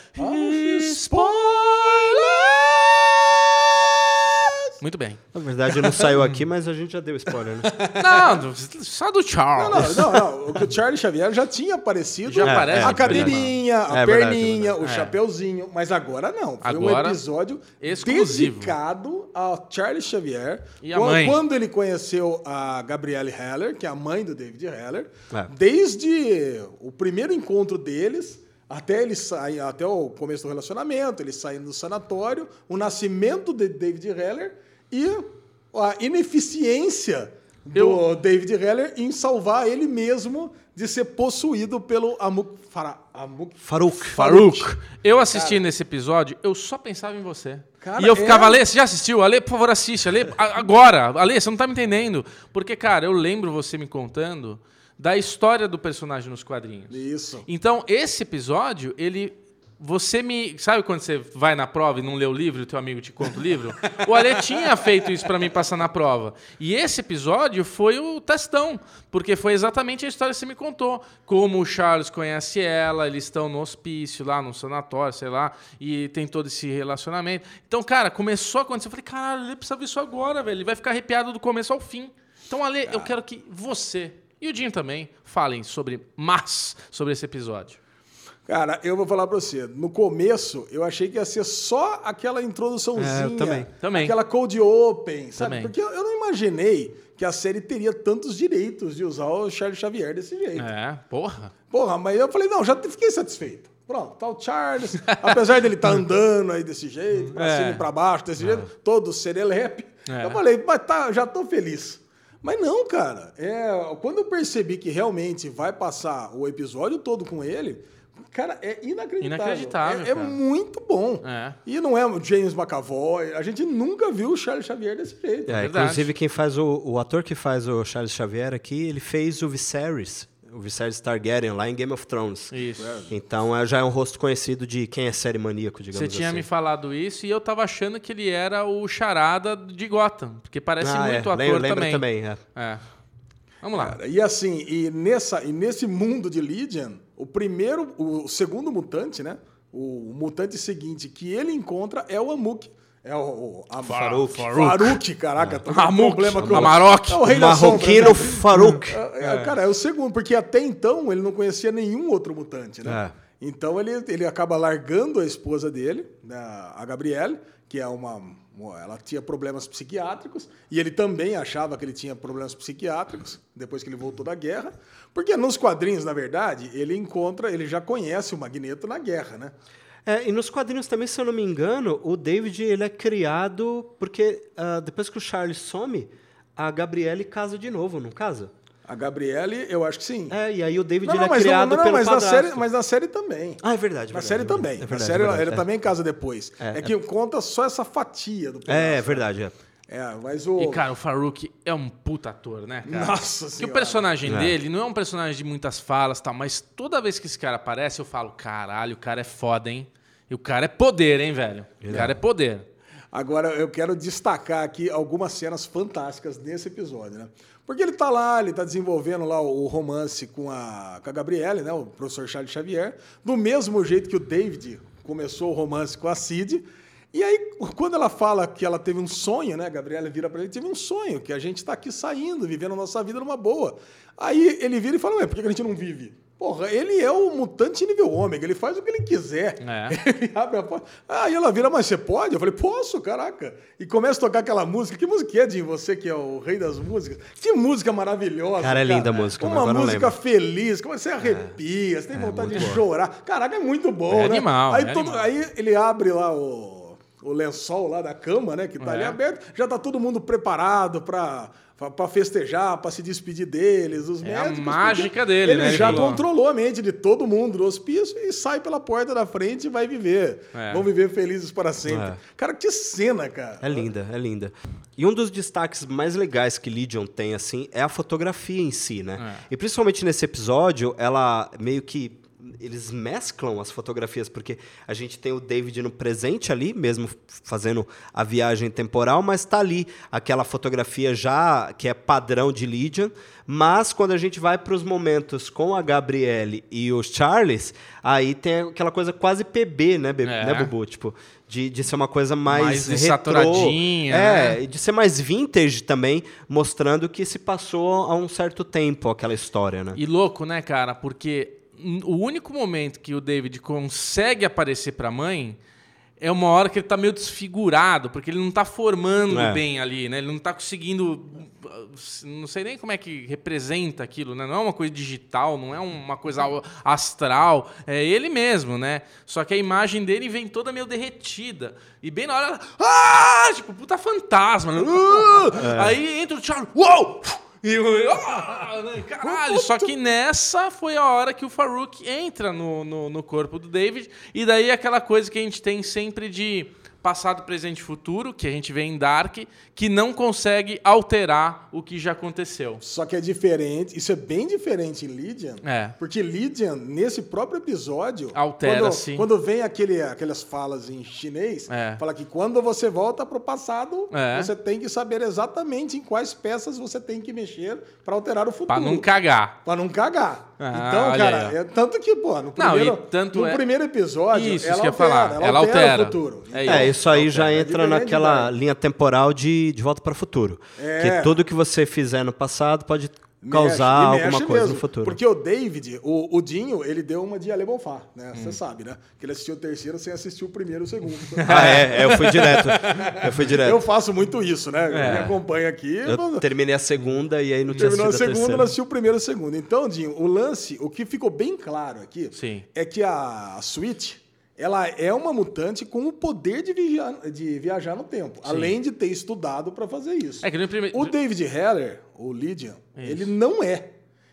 B: Muito bem.
C: Na verdade, não saiu aqui, mas a gente já deu spoiler, né?
B: Não, só do
A: Não,
B: Charles.
A: não, não, não. O que o Charles Xavier já tinha aparecido.
B: Já
C: É,
B: aparece.
C: é,
A: a
B: no
A: cadeirinha, a
C: É verdade,
A: perninha,
C: é
A: o.
B: É.
A: chapeuzinho. Mas agora não. Foi
B: Agora,
A: um episódio
B: exclusivo.
A: dedicado ao Charles Xavier.
B: E a
A: Quan-
B: mãe.
A: Quando ele conheceu a Gabrielle Heller, que é a mãe do David Heller.
C: É.
A: Desde o primeiro encontro deles, até ele sair, até o começo do relacionamento, ele saindo do sanatório, o nascimento de David Heller e a ineficiência do
B: Eu-
A: David Heller em salvar ele mesmo de ser possuído pelo Amuk, Fara, Amuk
C: Farouk.
B: Farouk. Eu assisti nesse episódio, eu só pensava em você.
A: Cara,
B: e eu ficava,
A: é-
B: Ale, você já assistiu? Ale, por favor, assiste. Ale, agora. Ale, você não tá me entendendo. Porque, cara, eu lembro você me contando da história do personagem nos quadrinhos.
A: Isso.
B: Então, esse episódio, ele você me. Sabe quando você vai na prova e não lê o livro e o teu amigo te conta o livro? O Ale tinha feito isso pra mim passar na prova. E esse episódio foi o testão, porque foi exatamente a história que você me contou. Como o Charles conhece ela, eles estão no hospício, lá no sanatório, sei lá, e tem todo esse relacionamento. Então, cara, começou a acontecer. Eu falei, caralho, ele precisa ver isso agora, velho. Ele vai ficar arrepiado do começo ao fim. Então, Ale, eu quero que você e o Dinho também falem sobre mais sobre esse episódio.
A: Cara, eu vou falar pra você. No começo, eu achei que ia ser só aquela introduçãozinha.
C: É, eu também.
B: Também.
A: Aquela cold open, sabe?
B: Também.
A: Porque eu não imaginei que a série teria tantos direitos de usar o Charles Xavier desse jeito.
B: É, porra.
A: Porra, mas eu falei, não, já fiquei satisfeito. Pronto, tá o Charles. apesar dele estar andando aí desse jeito, pra
B: É.
A: cima e pra baixo, desse jeito, todo serelepe.
B: É.
A: Eu falei, mas tá, já tô feliz. Mas não, cara. É, quando eu percebi que realmente vai passar o episódio todo com ele, cara, é inacreditável.
B: Inacreditável,
A: É, é muito bom.
B: É.
A: E não é o James McAvoy. A gente nunca viu o Charles Xavier desse jeito.
C: É,
B: verdade.
C: inclusive, quem faz o, o ator que faz o Charles Xavier aqui, ele fez o Viserys, o Viserys Targaryen lá em Game of Thrones.
B: Isso.
C: Então é, já é um rosto conhecido de quem é série maníaco, digamos
B: Você tinha
C: assim.
B: me falado isso e eu tava achando que ele era o charada de Gotham, porque parece
C: Ah,
B: muito
C: é.
B: ator
C: Lembra, lembra
B: também.
C: também. é.
B: É. Vamos lá.
A: Cara, e assim, e, nessa, e nesse mundo de Legion, o primeiro, o segundo mutante, né? O mutante seguinte que ele encontra é o Amuk. É o, o a,
C: Farouk.
A: Farouk, caraca, com
B: Amuk,
A: problema com
B: Amarok.
A: É o rei da sombra,
C: Marroquino
A: né?
C: Farouk.
A: É, é, Cara, é o segundo, porque até então ele não conhecia nenhum outro mutante, né?
C: É.
A: Então ele, ele acaba largando a esposa dele, né, a Gabriele, que é uma- Ela tinha problemas psiquiátricos, e ele também achava que ele tinha problemas psiquiátricos, depois que ele voltou da guerra. Porque nos quadrinhos, na verdade, ele encontra, ele já conhece o Magneto na guerra, né?
C: É, e nos quadrinhos também, se eu não me engano, o David ele é criado porque ah, depois que o Charles some, a Gabriele casa de novo, não casa?
A: A Gabriele, eu acho que sim.
C: É, e aí o David
A: não,
C: ele
A: não,
C: é
A: mas, não,
C: criado
A: não, não,
C: pelo
A: mas, na
C: padrasto.
A: série, mas na série também.
C: Ah, é verdade.
A: Na
C: verdade,
A: série
C: é verdade,
A: também.
C: É
A: na
C: verdade,
A: série
C: é verdade,
A: ele
C: é.
A: também casa depois. É,
C: É,
A: que conta só essa fatia do
C: É,
A: pedaço.
C: é verdade. É.
A: É, mas o.
B: E, cara, o Farouk é um puta ator, né, cara?
A: Nossa
B: Que o
A: senhora.
B: personagem
C: É.
B: dele não é um personagem de muitas falas e tal, mas toda vez que esse cara aparece, eu falo, caralho, o cara é foda, hein? E o cara é poder, hein, velho? O cara é poder.
A: Agora, eu quero destacar aqui algumas cenas fantásticas nesse episódio, né? Porque ele tá lá, ele tá desenvolvendo lá o romance com a, com a Gabriele, né? O professor Charles Xavier, do mesmo jeito que o David começou o romance com a Cid. E aí, quando ela fala que ela teve um sonho, né? A Gabriela vira pra ele, teve um sonho, que a gente tá aqui saindo, vivendo a nossa vida numa boa. Aí ele vira e fala, ué, por que a gente não vive? Porra, ele é o mutante nível ômega, ele faz o que ele quiser.
B: É.
A: Ele abre a porta. Aí ela vira, mas você pode? Eu falei, posso, caraca. E começa a tocar aquela música. Que música é, Jim? Você que é o rei das músicas. Que música maravilhosa.
C: Cara, é linda a música,
A: Uma música feliz. Como você arrepia, você tem vontade de chorar. Caraca, é muito bom,
B: É
A: né?
B: animal,
A: aí,
B: é
A: todo-
B: animal.
A: aí ele abre lá o, o lençol lá da cama, né? Que tá ali
B: É.
A: aberto. Já tá todo mundo preparado pra. Pra festejar, pra se despedir deles, dos
B: É a
A: médicos.
B: mágica
A: porque
B: dele,
A: ele
B: né? Ele
A: já
B: falou.
A: controlou a mente de todo mundo no hospício e sai pela porta da frente e vai viver.
B: É.
A: Vão viver felizes para sempre.
C: É.
A: Cara, que cena, cara.
C: É linda, é linda. E um dos destaques mais legais que Legion tem, assim, é a fotografia em si, né?
B: É.
C: E principalmente nesse episódio, ela meio que. Eles mesclam as fotografias, porque a gente tem o David no presente ali, mesmo fazendo a viagem temporal, mas tá ali aquela fotografia já que é padrão de Legion. Mas quando a gente vai para os momentos com a Gabrielle e o Charles, aí tem aquela coisa quase PB, né, Be-
B: É.
C: né Bubu? Tipo, de, de ser uma coisa mais,
B: Mais
C: retrô.
B: desaturadinha,
C: É,
B: né?
C: de ser mais vintage também, mostrando que se passou há um certo tempo aquela história, né?
B: E louco, né, cara? Porque o único momento que o David consegue aparecer pra mãe é uma hora que ele tá meio desfigurado, porque ele não tá formando
C: É.
B: bem ali, né? Ele não tá conseguindo. Não sei nem como é que representa aquilo, né? Não é uma coisa digital, não é uma coisa astral. É ele mesmo, né? Só que a imagem dele vem toda meio derretida. E bem na hora. Ah! Tipo, puta fantasma. né? Ah! Aí entra o Charlie. Uou! E eu, ah, né, caralho, só que nessa foi a hora que o Farouk entra no, no, no corpo do David, e daí aquela coisa que a gente tem sempre de passado, presente e futuro, que a gente vê em Dark, que não consegue alterar o que já aconteceu.
A: Só que é diferente, isso é bem diferente em Lydian,
B: É.
A: porque Lydian, nesse próprio episódio,
B: Altera-se.
A: Quando, quando vem aquele, aquelas falas em chinês,
B: É.
A: fala que quando você volta pro passado,
B: É.
A: você tem que saber exatamente em quais peças você tem que mexer para alterar o futuro.
B: Pra não cagar.
A: Pra não cagar.
B: Ah,
A: então, cara, é tanto que, pô, no
B: Não,
A: primeiro,
B: e tanto
A: no
B: é-
A: primeiro episódio,
B: Isso,
A: ela
B: isso que eu ia
A: altera,
B: falar.
A: ela
B: Ela
A: altera,
B: altera.
A: o futuro.
B: É
C: É, isso aí já
A: É
C: entra
A: diferente
C: naquela linha temporal de, de volta para o futuro.
A: É.
C: Que tudo que você fizer no passado pode causar
A: e
C: alguma
A: mexe
C: coisa
A: mesmo,
C: no futuro.
A: Porque o David, o, o Dinho, ele deu uma de Ale Bonfá, né?
C: Hum.
A: Você sabe, né? Que ele assistiu o terceiro sem assistir o primeiro e o segundo.
C: Ah, é, é, eu fui direto. Eu fui direto.
A: Eu faço muito isso, né?
B: É.
A: Me acompanha aqui.
C: Eu terminei a segunda e aí não tinha
A: Terminou a
C: a
A: segunda,
C: terceira.
A: ela assistiu o primeiro e o segundo. Então, Dinho, o lance, o que ficou bem claro aqui
B: Sim.
A: é que a Switch, ela é uma mutante com o poder de, viajar, de viajar no tempo, além de ter estudado para fazer isso.
B: É.
A: O David Heller, o Lydian, ele não é.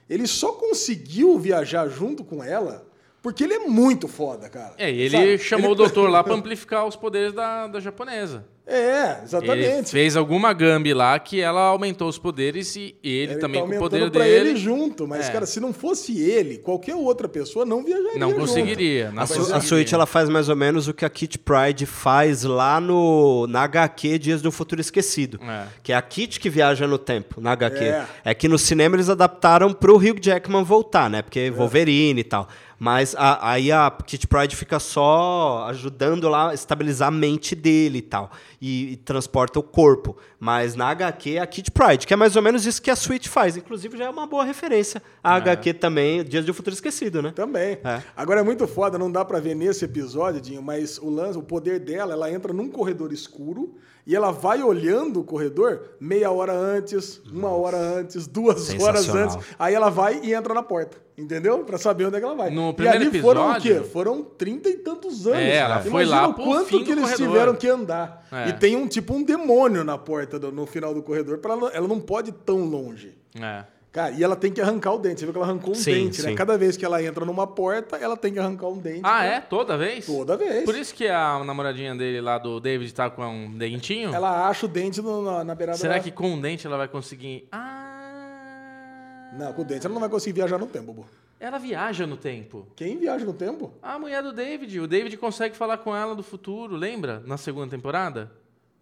A: Ele só conseguiu viajar junto com ela porque ele é muito foda, cara.
B: É, e ele
A: Sabe?
B: chamou
A: Ele-
B: o doutor lá pra amplificar os poderes da, da japonesa.
A: É,
B: Ele
A: exatamente.
B: fez alguma gambi lá que ela aumentou os poderes e ele,
A: Ele
B: também
A: tá
B: com o
A: aumentando
B: poder
A: pra
B: dele.
A: ele junto, mas,
B: É.
A: cara, se não fosse ele, qualquer outra pessoa não viajaria
B: Não
A: junto.
B: conseguiria. Não
C: A, Su-
B: conseguiria.
C: a Switch ela faz mais ou menos o que a Kit Pride faz lá no na HQ Dias do Futuro Esquecido.
B: É.
C: Que é a Kit que viaja no tempo, na HQ.
A: É.
C: É, que no cinema eles adaptaram pro Hugh Jackman voltar, né? Porque Wolverine e tal. Mas a- aí a Kit Pride fica só ajudando lá a estabilizar a mente dele e tal. E, e transporta o corpo. Mas na HQ é a Kit Pride, que é mais ou menos isso que a Switch faz. Inclusive já é uma boa referência. A HQ também, Dias do Futuro Esquecido, né?
A: Também.
C: É.
A: Agora é muito foda, não dá pra ver nesse episódio, Dinho, mas o lance, o poder dela, ela entra num corredor escuro e ela vai olhando o corredor meia hora antes, uma hora antes, duas horas antes. Aí ela vai e entra na porta, entendeu? Pra saber onde é que ela vai.
B: No
A: e
B: primeiro
A: ali foram o
B: episódio-
A: quê? Foram trinta e tantos anos.
B: É, ela
A: Imagina
B: foi lá
A: o quanto
B: fim
A: que
B: do
A: eles
B: corredor.
A: tiveram que andar.
B: É.
A: E tem um tipo um demônio na porta, do- no final do corredor, para ela, ela não pode ir tão longe.
B: É.
A: Cara, e ela tem que arrancar o dente. Você viu que ela arrancou um
C: Sim,
A: dente, né?
C: sim.
A: Cada vez que ela entra numa porta, ela tem que arrancar um dente.
B: Ah,
A: pra-
B: é? Toda vez?
A: Toda vez.
B: Por isso que a namoradinha dele lá do David tá com um dentinho?
A: Ela acha o dente no- na, na beirada
B: Será
A: da...
B: que com o dente ela vai conseguir. Ah.
A: Não, com o dente ela não vai conseguir viajar no tempo, Bobo.
B: Ela viaja no tempo.
A: Quem viaja no tempo?
B: A mulher do David. O David consegue falar com ela do futuro, lembra? Na segunda temporada?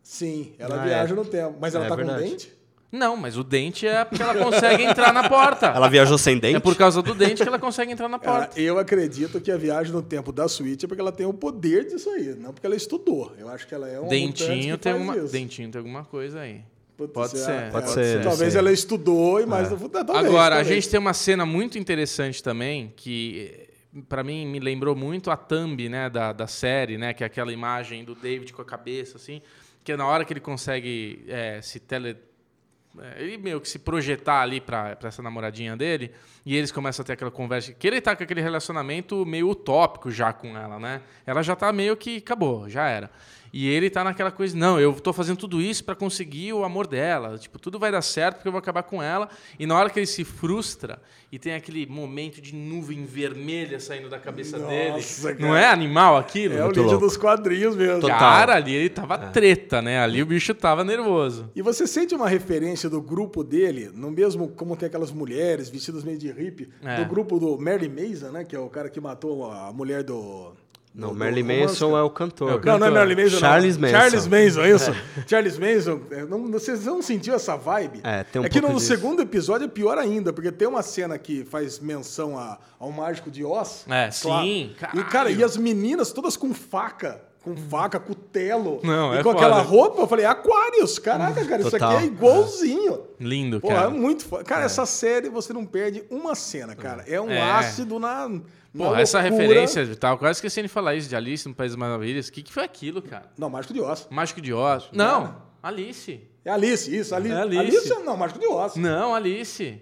A: Sim, ela
C: Ah,
A: viaja
C: é.
A: no tempo. Mas ela
C: É
A: tá
C: verdade.
A: com dente?
B: Não, mas o dente é porque ela consegue entrar na porta.
C: Ela viajou sem dente?
B: É por causa do dente que ela consegue entrar na
A: Ela-
B: porta.
A: eu acredito que a viagem no tempo da Switch é porque ela tem o poder disso aí, não porque ela estudou. Eu acho que ela é uma mutante
B: Dentinho
A: que
B: tem,
A: faz
B: uma,
A: isso.
B: dentinho tem alguma coisa aí.
A: Putz,
B: Pode
A: é,
B: ser,
A: é,
C: pode ser,
A: Talvez
C: não sei.
A: ela estudou e mais no futuro. talvez,
B: Agora, a
A: talvez.
B: gente tem uma cena muito interessante também, que pra mim me lembrou muito a thumb né, da, da série, né? Que é aquela imagem do David com a cabeça, assim. Que é na hora que ele consegue eh, se tele... eh, Ele meio que se projetar ali pra essa namoradinha dele, e eles começam a ter aquela conversa. Que ele tá com aquele relacionamento meio utópico já com ela, né? Ela já tá meio que acabou, já era. E ele tá naquela coisa, não, eu tô fazendo tudo isso pra conseguir o amor dela. Tipo, tudo vai dar certo porque eu vou acabar com ela. E na hora que ele se frustra e tem aquele momento de nuvem vermelha saindo da cabeça
A: Nossa,
B: dele.
A: cara.
B: Não é animal aquilo?
A: É o
C: Muito
A: líder
C: louco.
A: dos quadrinhos mesmo.
C: Total.
B: Cara, ali ele tava treta, né? Ali o bicho tava nervoso.
A: E você sente uma referência do grupo dele, no mesmo como tem aquelas mulheres vestidas meio de hippie,
B: É.
A: do grupo do Mary Mason, né? Que é o cara que matou a mulher do.
C: Não,
A: romance,
C: Manson é o cantor.
B: É o
A: Não, não é
B: cantor.
A: Marilyn Manson,
C: Charles
A: não.
C: Manson.
A: Charles Manson, isso. Charles Manson. é, Não, vocês não sentiu essa vibe?
C: É, tem um
A: É que no
C: disso.
A: segundo episódio é pior ainda, porque tem uma cena que faz menção a- ao Mágico de Oz.
B: É,
A: Claro.
B: sim,
A: E, cara, e as meninas todas com faca. Com faca, cutelo.
B: Não,
A: e
B: é
A: com aquela
B: foda.
A: roupa, eu falei, Aquarius. Caraca, cara, isso
C: Total.
A: aqui é igualzinho.
B: Lindo,
A: Pô,
B: cara.
A: é muito foda. Cara, essa série você não perde uma cena, cara. É um
B: É.
A: ácido na.
B: Pô, essa
A: loucura.
B: referência e tal, quase esqueci de falar isso de Alice no País das Maravilhas. O que, que foi aquilo, cara?
A: Não, Mágico de Oz.
B: Mágico de Oz? Não, Alice.
A: É Alice, isso. Ali...
B: É Alice.
A: Alice. não, Mágico de Oz.
B: Não, Alice.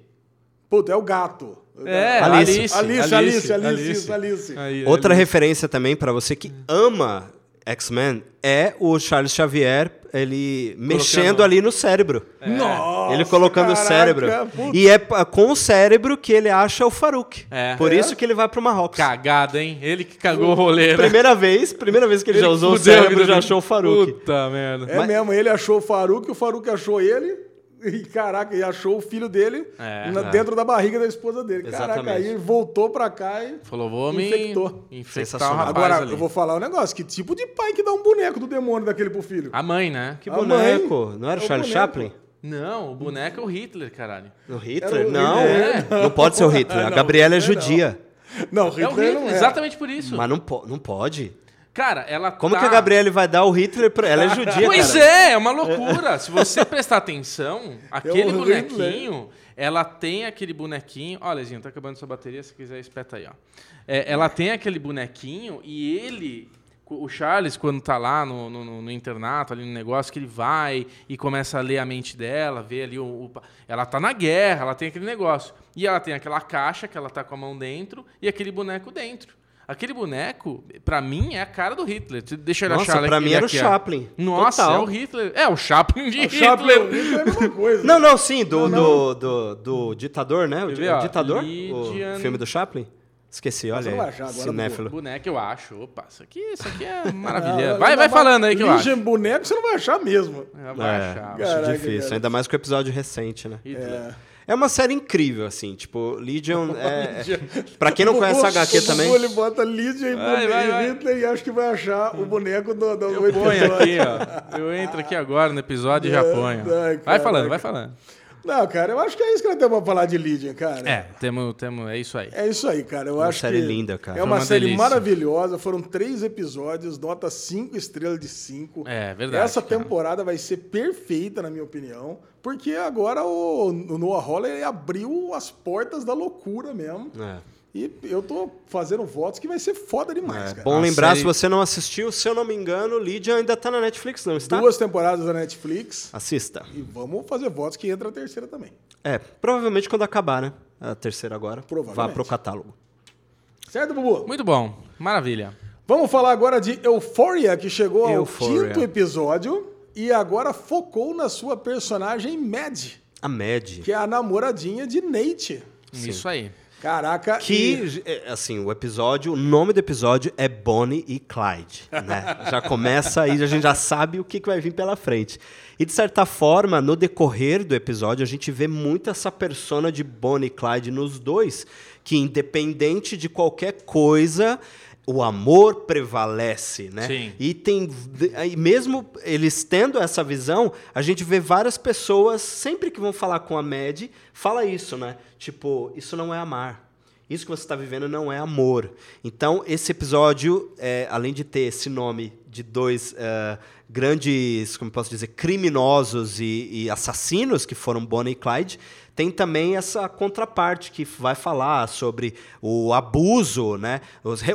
A: Puta, é o gato.
B: É,
C: Alice.
B: Alice.
A: Alice, Alice, Alice, isso, Alice.
B: Aí,
C: Outra
B: Alice.
C: referência também para você que ama X-Men é o Charles Xavier ele mexendo ali no cérebro.
A: Nossa,
C: ele colocando o
A: caraca,
C: cérebro.
A: puta.
C: E é com o cérebro que ele acha o Farouk.
B: É.
C: Por
A: É?
C: isso que ele vai pro Marrocos.
B: Cagada, hein? Ele que cagou o rolê, né?
C: Primeira vez, primeira vez que ele, já usou o cérebro, já achou o Farouk.
B: Puta merda.
A: É mesmo, ele achou o Faruque, o Faruque achou ele. E caraca, e achou o filho dele
B: É,
A: na-
C: é.
A: dentro da barriga da esposa dele. Caraca,
C: Exatamente.
A: aí voltou pra cá e.
B: Falou, vou me
A: Infectou.
C: Sensacional.
B: rapaz
A: Agora,
B: ali.
A: eu vou falar um negócio: que tipo de pai que dá um boneco do demônio daquele pro filho?
B: A mãe, né?
C: Que
A: A
C: boneco.
A: mãe
C: Não era
A: é
C: o
A: boneco.
C: Chaplin?
B: Não, o boneco é o Hitler, caralho.
C: O Hitler?
A: O
C: não,
B: Hitler.
C: não pode ser o Hitler. A
A: Não,
C: Gabriela é
A: Hitler não.
C: judia.
A: Não,
B: É o
A: Hitler
B: Hitler,
A: não é.
B: exatamente por isso.
C: Mas não, po não pode.
B: Cara, ela
C: Como
B: tá...
C: que a Gabriela vai dar o Hitler pra ela? É judia,
B: Pois
C: cara.
B: é, é uma loucura. Se você prestar atenção, aquele
A: o
B: bonequinho, ela tem aquele bonequinho. Olha, Lezinho, tá acabando sua bateria, se quiser, espeta aí, ó. É, ela tem aquele bonequinho e ele. O Charles, quando tá lá no, no- no internato, ali no negócio, que ele vai e começa a ler a mente dela, vê ali o, o- Ela tá na guerra, ela tem aquele negócio. E ela tem aquela caixa que ela tá com a mão dentro e aquele boneco dentro. Aquele boneco, pra mim, é a cara do Hitler. Deixa ele
C: Nossa,
B: achar
C: pra
B: ele
C: mim era o
B: ó.
C: Chaplin.
B: Nossa,
C: Total.
B: é o Hitler. É, o Chaplin de
A: O Chaplin, o
B: Hitler.
A: Hitler é a mesma coisa.
C: Não, não, sim, do, do, do, do ditador, né? O, di-
B: ver, ó?
C: ditador?
B: Lydian-
C: O filme do Chaplin? Esqueci, olha
A: não
C: aí.
A: achar agora,
C: Cinéfilo.
B: Boneco, eu acho. Opa, isso aqui, isso aqui é maravilha.
A: não,
B: vai,
A: não,
B: vai falando aí que eu acho.
A: Boneco você não vai achar mesmo.
B: É, Vai
C: É,
B: achar.
C: acho
A: Caraca,
C: difícil,
A: cara.
C: ainda mais com o episódio recente, né?
B: Hitler.
C: É uma série incrível, assim, tipo, Legion é... é- Pra quem não
A: O
C: conhece a HQ
A: o
C: também...
A: ele bota Lydia e
B: Vai,
A: boneco
B: vai,
A: e
B: vai.
A: Hitler e acho que vai achar o boneco do, do,
B: Eu ponho
A: episódio.
B: aqui, ó. Eu entro aqui agora no episódio e já ponho.
A: Ai,
B: Vai falando, vai falando.
A: Não, cara, eu acho que é isso que nós temos pra falar de Lydian, cara.
B: É, temos, temos, é isso aí.
A: É isso aí, cara. Eu
C: Uma
A: acho
C: série
A: que
C: linda, cara.
A: É uma,
B: uma
A: série
B: delícia.
A: maravilhosa. Foram três episódios, nota 5 estrelas de 5.
B: É, verdade,
A: Essa
B: cara.
A: temporada vai ser perfeita, na minha opinião, porque agora o, o Noah Hawley abriu as portas da loucura mesmo.
C: É.
A: E eu tô fazendo votos que vai ser foda demais,
C: É,
A: cara.
C: bom
B: A
C: lembrar,
B: série-
C: se você não assistiu, se eu não me engano, Lydia ainda tá na Netflix, não está?
A: Duas temporadas da Netflix.
C: Assista.
A: E vamos fazer votos que entra a terceira também.
C: É, provavelmente quando acabar, né? A terceira agora.
A: Provavelmente.
C: Vá pro catálogo.
A: Certo, Bubu?
B: Muito bom. Maravilha.
A: Vamos falar agora de Euphoria, que chegou ao
C: Euphoria.
A: quinto episódio e agora focou na sua personagem Mad,
C: A Mad.
A: que é a namoradinha de Nate.
B: Isso aí.
A: Caraca, e-
C: Que, é, assim, o episódio, o nome do episódio é Bonnie e Clyde, né? Já começa aí, a gente já sabe o que, que vai vir pela frente. E, de certa forma, no decorrer do episódio, a gente vê muito essa persona de Bonnie e Clyde nos dois, que independente de qualquer coisa, o amor prevalece, né?
B: Sim.
C: E tem. aí mesmo eles tendo essa visão, a gente vê várias pessoas, sempre que vão falar com a Mad, fala isso, né? Tipo, isso não é amar. Isso que você está vivendo não é amor. Então, esse episódio, é, além de ter esse nome de dois é, grandes, como posso dizer, criminosos e, e assassinos, que foram Bonnie e Clyde, tem também essa contraparte que vai falar sobre o abuso, né?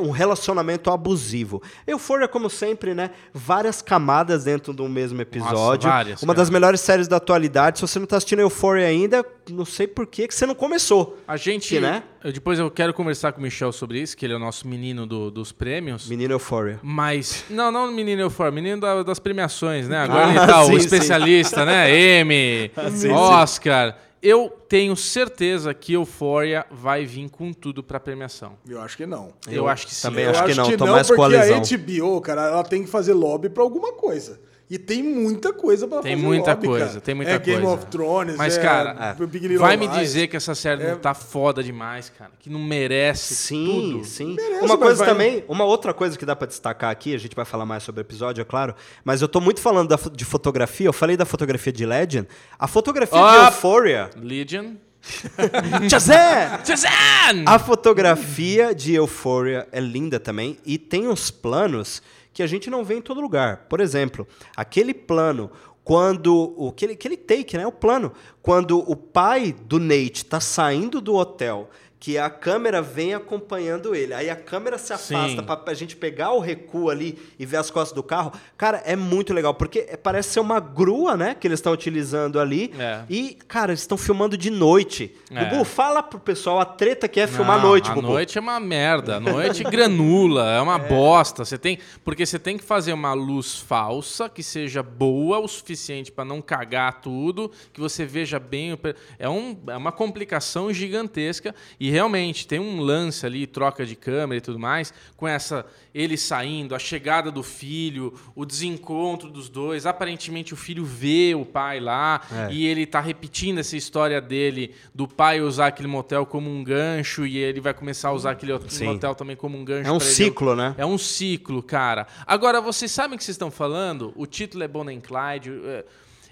C: Um relacionamento abusivo. Euphoria, como sempre, né? Várias camadas dentro do mesmo episódio.
B: várias,
C: Uma
B: cara.
C: das melhores séries da atualidade. Se você não está assistindo Euphoria ainda, não sei por que você não começou.
B: A gente,
C: Que, né?
B: eu- depois eu quero conversar com o Michel sobre isso, que ele é o nosso menino do- dos prêmios.
C: Menino Euphoria.
B: Mas, não, não menino Euphoria, menino da- das premiações, né? Agora
C: Ah,
B: ele tá
C: sim,
B: o
C: sim.
B: especialista, né? M,
C: sim,
B: Oscar. Eu tenho certeza que Euphoria vai vir com tudo pra premiação.
A: Eu acho que não.
B: Eu, acho que sim.
C: também
A: eu
C: acho que não, tô mais
A: porque
C: com a lesão.
A: a HBO, cara, ela tem que fazer lobby pra alguma coisa. E tem muita coisa pra
B: Tem
A: fazer
B: muita
A: lobby,
B: coisa,
A: cara.
B: tem muita
A: é Game
B: coisa.
A: of Thrones,
B: Mas,
A: é
B: cara,
A: Big Little
B: vai me dizer que essa série
A: É.
B: não tá foda demais, cara. Que não merece
C: Sim,
B: tudo.
C: sim.
A: Merece,
C: uma coisa
A: vai-
C: também, uma outra coisa que dá pra destacar aqui, a gente vai falar mais sobre o episódio, é claro, mas eu tô muito falando da de fotografia, eu falei da fotografia de Legend. A fotografia de
B: Ah!
C: Euphoria.
B: Legion.
C: Tchazé!
B: Shazam!
C: A fotografia de Euphoria é linda também e tem uns planos que a gente não vê em todo lugar. Por exemplo, aquele plano quando o aquele, aquele take, né, o plano, quando o pai do Nate tá saindo do hotel, que a câmera vem acompanhando ele. Aí a câmera se afasta pra, pra gente pegar o recuo ali e ver as costas do carro. Cara, é muito legal, porque parece ser uma grua, né, que eles estão utilizando ali.
B: É.
C: E, cara, eles estão filmando de noite.
B: É.
C: Bubu, fala pro pessoal a treta que é filmar à
B: Não,
C: noite,
B: a
C: Bubu.
B: noite é uma merda. A noite granula, é uma bosta. Você tem, porque você tem que fazer uma luz falsa que seja boa o suficiente para não cagar tudo, que você veja bem. É, um, é uma complicação gigantesca e realmente tem um lance ali, troca de câmera e tudo mais, com essa ele saindo, a chegada do filho, o desencontro dos dois. Aparentemente o filho vê o pai lá
C: É.
B: e ele tá repetindo essa história dele do pai usar aquele motel como um gancho e ele vai começar a usar aquele outro
C: Sim.
B: motel também como um gancho.
C: É um
B: pra ele.
C: ciclo, né?
B: É um ciclo, cara. Agora, vocês sabem o que vocês estão falando? O título é Bonnie and Clyde. é,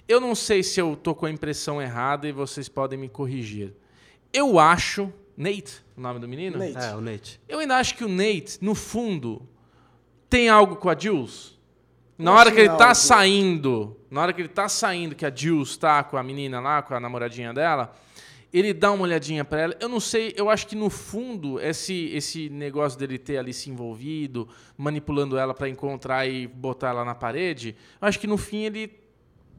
B: Eu não sei se eu tô com a impressão errada e vocês podem me corrigir. Eu acho... Nate, o nome do menino?
A: Nate.
C: É, o Nate.
B: Eu ainda acho que o Nate, no fundo, tem algo com a Jules. Na hora
A: assim
B: que ele tá saindo, na hora que ele tá saindo, que a Jules tá com a menina lá, com a namoradinha dela, ele dá uma olhadinha pra ela. Eu não sei, eu acho que no fundo, esse, esse negócio dele ter ali se envolvido, manipulando ela pra encontrar e botar ela na parede, eu acho que no fim ele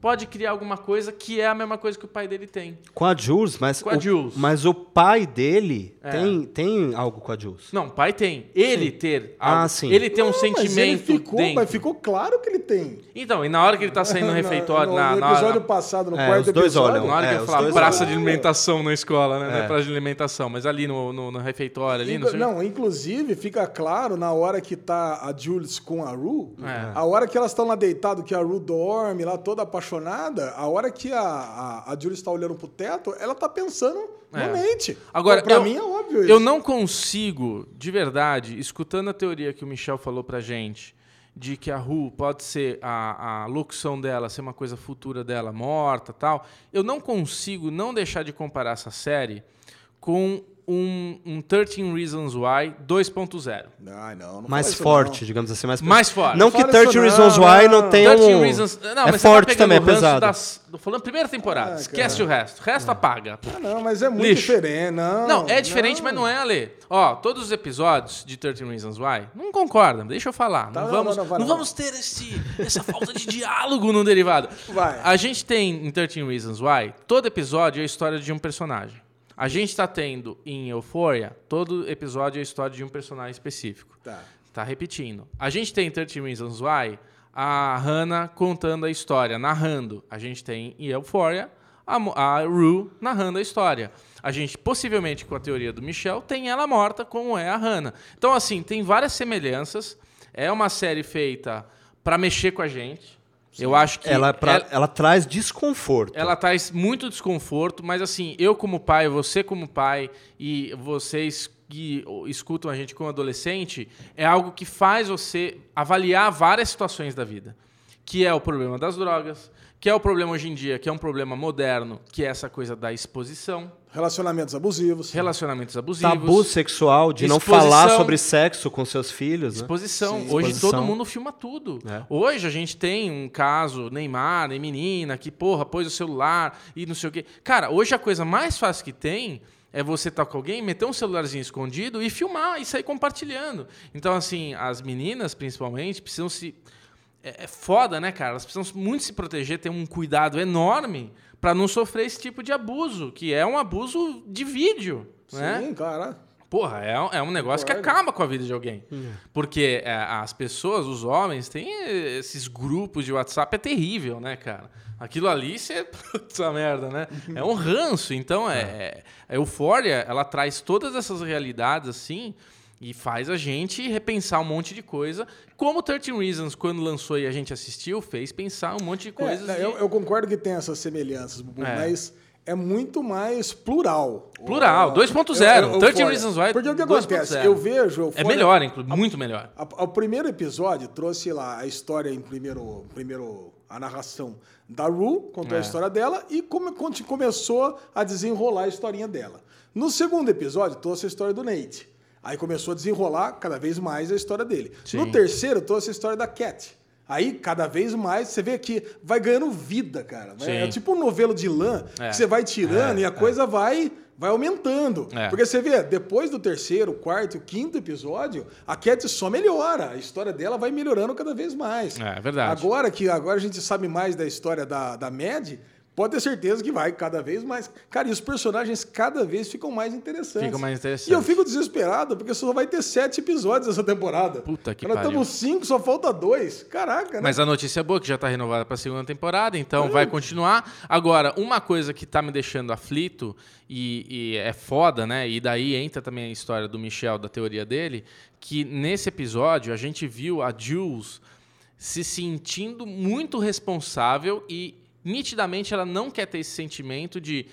B: pode criar alguma coisa que é a mesma coisa que o pai dele tem.
C: Com a Jules, mas,
B: Com a
C: o,
B: Jules.
C: mas o pai dele
B: É.
C: tem, tem algo com a Jules.
B: Não, o pai tem. Ele ter
C: Ah,
B: algo,
C: sim.
B: ele tem um
A: Não, mas ele
B: sentimento
A: ficou,
B: dentro.
A: mas ficou claro que ele tem.
B: Então, e na hora que ele tá saindo no refeitório,
A: no,
B: na,
A: no
B: na
A: episódio
B: hora,
A: passado, no
C: É,
A: quarto
C: os dois
A: episódio,
C: olham.
B: na hora que
C: É, os
B: falar
C: dois
B: praça
A: olham.
B: de alimentação na escola, né? Não é
C: É.
B: praça de alimentação, mas ali no, no, no refeitório, ali, não.
A: Não, inclusive fica claro na hora que tá a Jules com a Ru,
B: É.
A: a hora que elas estão lá deitado, que a Ru dorme lá toda apaixonada, a hora que a, a, a Jules tá olhando pro teto, ela tá pensando no
B: É.
A: Nate.
B: Agora,
A: pra
B: eu-
A: mim é óbvio isso.
B: Eu não consigo, de verdade, escutando a teoria que o Michel falou pra gente, de que a Ru pode ser a, a locução dela, ser uma coisa futura dela, morta tal, eu não consigo não deixar de comparar essa série com um, um 13 Reasons Why 2.0.
A: Ai, não, não
C: mais forte,
A: não.
C: digamos assim. Mais,
B: Mais forte.
C: Não
A: Não
C: que
A: fala
C: 30
A: isso
C: Reasons
A: não,
C: Why
A: não.
C: não tenha
B: 13
C: um...
B: Reasons... Não,
C: é
B: tá
C: forte também, é pesado.
B: Das... Falando primeira temporada.
A: Ah,
B: Esquece
A: cara.
B: o resto. O resto apaga.
A: Ah, não, mas é muito
B: Lixo.
A: diferente. Não,
B: Não, é diferente, mas não é, Ale. Ó, todos os episódios de 13 Reasons Why não concordam, deixa eu falar.
A: Tá,
B: não,
A: não,
B: vamos,
A: não,
B: não,
A: não, não,
B: vamos ter esse, essa falta de diálogo no derivado.
A: Vai.
B: A gente tem em 13 Reasons Why, todo episódio é a história de um personagem. A gente tá tendo em Euphoria, todo episódio é a história de um personagem específico.
A: Tá.
B: Tá repetindo. A gente tem em 13 Reasons Why a Hannah contando a história, narrando. A gente tem em Euphoria a, a Rue narrando a história. A gente, possivelmente com a teoria do Michel, tem ela morta, como é a Hannah. Então, assim, tem várias semelhanças. É uma série feita para mexer com a gente. Eu acho que
C: Ela, pra-
B: ela-
C: ela traz desconforto.
B: ela traz muito desconforto, mas assim, eu como pai, você como pai e vocês que escutam a gente como adolescente, é algo que faz você avaliar várias situações da vida. Que é o problema das drogas, que é o problema hoje em dia, que é um problema moderno, que é essa coisa da exposição,
A: Relacionamentos abusivos.
B: relacionamentos abusivos.
C: Tabu sexual, de não falar sobre sexo com seus filhos, né?
B: Exposição.
A: Sim,
B: Hoje
C: exposição.
B: todo mundo filma tudo.
C: É.
B: Hoje a gente tem um caso, Neymar, nem menina, que, porra, pôs o celular e não sei o quê. Cara, hoje a coisa mais fácil que tem é você estar com alguém, meter um celularzinho escondido e filmar e sair compartilhando. Então, assim, as meninas, principalmente, precisam se. É, é foda, né, cara? Elas precisam muito se proteger, ter um cuidado enorme para não sofrer esse tipo de abuso, que é um abuso de vídeo. Né?
A: Sim, cara.
B: Porra, é, um- é um negócio que
A: Concordo.
B: acaba com a vida de alguém. Porque é, as pessoas, os homens, têm esses grupos de WhatsApp, é terrível, né, cara? Aquilo ali, você. Putz, a merda, né? É um ranço. Então, é, a Euphoria, ela traz todas essas realidades assim e faz a gente repensar um monte de coisa. Como 13 Reasons, quando lançou e a gente assistiu, fez pensar um monte de coisas.
A: É,
B: de-
A: eu, eu concordo que tem essas semelhanças, Bubu,
B: É.
A: mas é muito mais plural.
B: Plural,
A: O-
B: 2.0,
A: eu- eu-
B: 13
A: Euphoria.
B: Reasons Why,
A: Porque o que
B: 2.0.
A: acontece? Eu vejo.
B: É melhor, inclu- muito melhor.
A: O primeiro episódio trouxe lá a história em primeiro, primeiro a narração da Ru, contou
B: É.
A: a história dela e come, conte- começou a desenrolar a historinha dela. No segundo episódio trouxe a história do Nate. Aí começou a desenrolar cada vez mais a história dele.
B: Sim.
A: No terceiro trouxe a história da Cat. Aí, cada vez mais, você vê que vai ganhando vida, cara.
B: Sim.
A: É tipo um novelo de lã,
B: É.
A: que você vai tirando e a coisa vai, vai aumentando.
B: É.
A: Porque você vê, depois do terceiro, quarto e quinto episódio, a Cat só melhora. A história dela vai melhorando cada vez mais.
B: É, é verdade.
A: Agora que agora a gente sabe mais da história da, da Mad, pode ter certeza que vai cada vez mais. Cara, e os personagens cada vez ficam mais interessantes.
B: Ficam mais interessantes.
A: E eu fico desesperado, porque só vai ter sete episódios essa temporada.
B: Puta que
A: Nós
B: pariu.
A: estamos cinco, só falta dois. Caraca, né?
B: Mas a notícia é boa que já está renovada para a segunda temporada, então vai continuar. Agora, uma coisa que tá me deixando aflito e, e é foda, né? E daí entra também a história do Michel, da teoria dele, que nesse episódio a gente viu a Jules se sentindo muito responsável e nitidamente ela não quer ter esse sentimento de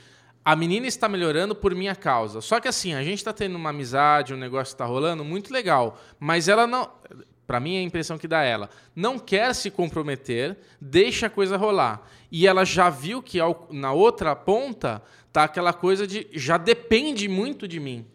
B: a menina está melhorando por minha causa. Só que assim, a gente está tendo uma amizade, um negócio está rolando, muito legal. Mas ela não. Pra mim, é a impressão que dá ela. Não quer se comprometer, deixa a coisa rolar. E ela já viu que ao- na outra ponta tá aquela coisa de já depende muito de mim.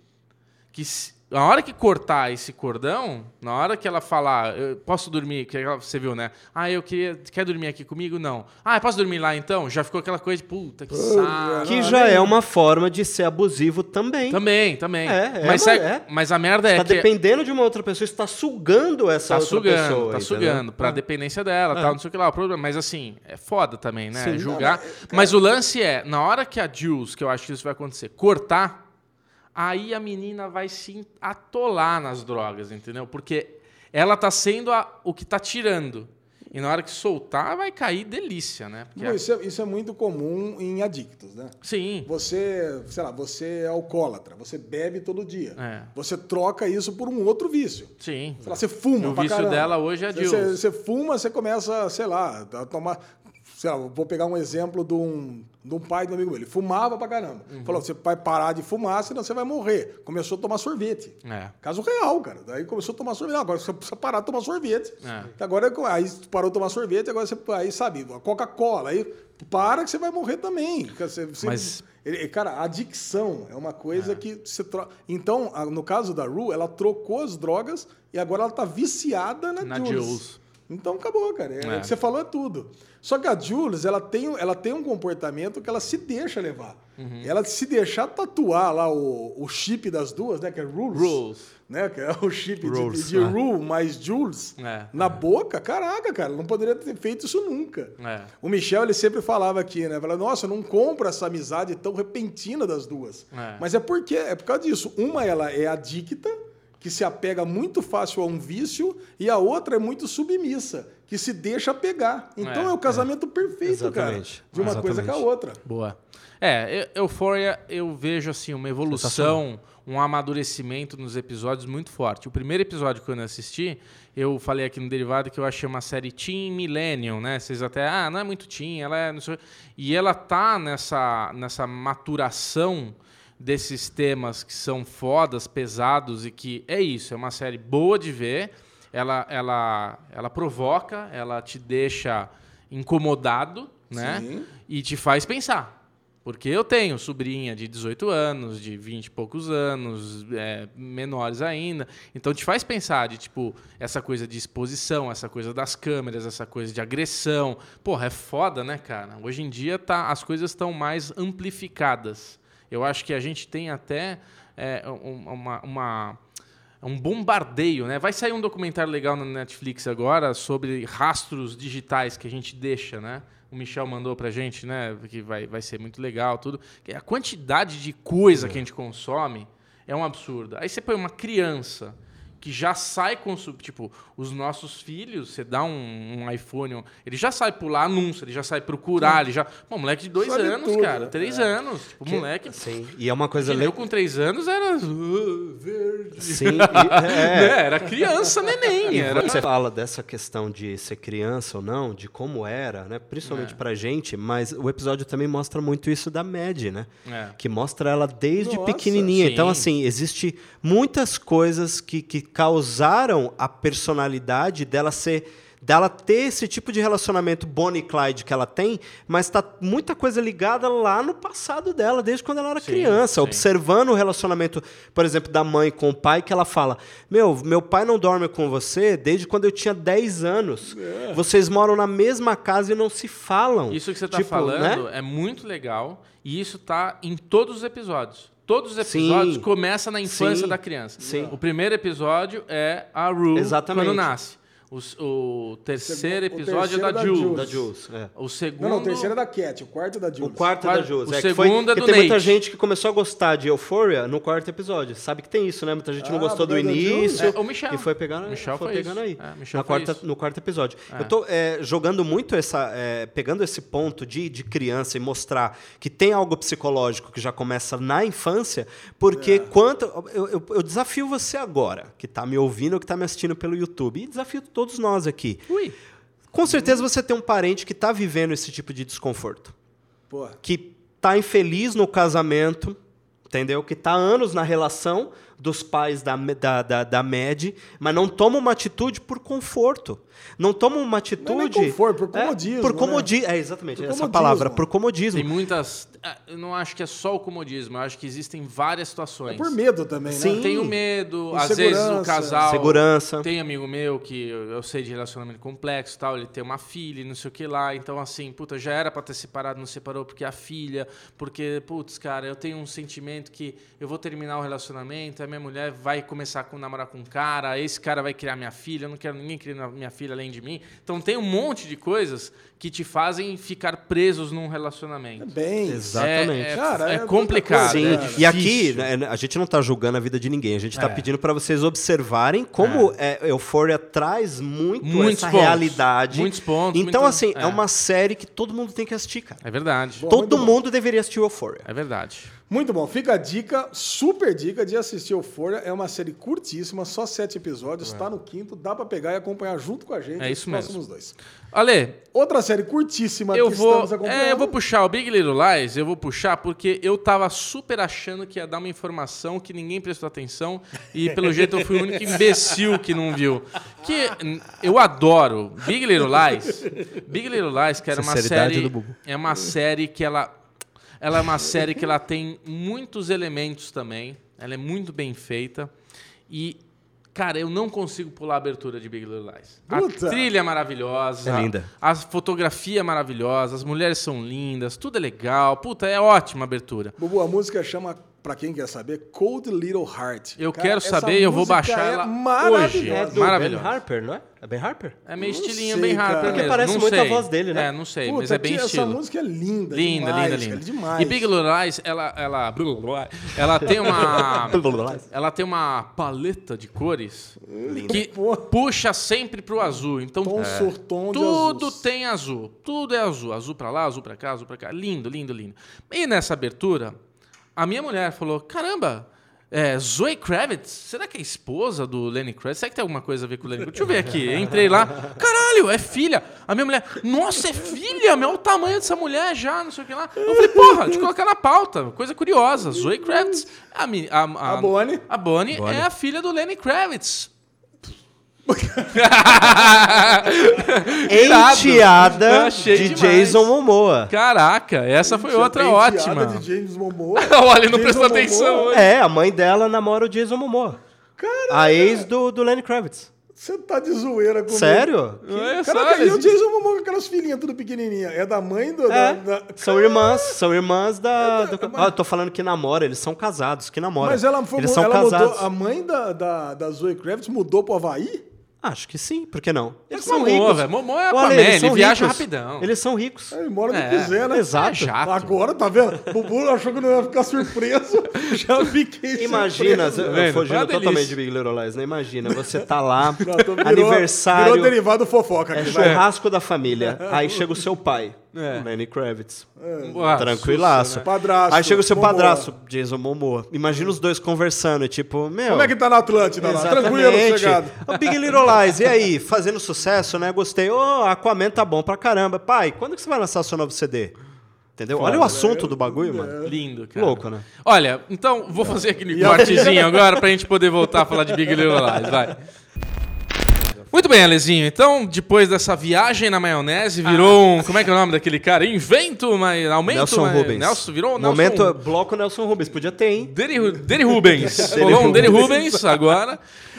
B: Que se- na hora que cortar esse cordão, na hora que ela falar, eu posso dormir, que ela- você viu, né? Ah, eu queria, quer dormir aqui comigo? Não. Ah, posso dormir lá então? Já ficou aquela coisa de puta, que saco.
C: Que já é uma forma de ser abusivo também.
B: Também, também.
C: É, é,
B: mas,
C: mas
B: é-
C: é.
B: mas a merda é
C: Está
B: que
C: dependendo de uma outra pessoa, está sugando essa
B: tá
C: outra
B: sugando,
C: pessoa.
B: tá
C: entendeu?
B: sugando pra
C: Ah.
B: dependência dela, tal, não sei o que lá. O problema, mas assim, é foda também, né?
C: Sim.
B: Julgar.
A: Não, não,
B: mas o lance é, na hora que a Jules, que eu acho que isso vai acontecer, cortar, aí a menina vai se atolar nas drogas, entendeu? Porque ela tá sendo a- o que tá tirando. E na hora que soltar, vai cair delícia, né?
A: Isso, é, isso é muito comum em adictos, né?
B: Sim.
A: Você, sei lá, você é alcoólatra, você bebe todo dia.
B: É.
A: Você troca isso por um outro vício.
B: Sim.
A: Sei lá, você fuma
B: O vício
A: caramba.
B: dela hoje é Jules.
A: Você, você fuma, você começa, sei lá, a tomar... Sei lá, vou pegar um exemplo de um, de um pai do amigo meu. Ele fumava pra caramba.
B: Uhum.
A: Falou, você vai parar de fumar, senão você vai morrer. Começou a tomar sorvete.
B: É.
A: Caso real, cara. Daí começou a tomar sorvete. Agora você precisa parar de tomar sorvete.
B: É.
A: Agora, aí parou de tomar sorvete, agora você, aí sabe, a Coca-Cola. Aí para que você vai morrer também. Você- você-
B: Mas-
A: Cara, adicção é uma coisa que você troca. Então, no caso da Ru, ela trocou as drogas e agora ela tá viciada na,
B: Na
A: Jules.
B: Jules.
A: Então acabou, cara. É,
B: É.
A: O que você falou é tudo. Só que a Jules, ela tem, ela tem um comportamento que ela se deixa levar.
B: Uhum.
A: Ela se deixar tatuar lá o, o chip das duas, né? Que é Rules.
B: Rules.
A: Né? Que é o chip de,
C: Rules,
A: de,
C: é.
A: Ru mais Jules
B: É.
A: na boca. Caraca, cara. Não poderia ter feito isso nunca.
B: É.
A: O Michel, ele sempre falava aqui, né? Falava, nossa, não compro essa amizade tão repentina das duas.
B: É.
A: Mas é porque, é por causa disso. Uma, ela é adicta, que se apega muito fácil a um vício, e a outra é muito submissa, que se deixa pegar. Então
B: É,
A: é, o casamento perfeito,
C: Exatamente.
A: cara. De uma coisa com a
C: Exatamente.
A: outra.
B: Boa. É, Eu- Euphoria eu vejo assim uma evolução, um amadurecimento nos episódios muito forte. O primeiro episódio que eu assisti, eu falei aqui no Derivado que eu achei uma série Teen Millennium, né? Vocês até, ah, não é muito teen, ela é... Não sei... E ela tá nessa, nessa maturação desses temas que são fodas, pesados e que é isso, é uma série boa de ver. Ela, ela, ela provoca, ela te deixa incomodado, né?
A: Sim.
B: E te faz pensar. Porque eu tenho sobrinha de 18 anos, de 20 e poucos anos, é, menores ainda. Então te faz pensar de, tipo, essa coisa de exposição, essa coisa das câmeras, essa coisa de agressão. Porra, é foda, né, cara? Hoje em dia tá, as coisas estão mais amplificadas. Eu acho que a gente tem até é, um- uma, uma- um bombardeio, né? Vai sair um documentário legal na Netflix agora sobre rastros digitais que a gente deixa, né? O Michel mandou pra gente, né? Que vai, vai ser muito legal, tudo. Que A quantidade de coisa que a gente consome é um absurdo. Aí você põe uma criança que já sai com tipo os nossos filhos você dá um, um iPhone ele já sai pular anúncio ele já sai procurar ele já Pô, moleque de dois
A: Sabe
B: anos
A: tudo,
B: cara
A: né?
B: três anos tipo moleque
C: Sim. E é uma coisa
B: que
C: legal.
B: eu com três anos era uh, verde
C: Sim, e- é.
B: né? era criança neném
C: E
B: era
C: você fala dessa questão de ser criança ou não, de como era, né?
B: É.
C: Principalmente pra gente, mas o episódio também mostra muito isso da Mad, né?
B: É.
C: Que mostra ela desde
A: Nossa,
C: pequenininha. Então,
B: sim.
C: assim, existe muitas coisas que, que causaram a personalidade dela ser dela ter esse tipo de relacionamento Bonnie e Clyde que ela tem, mas tá muita coisa ligada lá no passado dela, desde quando ela era
B: Sim,
C: criança,
B: sim.
C: observando o relacionamento, por exemplo, da mãe com o pai, que ela fala: Meu, meu pai não dorme com você desde quando eu tinha 10 anos. Vocês moram na mesma casa e não se falam.
B: Isso que você tá
C: Tipo,
B: falando
C: né?
B: é muito legal e isso tá em todos os episódios. Todos os episódios
C: Sim.
B: começam na infância
C: Sim.
B: da criança.
C: Sim.
B: O primeiro episódio é a Rue
C: Exatamente.
B: quando nasce. O, o terceiro
A: Segundo- o
B: episódio
A: terceiro
B: é
A: é
B: da
A: da
B: Jules.
A: Jules.
C: Da Jules. é.
B: O segundo...
A: Não, não, o terceiro é da Cat, o quarto é da
C: O
A: Jules.
C: quarto é
B: Quarto-
C: da Jules.
B: o
C: é, que foi-
B: segundo é
C: que
B: do
C: tem muita gente que começou a gostar de Euphoria no quarto episódio. Sabe que tem isso, né? Muita gente não
A: Ah,
C: gostou do
A: Jules?
C: início.
B: É, o Michel.
C: E foi pegando,
B: Michel
C: foi
B: foi
C: pegando aí.
B: É, Michel
C: na
B: foi
C: quarta,
B: isso.
C: no quarto episódio.
B: É.
C: Eu tô é, jogando muito essa. é, pegando esse ponto de, de criança e mostrar que tem algo psicológico que já começa na infância, porque
A: É.
C: quanto. Eu, eu- eu desafio você agora, que tá me ouvindo ou que tá me assistindo pelo YouTube, e desafio todos nós aqui.
B: Ui.
C: Com certeza você tem um parente que tá vivendo esse tipo de desconforto
A: Pô,
C: que tá infeliz no casamento, entendeu? Que tá há anos na relação dos pais da, da, da, da Mad, mas não toma uma atitude por conforto. Não toma uma atitude...
A: Não é nem conforto, por
C: É,
A: comodismo,
C: por
A: né?
C: comodi É, exatamente,
A: Por
C: essa
A: comodismo.
C: palavra, por comodismo.
B: Tem muitas... ah, Eu não acho que é só o comodismo. Eu acho que existem várias situações.
A: é por medo também, né?
C: Sim.
B: Tem o medo, às vezes o casal.
C: Segurança.
B: Tem amigo meu que eu, sei de relacionamento complexo e tal, ele tem uma filha e não sei o que lá. Então, assim, puta, já era pra ter separado, não separou porque a filha. Porque, putz, cara, eu tenho um sentimento que eu vou terminar o relacionamento, a minha mulher vai começar a namorar com um cara, esse cara vai criar minha filha, eu não quero ninguém criar minha filha além de mim. Então, tem um monte de coisas que te fazem ficar presos num relacionamento.
A: Bem,
C: Exatamente.
B: É, é,
A: Cara,
B: é
A: é
B: complicado.
C: Sim,
B: é
C: e aqui
B: difícil.
C: né, a gente não tá julgando a vida de ninguém, a gente tá
B: É.
C: pedindo para vocês observarem como é. Euphoria traz muito
B: Muitos
C: essa
B: pontos.
C: realidade.
B: Muitos pontos,
C: Então,
B: muito-
C: assim, é.
B: é.
C: uma série que todo mundo tem que assistir, cara.
B: É verdade.
A: Bom,
C: todo
A: muito bom.
C: mundo deveria assistir Euphoria.
B: É verdade.
A: Muito bom. Fica a dica, super dica de assistir Euphoria. É uma série curtíssima, só sete episódios. Está no quinto, dá pra pegar e acompanhar junto com a gente
B: É isso mesmo.
A: próximos dois.
B: Ale,
A: Outra série curtíssima
B: eu
A: que
B: vou,
A: estamos acompanhando.
B: é, eu vou puxar o Big Little Lies, eu vou puxar porque eu tava super achando que ia dar uma informação que ninguém prestou atenção e pelo jeito eu fui o único imbecil que não viu. Que eu adoro Big Little Lies. Big Little Lies, que era uma série
C: do Bubu.
B: é uma série que ela ela é uma série que ela tem muitos elementos também. Ela é muito bem feita e Cara, eu não consigo pular a abertura de Big Little Lies.
A: Puta.
B: A trilha é maravilhosa.
C: É linda.
B: A fotografia é maravilhosa, as mulheres são lindas, tudo é legal. Puta, é ótima a abertura.
A: Bubu, a música chama, pra quem quer saber, Cold Little Heart.
B: Eu
A: Cara,
B: quero
A: essa
B: saber e eu vou baixar
A: é
B: ela
A: maravilhosa.
B: hoje.
C: É do
B: Maravilhoso.
C: Ben Harper, não é? É Ben Harper?
B: É meio
A: Não
B: estilinho
A: sei,
B: bem
A: cara.
B: Harper
A: Porque
B: mesmo.
C: parece
B: não
C: muito a
B: sei.
C: voz dele, né?
B: É, não sei,
A: Puta,
B: mas é bem
A: tia,
B: estilo.
A: Essa música é linda,
B: Linda,
A: demais,
B: linda,
A: cara,
B: linda.
A: demais.
B: E Big Little Lies, ela, ela, ela tem uma, ela tem uma paleta de cores que
A: Pô.
B: puxa sempre pro azul. Então
A: Tom sur tom de
B: tudo
A: azuis.
B: tem azul, tudo é azul, azul pra lá, azul pra cá, azul pra cá, lindo, lindo, lindo. E nessa abertura, a minha mulher falou: caramba. É, Zoe Kravitz, será que é esposa do Lenny Kravitz? Será que tem alguma coisa a ver com o Lenny Kravitz? Deixa eu ver aqui. Entrei lá. Caralho, é filha. A minha mulher, nossa, é filha? Meu, olha o tamanho dessa mulher já, não sei o que lá. Eu falei, porra, deixa eu colocar na pauta. Coisa curiosa. Zoe Kravitz. A, mi- a,
A: A Bonnie.
B: A Bonnie, é a filha do Lenny Kravitz.
C: Enteada de
B: demais.
C: Jason Momoa.
B: Caraca, essa foi outra
A: Penteada
B: ótima.
A: de James Momoa.
B: Olha, não prestou
A: Momoa.
B: atenção hoje.
C: É, a mãe dela namora o Jason Momoa.
A: Cara,
C: A ex do, do Lenny Kravitz.
A: você tá de zoeira comigo.
C: Sério?
B: Olha só,
A: Caraca, e o Jason Momoa com aquelas filhinhas tudo pequenininha. É da mãe do...
C: É,
A: da- da-
C: são irmãs, são irmãs da...
A: É,
C: do-
A: mas-
C: Ah, eu tô falando que namora, eles são casados, que namoram.
A: Mas ela, foi,
C: eles são
A: ela
C: casados.
A: mudou... A mãe da, da, da Zoe Kravitz mudou pro Havaí?
C: Acho que sim, por que não? Eles são ricos.
B: velho. Momoa é
C: Olha,
B: Aquaman,
C: eles
B: ele
C: são
B: viaja
C: ricos.
B: rapidão.
C: Eles são ricos.
A: Ele mora
B: É,
A: no quiser, né?
C: exato.
B: É chato.
A: Agora, tá vendo? Bubu achou que não ia ficar surpreso. Já fiquei
C: Imagina,
A: surpreso.
C: eu-
B: vendo?
C: eu
B: Foi
C: fugindo
B: uma delícia.
C: totalmente de Big Little Lies, né? Imagina, você tá lá,
A: virou-
C: aniversário,
A: Virou derivado fofoca
C: é
A: aqui, vai.
C: churrasco da família. Aí chega o seu pai,
B: É.
C: Lenny Kravitz.
B: Ué,
C: Tranquilaço.
A: né? Padrasto,
C: Aí chega o seu
A: Momoa.
C: padrasto, Jason Momoa. Imagina os dois conversando, e tipo, meu.
A: Como é que tá na Atlântida lá? Tranquilo, sossegado.
C: O Big Little Lies, e aí? Fazendo sucesso, né? Gostei. Ô, Aquaman tá bom pra caramba. Pai, quando que você vai lançar seu novo CD? Entendeu? Olha o assunto do bagulho, mano.
B: Lindo, cara.
C: Louco, né?
B: Olha, então vou fazer aquele cortezinho agora pra gente poder voltar a falar de Big Little Lies, vai. Muito bem, Alezinho. Então, depois dessa viagem na maionese, virou um. Como é que é o nome daquele cara? Invento, mas aumento.
C: Nelson
B: mas-
C: Rubens.
B: Nelson, virou Nelson
C: Momento, bloco Nelson Rubens. Podia ter, hein?
B: Deri Rubens. Rolou um Deri Rubens agora.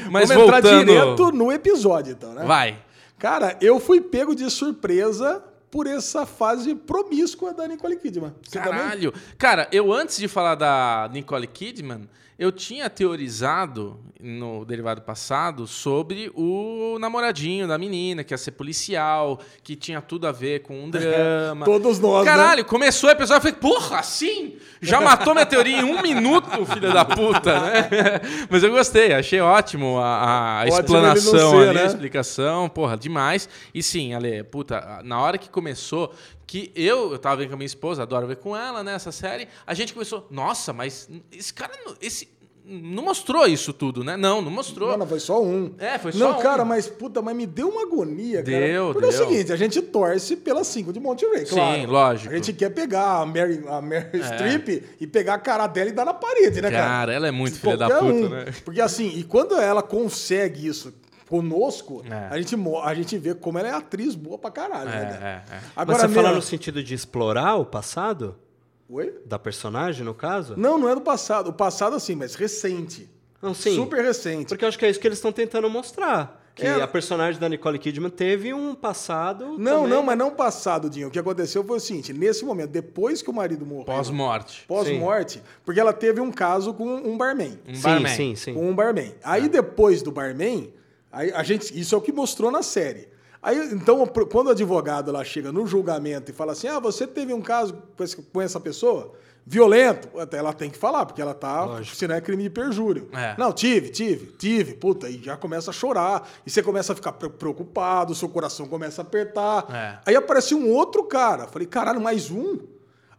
B: Mas
A: Vamos entrar
B: voltando.
A: direto no episódio, então, né?
B: Vai.
A: Cara, eu fui pego de surpresa por essa fase promíscua da Nicole Kidman. Você também?
B: Caralho. Cara, eu antes de falar da Nicole Kidman, eu tinha teorizado no derivado passado sobre o namoradinho da menina, que ia ser policial, que tinha tudo a ver com um drama.
A: Todos nós, né?
B: Caralho, começou o episódio, eu falei, porra, assim? Já matou minha teoria em um minuto, filha da puta, né? Mas eu gostei, achei ótimo a, a
A: Ótimo
B: explanação
A: ser,
B: ali,
A: né?
B: a explicação, porra, demais. E sim, Ale, puta, na hora que começou, que eu, eu tava vendo com a minha esposa, adoro ver com ela, né, essa série, a gente começou, nossa, mas esse cara, esse não mostrou isso tudo, né? Não, não mostrou.
A: Não, não, foi só um.
B: É, foi só
A: Não,
B: um.
A: cara, mas puta, mas me deu uma agonia, cara.
B: Deu,
A: Porque é o
B: deu.
A: seguinte, a gente torce pela 5 de Monterey,
B: Sim,
A: claro.
B: lógico. É.
A: A gente quer pegar a Mary, a Mary Streep e pegar a cara dela e dar na parede, né, cara?
B: Cara, ela é muito filha da puta,
A: um.
B: né?
A: Porque assim, e quando ela consegue isso conosco,
B: É.
A: a, gente, a gente vê como ela é atriz boa pra caralho, né, cara?
B: É, é, é.
C: Mas você
A: meu-
C: fala no sentido de explorar o passado?
A: Oi?
C: Da personagem, no caso?
A: Não, não é do passado. O passado, assim, mas recente.
C: Não, sim.
A: Super recente.
C: Porque eu acho que é isso que eles estão tentando mostrar. Que
A: É.
C: a personagem da Nicole Kidman teve um passado.
A: Não,
C: também.
A: não, mas não passado, Dinho. O que aconteceu foi o seguinte: nesse momento, depois que o marido morreu,
B: Pós-morte.
A: pós-morte, porque ela teve um caso com um barman.
B: Um
C: Sim,
B: barman.
C: sim, sim.
A: Com um barman. Aí depois do barman, aí a gente, isso é o que mostrou na série. Aí, então, quando o advogado lá chega no julgamento e fala assim: ah, você teve um caso com essa pessoa? Violento, até ela tem que falar, porque ela tá. Senão é crime de perjúrio.
B: É.
A: Não, tive, tive, tive, puta, e já começa a chorar, e você começa a ficar pre- preocupado, seu coração começa a apertar.
B: É.
A: Aí aparece um outro cara. Falei, caralho, mais um?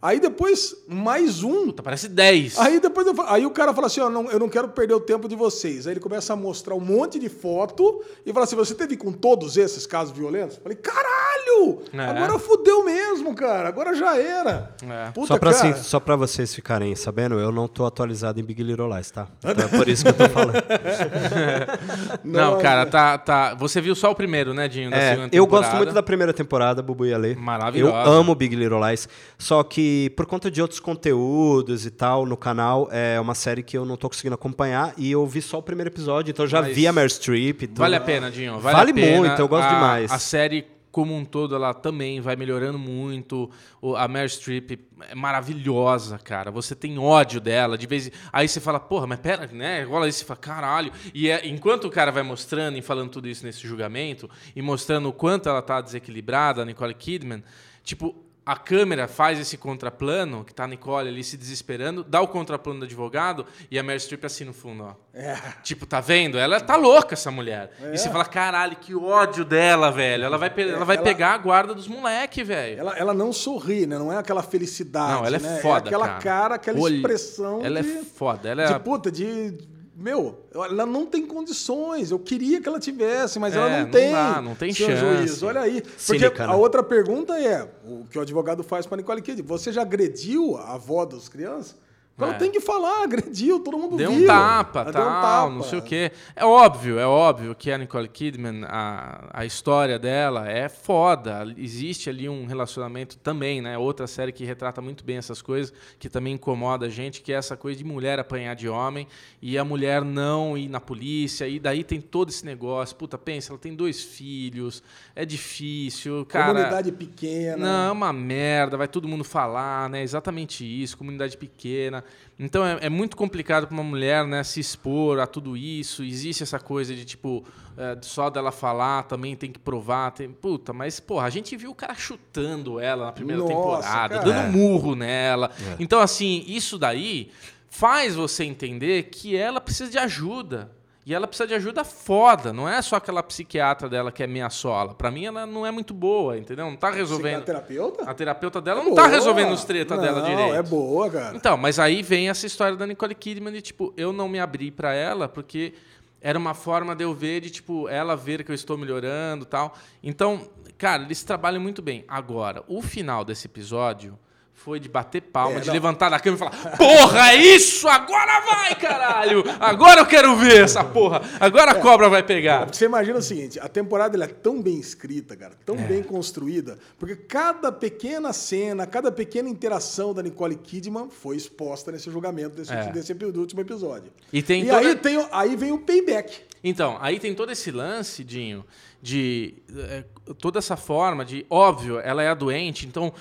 A: Aí depois, mais um.
B: Puta, parece 10.
A: Aí depois eu aí o cara fala assim, ó, não, eu não quero perder o tempo de vocês. Aí ele começa a mostrar um monte de foto e fala assim, você teve com todos esses casos violentos? Falei, caralho!
B: É.
A: Agora fudeu mesmo, cara. Agora já era.
B: É.
A: Puta,
C: Só pra,
A: cara.
C: assim, só pra vocês ficarem sabendo, eu não tô atualizado em Big Little Lies, tá? Então é por isso que eu tô falando.
B: Não,
A: Nossa.
B: cara, tá, tá. Você viu só o primeiro, né, Dinho? Da
C: É,
B: segunda
C: eu gosto muito da primeira temporada, Bubu e Ale.
B: Maravilhosa.
C: Eu amo Big Little Lies. Só que por conta de outros conteúdos e tal no canal, é uma série que eu não tô conseguindo acompanhar. E eu vi só o primeiro episódio, então eu já
B: Mas
C: vi a Meryl Streep. e tudo.
B: Vale a pena, Dinho. Vale,
C: Vale
B: pena.
C: muito, eu gosto
B: A-
C: demais.
B: A série como um todo, ela também vai melhorando muito. A Meryl Streep é maravilhosa, cara. Você tem ódio dela. De vez em... Aí você fala, porra, mas pera, né? Rola isso e fala, caralho. E é- enquanto o cara vai mostrando e falando tudo isso nesse julgamento, e mostrando o quanto ela tá desequilibrada, a Nicole Kidman, tipo, a câmera faz esse contraplano, que tá a Nicole ali se desesperando, dá o contraplano do advogado e a Meryl Streep assim no fundo, ó.
A: É.
B: Tipo, tá vendo? Ela tá louca, essa mulher. E você fala, caralho, que ódio dela, velho. Ela vai, pe- ela vai
A: ela-
B: pegar a guarda dos moleque, velho.
A: Ela, ela não sorri, né? Não é aquela felicidade.
B: Não, ela é
A: né?
B: foda,
A: É aquela
B: cara.
A: cara, aquela
B: Olho-
A: expressão
B: Ela
A: de,
B: é foda. Ela é...
A: de puta, de... Meu, ela não tem condições. Eu queria que ela tivesse, mas
B: É,
A: ela não
B: não
A: tem.
B: dá, não tem chance.
A: Juiz. Olha aí. Porque
C: Cínica,
A: a
C: né?
A: outra pergunta é, o que o advogado faz para Nicole Kidman, você já agrediu a avó das crianças? Ela
B: É.
A: tem que falar, agrediu, todo mundo
B: Deu
A: viu.
B: um tapa, tal,
A: deu um tapa.
B: não sei o quê. É óbvio, é óbvio que a Nicole Kidman, a, a história dela é foda. Existe ali um relacionamento também, né? Outra série que retrata muito bem essas coisas, que também incomoda a gente, que é essa coisa de mulher apanhar de homem e a mulher não ir na polícia. E daí tem todo esse negócio. Puta, pensa, ela tem dois filhos, é difícil, cara.
A: Comunidade pequena.
B: Não, é uma merda, vai todo mundo falar, né? Exatamente isso, comunidade pequena. Então é, é muito complicado para uma mulher, né, se expor a tudo isso. Existe essa coisa de tipo, é, só dela falar também tem que provar. Tem... Puta, mas porra, a gente viu o cara chutando ela na primeira
A: Nossa,
B: temporada,
A: cara.
B: dando murro nela. Então, assim, isso daí faz você entender que ela precisa de ajuda. E ela precisa de ajuda foda, não é só aquela psiquiatra dela que é meia sola. Pra mim, ela não é muito boa, entendeu? Não tá resolvendo.
A: terapeuta?
B: A terapeuta dela não tá resolvendo os treta dela direito.
A: Não, é boa, cara.
B: Então, mas aí vem essa história da Nicole Kidman de, tipo, eu não me abri pra ela porque era uma forma de eu ver, de, tipo, ela ver que eu estou melhorando tal. Então, cara, eles trabalham muito bem. Agora, o final desse episódio foi de bater palma,
A: É,
B: de
A: não.
B: levantar da cama e falar: Porra, é isso! Agora vai, caralho! Agora eu quero ver essa porra! Agora a cobra vai pegar.
A: Você imagina o seguinte, a temporada ela é tão bem escrita, cara, tão
B: É.
A: bem construída, porque cada pequena cena, cada pequena interação da Nicole Kidman foi exposta nesse julgamento desse,
B: É.
A: desse do último episódio.
B: E tem
A: e
B: toda-
A: aí, tem, aí vem o payback.
B: Então, aí tem todo esse lance, Dinho, de é, toda essa forma de, óbvio, ela é a doente, então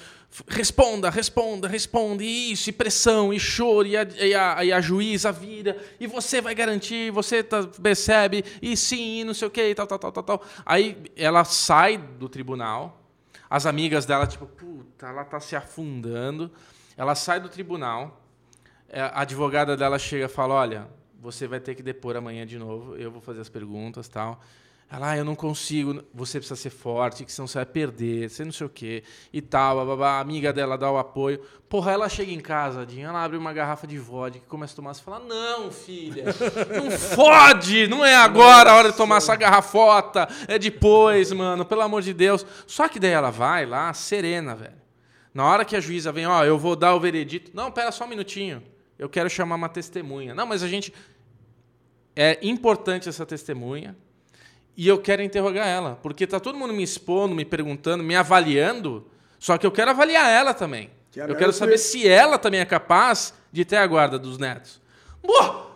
B: responda, responda, responda, e isso, e pressão, e choro, e a, e a, e a juíza vira, e você vai garantir, você tá- percebe, e sim, e não sei o que, e tal, tal, tal, tal, tal. Aí ela sai do tribunal, as amigas dela, tipo, puta, ela tá se afundando, ela sai do tribunal, é, a advogada dela chega e fala: Olha, você vai ter que depor amanhã de novo, eu vou fazer as perguntas tal. Ela, ah, eu não consigo, você precisa ser forte, que senão você vai perder, você não sei o quê, e tal, a amiga dela dá o apoio. Porra, ela chega em casa, Dinho, ela abre uma garrafa de vodka começa a tomar, você fala, não, filha, não fode, não é agora a hora de tomar essa garrafota, é depois, mano, pelo amor de Deus. Só que daí ela vai lá, serena, velho. Na hora que a juíza vem, ó, eu vou dar o veredito. Não, pera só um minutinho. Eu quero chamar uma testemunha. Não, mas a gente. É importante essa testemunha. E eu quero interrogar ela. Porque tá todo mundo me expondo, me perguntando, me avaliando. Só que eu quero avaliar ela também.
A: Que é
B: eu quero saber se ela também é capaz de ter a guarda dos netos. Boa!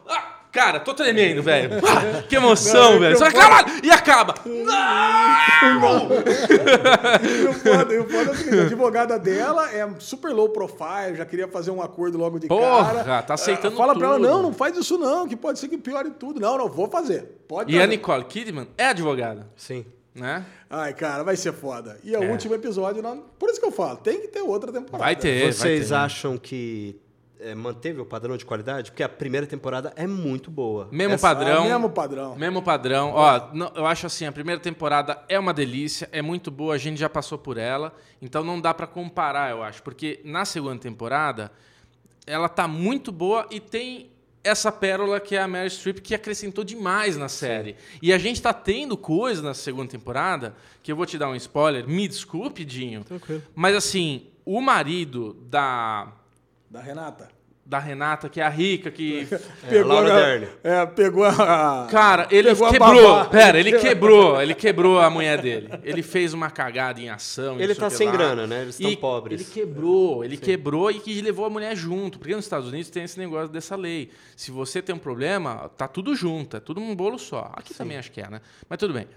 B: Ah, cara, tô tremendo, velho. Ah, que emoção,
A: Não,
B: velho.
A: eu
B: Só caralho, e acaba. Não!
A: E o foda, e o foda é o seguinte, a advogada dela é super low profile, já queria fazer um acordo logo de
B: Porra,
A: cara.
B: tá aceitando
A: Fala pra ela,
B: tudo.
A: não, não faz isso não, que pode ser que piore tudo. Não, não, vou fazer. Pode
B: E a
A: fazer.
B: Nicole Kidman é advogada,
C: Sim.
B: né?
A: Ai, cara, vai ser foda. E o
B: É.
A: último episódio, não... por isso que eu falo, tem que ter outra temporada.
B: Vai ter, vai
C: Vocês
B: ter.
C: acham que é, manteve o padrão de qualidade? Porque a primeira temporada é muito boa.
B: Mesmo
C: Essa-
B: padrão.
A: Ah, mesmo padrão.
B: Mesmo padrão. Ó, não- eu acho assim, a primeira temporada é uma delícia, é muito boa, a gente já passou por ela, então não dá pra comparar, eu acho, porque na segunda temporada ela tá muito boa e tem essa pérola que é a Mary Streep que acrescentou demais na série. E a gente tá tendo coisa na segunda temporada que eu vou te dar um spoiler, me desculpe, Dinho.
C: Tranquilo.
B: Mas assim, o marido da
A: Da Renata.
B: da Renata, que é a rica que
C: É, Laura
A: a-
C: Dern.
A: É, pegou a...
B: Cara, ele
A: Pegou
B: quebrou. Pera, ele quebrou. Ele quebrou a mulher dele. Ele fez uma cagada em ação.
C: Ele tá sem
B: lá.
C: grana, né? Eles estão pobres.
B: Ele quebrou, ele quebrou e que levou a mulher junto. Porque nos Estados Unidos tem esse negócio dessa lei. Se você tem um problema, tá tudo junto, é tudo um bolo só. Aqui também acho que é, né? Mas tudo bem.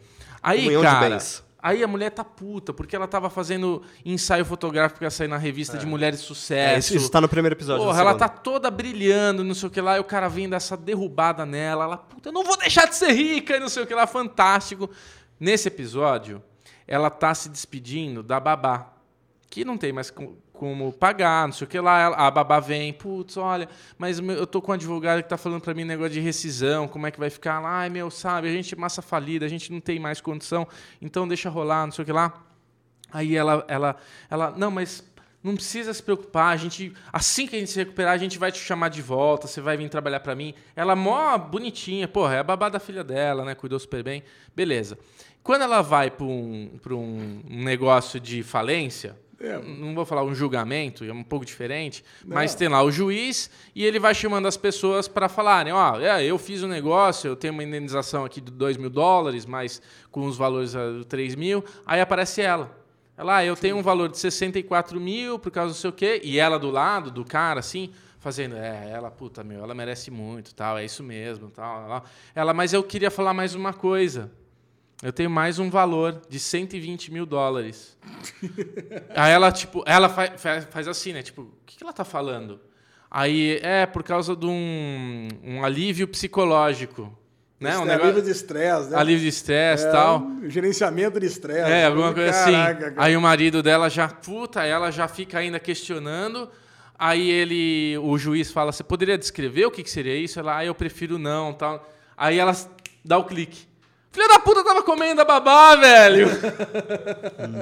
B: Aí,
C: Comunhão de
B: cara.
C: bens.
B: Aí a mulher tá puta, porque ela tava fazendo ensaio fotográfico pra sair na revista de mulheres de
C: É,
B: sucesso.
C: isso, isso tá no primeiro episódio.
B: Porra, ela tá toda brilhando, não sei o que lá, e o cara vem dar essa derrubada nela. Ela, puta, eu não vou deixar de ser rica, e não sei o que lá, fantástico. Nesse episódio, ela tá se despedindo da babá, que não tem mais como pagar, não sei o que lá. A babá vem, putz, olha, mas eu tô com um advogado que tá falando pra mim negócio de rescisão, como é que vai ficar lá? Ai, meu, sabe, a gente é massa falida, a gente não tem mais condição, então deixa rolar, não sei o que lá. Aí ela, ela, ela, não, mas não precisa se preocupar, a gente, assim que a gente se recuperar, a gente vai te chamar de volta, você vai vir trabalhar pra mim. Ela mó bonitinha, porra, é a babá da filha dela, né? Cuidou super bem. Beleza. Quando ela vai pra um, pra um negócio de falência,
A: É.
B: não vou falar um julgamento, é um pouco diferente, mas tem lá o juiz e ele vai chamando as pessoas para falarem, ó, é, eu fiz um negócio, eu tenho uma indenização aqui de 2 mil dólares, mas com os valores a 3 mil, aí aparece ela. Ela, ah, eu tenho um valor de 64 mil por causa do sei o quê, e ela do lado do cara, assim, fazendo, é, ela, puta, meu, ela merece muito, tal, é isso mesmo, tal, tal. Ela, mas eu queria falar mais uma coisa. Eu tenho mais um valor de 120 mil dólares. Aí ela, tipo, ela faz, faz, assim, né? Tipo, o que, que ela tá falando? Aí, é por causa de um, um alívio psicológico. Né? Um
A: Estre-
B: negócio,
A: Alívio de estresse, né?
B: alívio de estresse e
A: É,
B: tal.
A: um Gerenciamento de estresse.
B: É, alguma coisa
A: Caraca,
B: assim.
A: cara.
B: Aí o marido dela já, puta, ela já fica ainda questionando. Aí ele, o juiz fala, você poderia descrever o que, que seria isso? Ela, ah, eu prefiro não, tal. Aí ela dá o clique. Filha da puta tava comendo a babá, velho.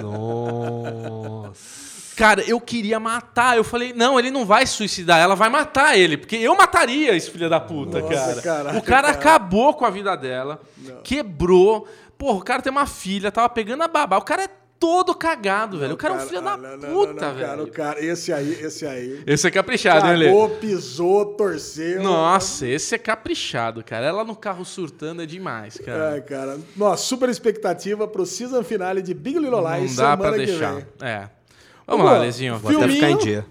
C: Nossa.
B: Cara, eu queria matar. Eu falei, não, ele não vai se suicidar, ela vai matar ele. Porque eu mataria esse filho da puta,
A: Nossa,
B: cara.
A: caraca,
B: o cara,
A: cara.
B: acabou com a vida dela, quebrou. Porra, o cara tem uma filha, tava pegando a babá. O cara é todo cagado, velho. O cara é um
A: Cara,
B: filho da
A: ah, não, não,
B: puta,
A: não, não, Cara, o
B: velho.
A: cara, esse aí, esse aí.
B: Esse é caprichado, hein, Lê?
A: Cagou, pisou, torceu.
B: Nossa, esse é caprichado, cara. Ela no carro surtando é demais, cara.
A: Ai, cara. Nossa, super expectativa pro season finale de Big Little Lies
B: Não dá
A: semana
B: pra
A: que
B: deixar.
A: vem.
B: É. Vamos
A: Vamos
B: lá. Lezinho.
C: Vou até ficar em dia.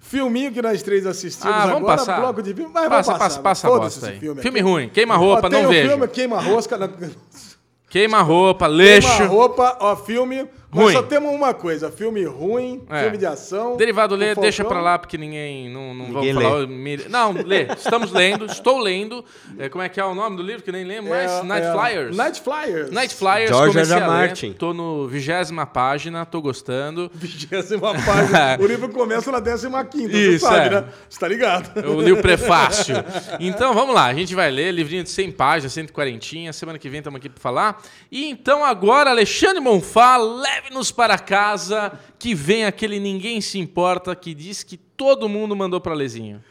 A: Filminho que nós três assistimos
B: Ah, vamos
A: agora,
B: passar.
A: bloco de filme. Mas
B: Passa,
A: vamos
B: passa,
A: passar,
B: passa a
A: foda-se
B: bosta aí.
A: filme.
B: Filme ruim, queima roupa,
A: Ó, tem
B: não
A: um
B: vejo.
A: filme Queima Rosca.
B: Queima roupa,
A: Queima
B: leixo.
A: roupa, ó, filme.
B: Ruim.
A: Nós só temos uma coisa: filme ruim,
B: É.
A: filme de ação.
B: Derivado lê, deixa pra lá, porque ninguém. Não, não
C: Ninguém
B: vamos falar.
C: lê.
B: Não, lê. Estamos lendo, estou lendo. É, como é que é o nome do livro? Que eu nem lembro mais.
A: É,
B: Night
A: é,
B: Flyers.
A: Night Flyers.
B: Night Flyers,
C: George R. Martin.
B: Tô no vigésima página, tô gostando.
A: Vigésima página. o livro começa na décima quinta,
B: Isso,
A: você sabe,
B: é.
A: né? Você tá ligado?
B: Eu li o prefácio. Então vamos lá, a gente vai ler, livrinho de 100 páginas, 140. Semana que vem estamos aqui para falar. E então agora, Alexandre Monfá, leve-nos para casa, que vem aquele ninguém se importa que diz que todo mundo mandou para Lezinho.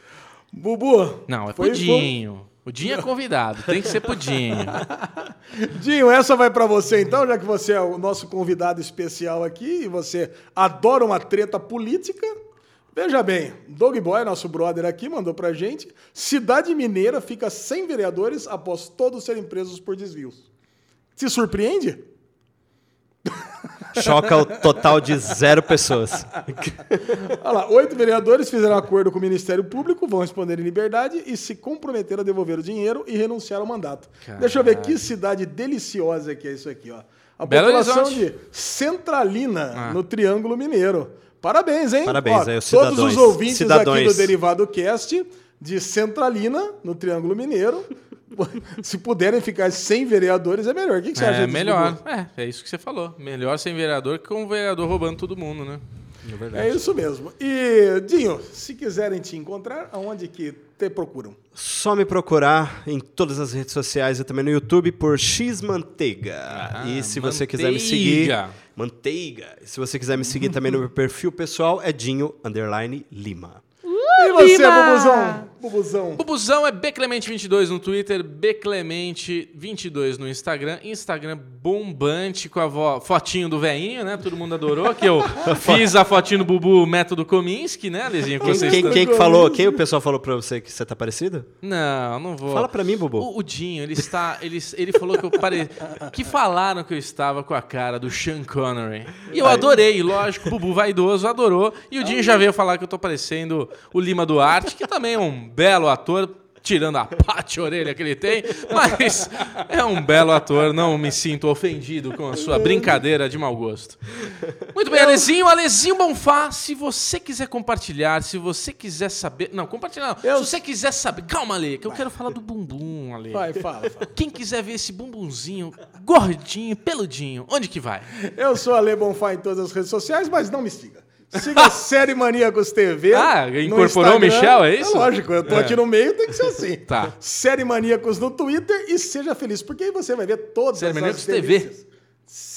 A: Bubu.
B: Não, é
A: foi-
B: Pudinho. O Dinho é convidado, tem que ser Pudinho.
A: Dinho, essa vai pra você então, já que você é o nosso convidado especial aqui e você adora uma treta política. Veja bem, Dog Boy, nosso brother aqui, mandou pra gente: cidade mineira fica sem vereadores após todos serem presos por desvios. Se surpreende?
C: Choca o total de zero pessoas.
A: Olha lá, oito vereadores fizeram acordo com o Ministério Público, vão responder em liberdade e se comprometeram a devolver o dinheiro e renunciar ao mandato. Deixa eu ver que cidade deliciosa que é isso aqui, ó. A
B: Belo
A: população
B: Horizonte.
A: de Centralina,
B: Ah.
A: no Triângulo Mineiro. Parabéns, hein?
C: Parabéns
A: Ó,
C: aí, os
A: Todos
C: cidadãos.
A: os ouvintes aqui
C: Cidadões.
A: do Derivado Cast de Centralina, no Triângulo Mineiro. se puderem ficar sem vereadores, é melhor. O que, que você acha
B: É
A: disso,
B: melhor. É, é isso que você falou. Melhor sem vereador que com um vereador roubando todo mundo, né?
A: É isso mesmo. E, Dinho, se quiserem te encontrar, aonde que te procuram?
C: Só me procurar em todas as redes sociais e também no YouTube por X Manteiga.
B: Ah,
C: e se você quiser me seguir.
B: manteiga.
C: Manteiga. E se você quiser me seguir também no meu perfil pessoal, é Dinho Underline Lima.
A: E você, Bubuzão? Bubuzão.
B: Bubuzão é Bclemente22 no Twitter, Bclemente22 no Instagram. Instagram bombante com a vo- fotinho do veinho, né? Todo mundo adorou. Que eu fiz a fotinho do Bubu método Kominsky, né, Lezinho? Que
C: Quem,
B: vocês
C: quem, quem que falou? Quem o pessoal falou pra você que você tá parecido?
B: Não, não vou.
C: Fala pra mim, Bubu.
B: O, o Dinho, ele está. Ele, ele falou que eu parei. Que falaram que eu estava com a cara do Sean Connery. E eu adorei, lógico. O Bubu vaidoso adorou. E o Dinho já veio falar que eu tô parecendo o Lima Duarte, que também é um belo ator. Tirando a pate orelha que ele tem, mas é um belo ator, não me sinto ofendido com a sua brincadeira de mau gosto. Muito bem, Alezinho, Alezinho Bonfá, se você quiser compartilhar, se você quiser saber. Não, compartilhar não.
A: Eu-
B: Se você quiser saber. Calma, Ale, que eu quero falar do bumbum, Ale.
A: Vai, fala, fala.
B: Quem quiser ver esse bumbumzinho gordinho, peludinho, onde que vai?
A: Eu sou a Le Bonfá em todas as redes sociais, mas não me siga. Siga a Série Maníacos TV.
B: Ah, incorporou o. Michel, é isso?
A: lógico, eu tô
B: É.
A: aqui no meio, tem que ser assim.
B: Tá.
A: Série Maníacos no Twitter e seja feliz, porque aí você vai ver todas
B: Série
A: as
B: Maníacos TV.
A: delícias.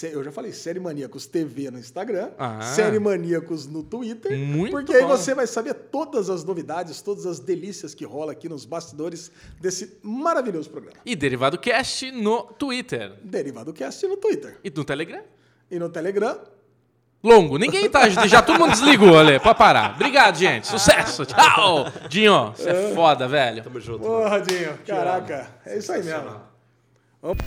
A: Eu já falei Série Maníacos TV no Instagram,
B: Ah.
A: Série Maníacos no Twitter,
B: Muito
A: porque aí
B: bom.
A: você vai saber todas as novidades, todas as delícias que rola aqui nos bastidores desse maravilhoso programa.
B: E Derivado Cast no Twitter.
A: Derivado Cast no Twitter.
B: E no Telegram?
A: E no Telegram,
B: Longo. Ninguém tá. Já todo mundo desligou, Ale. Pode parar. Obrigado, gente. Sucesso. Tchau. Dinho, você é foda, velho.
C: Tamo junto.
A: Porra, Dinho. Caraca, é isso aí mesmo. Vamos-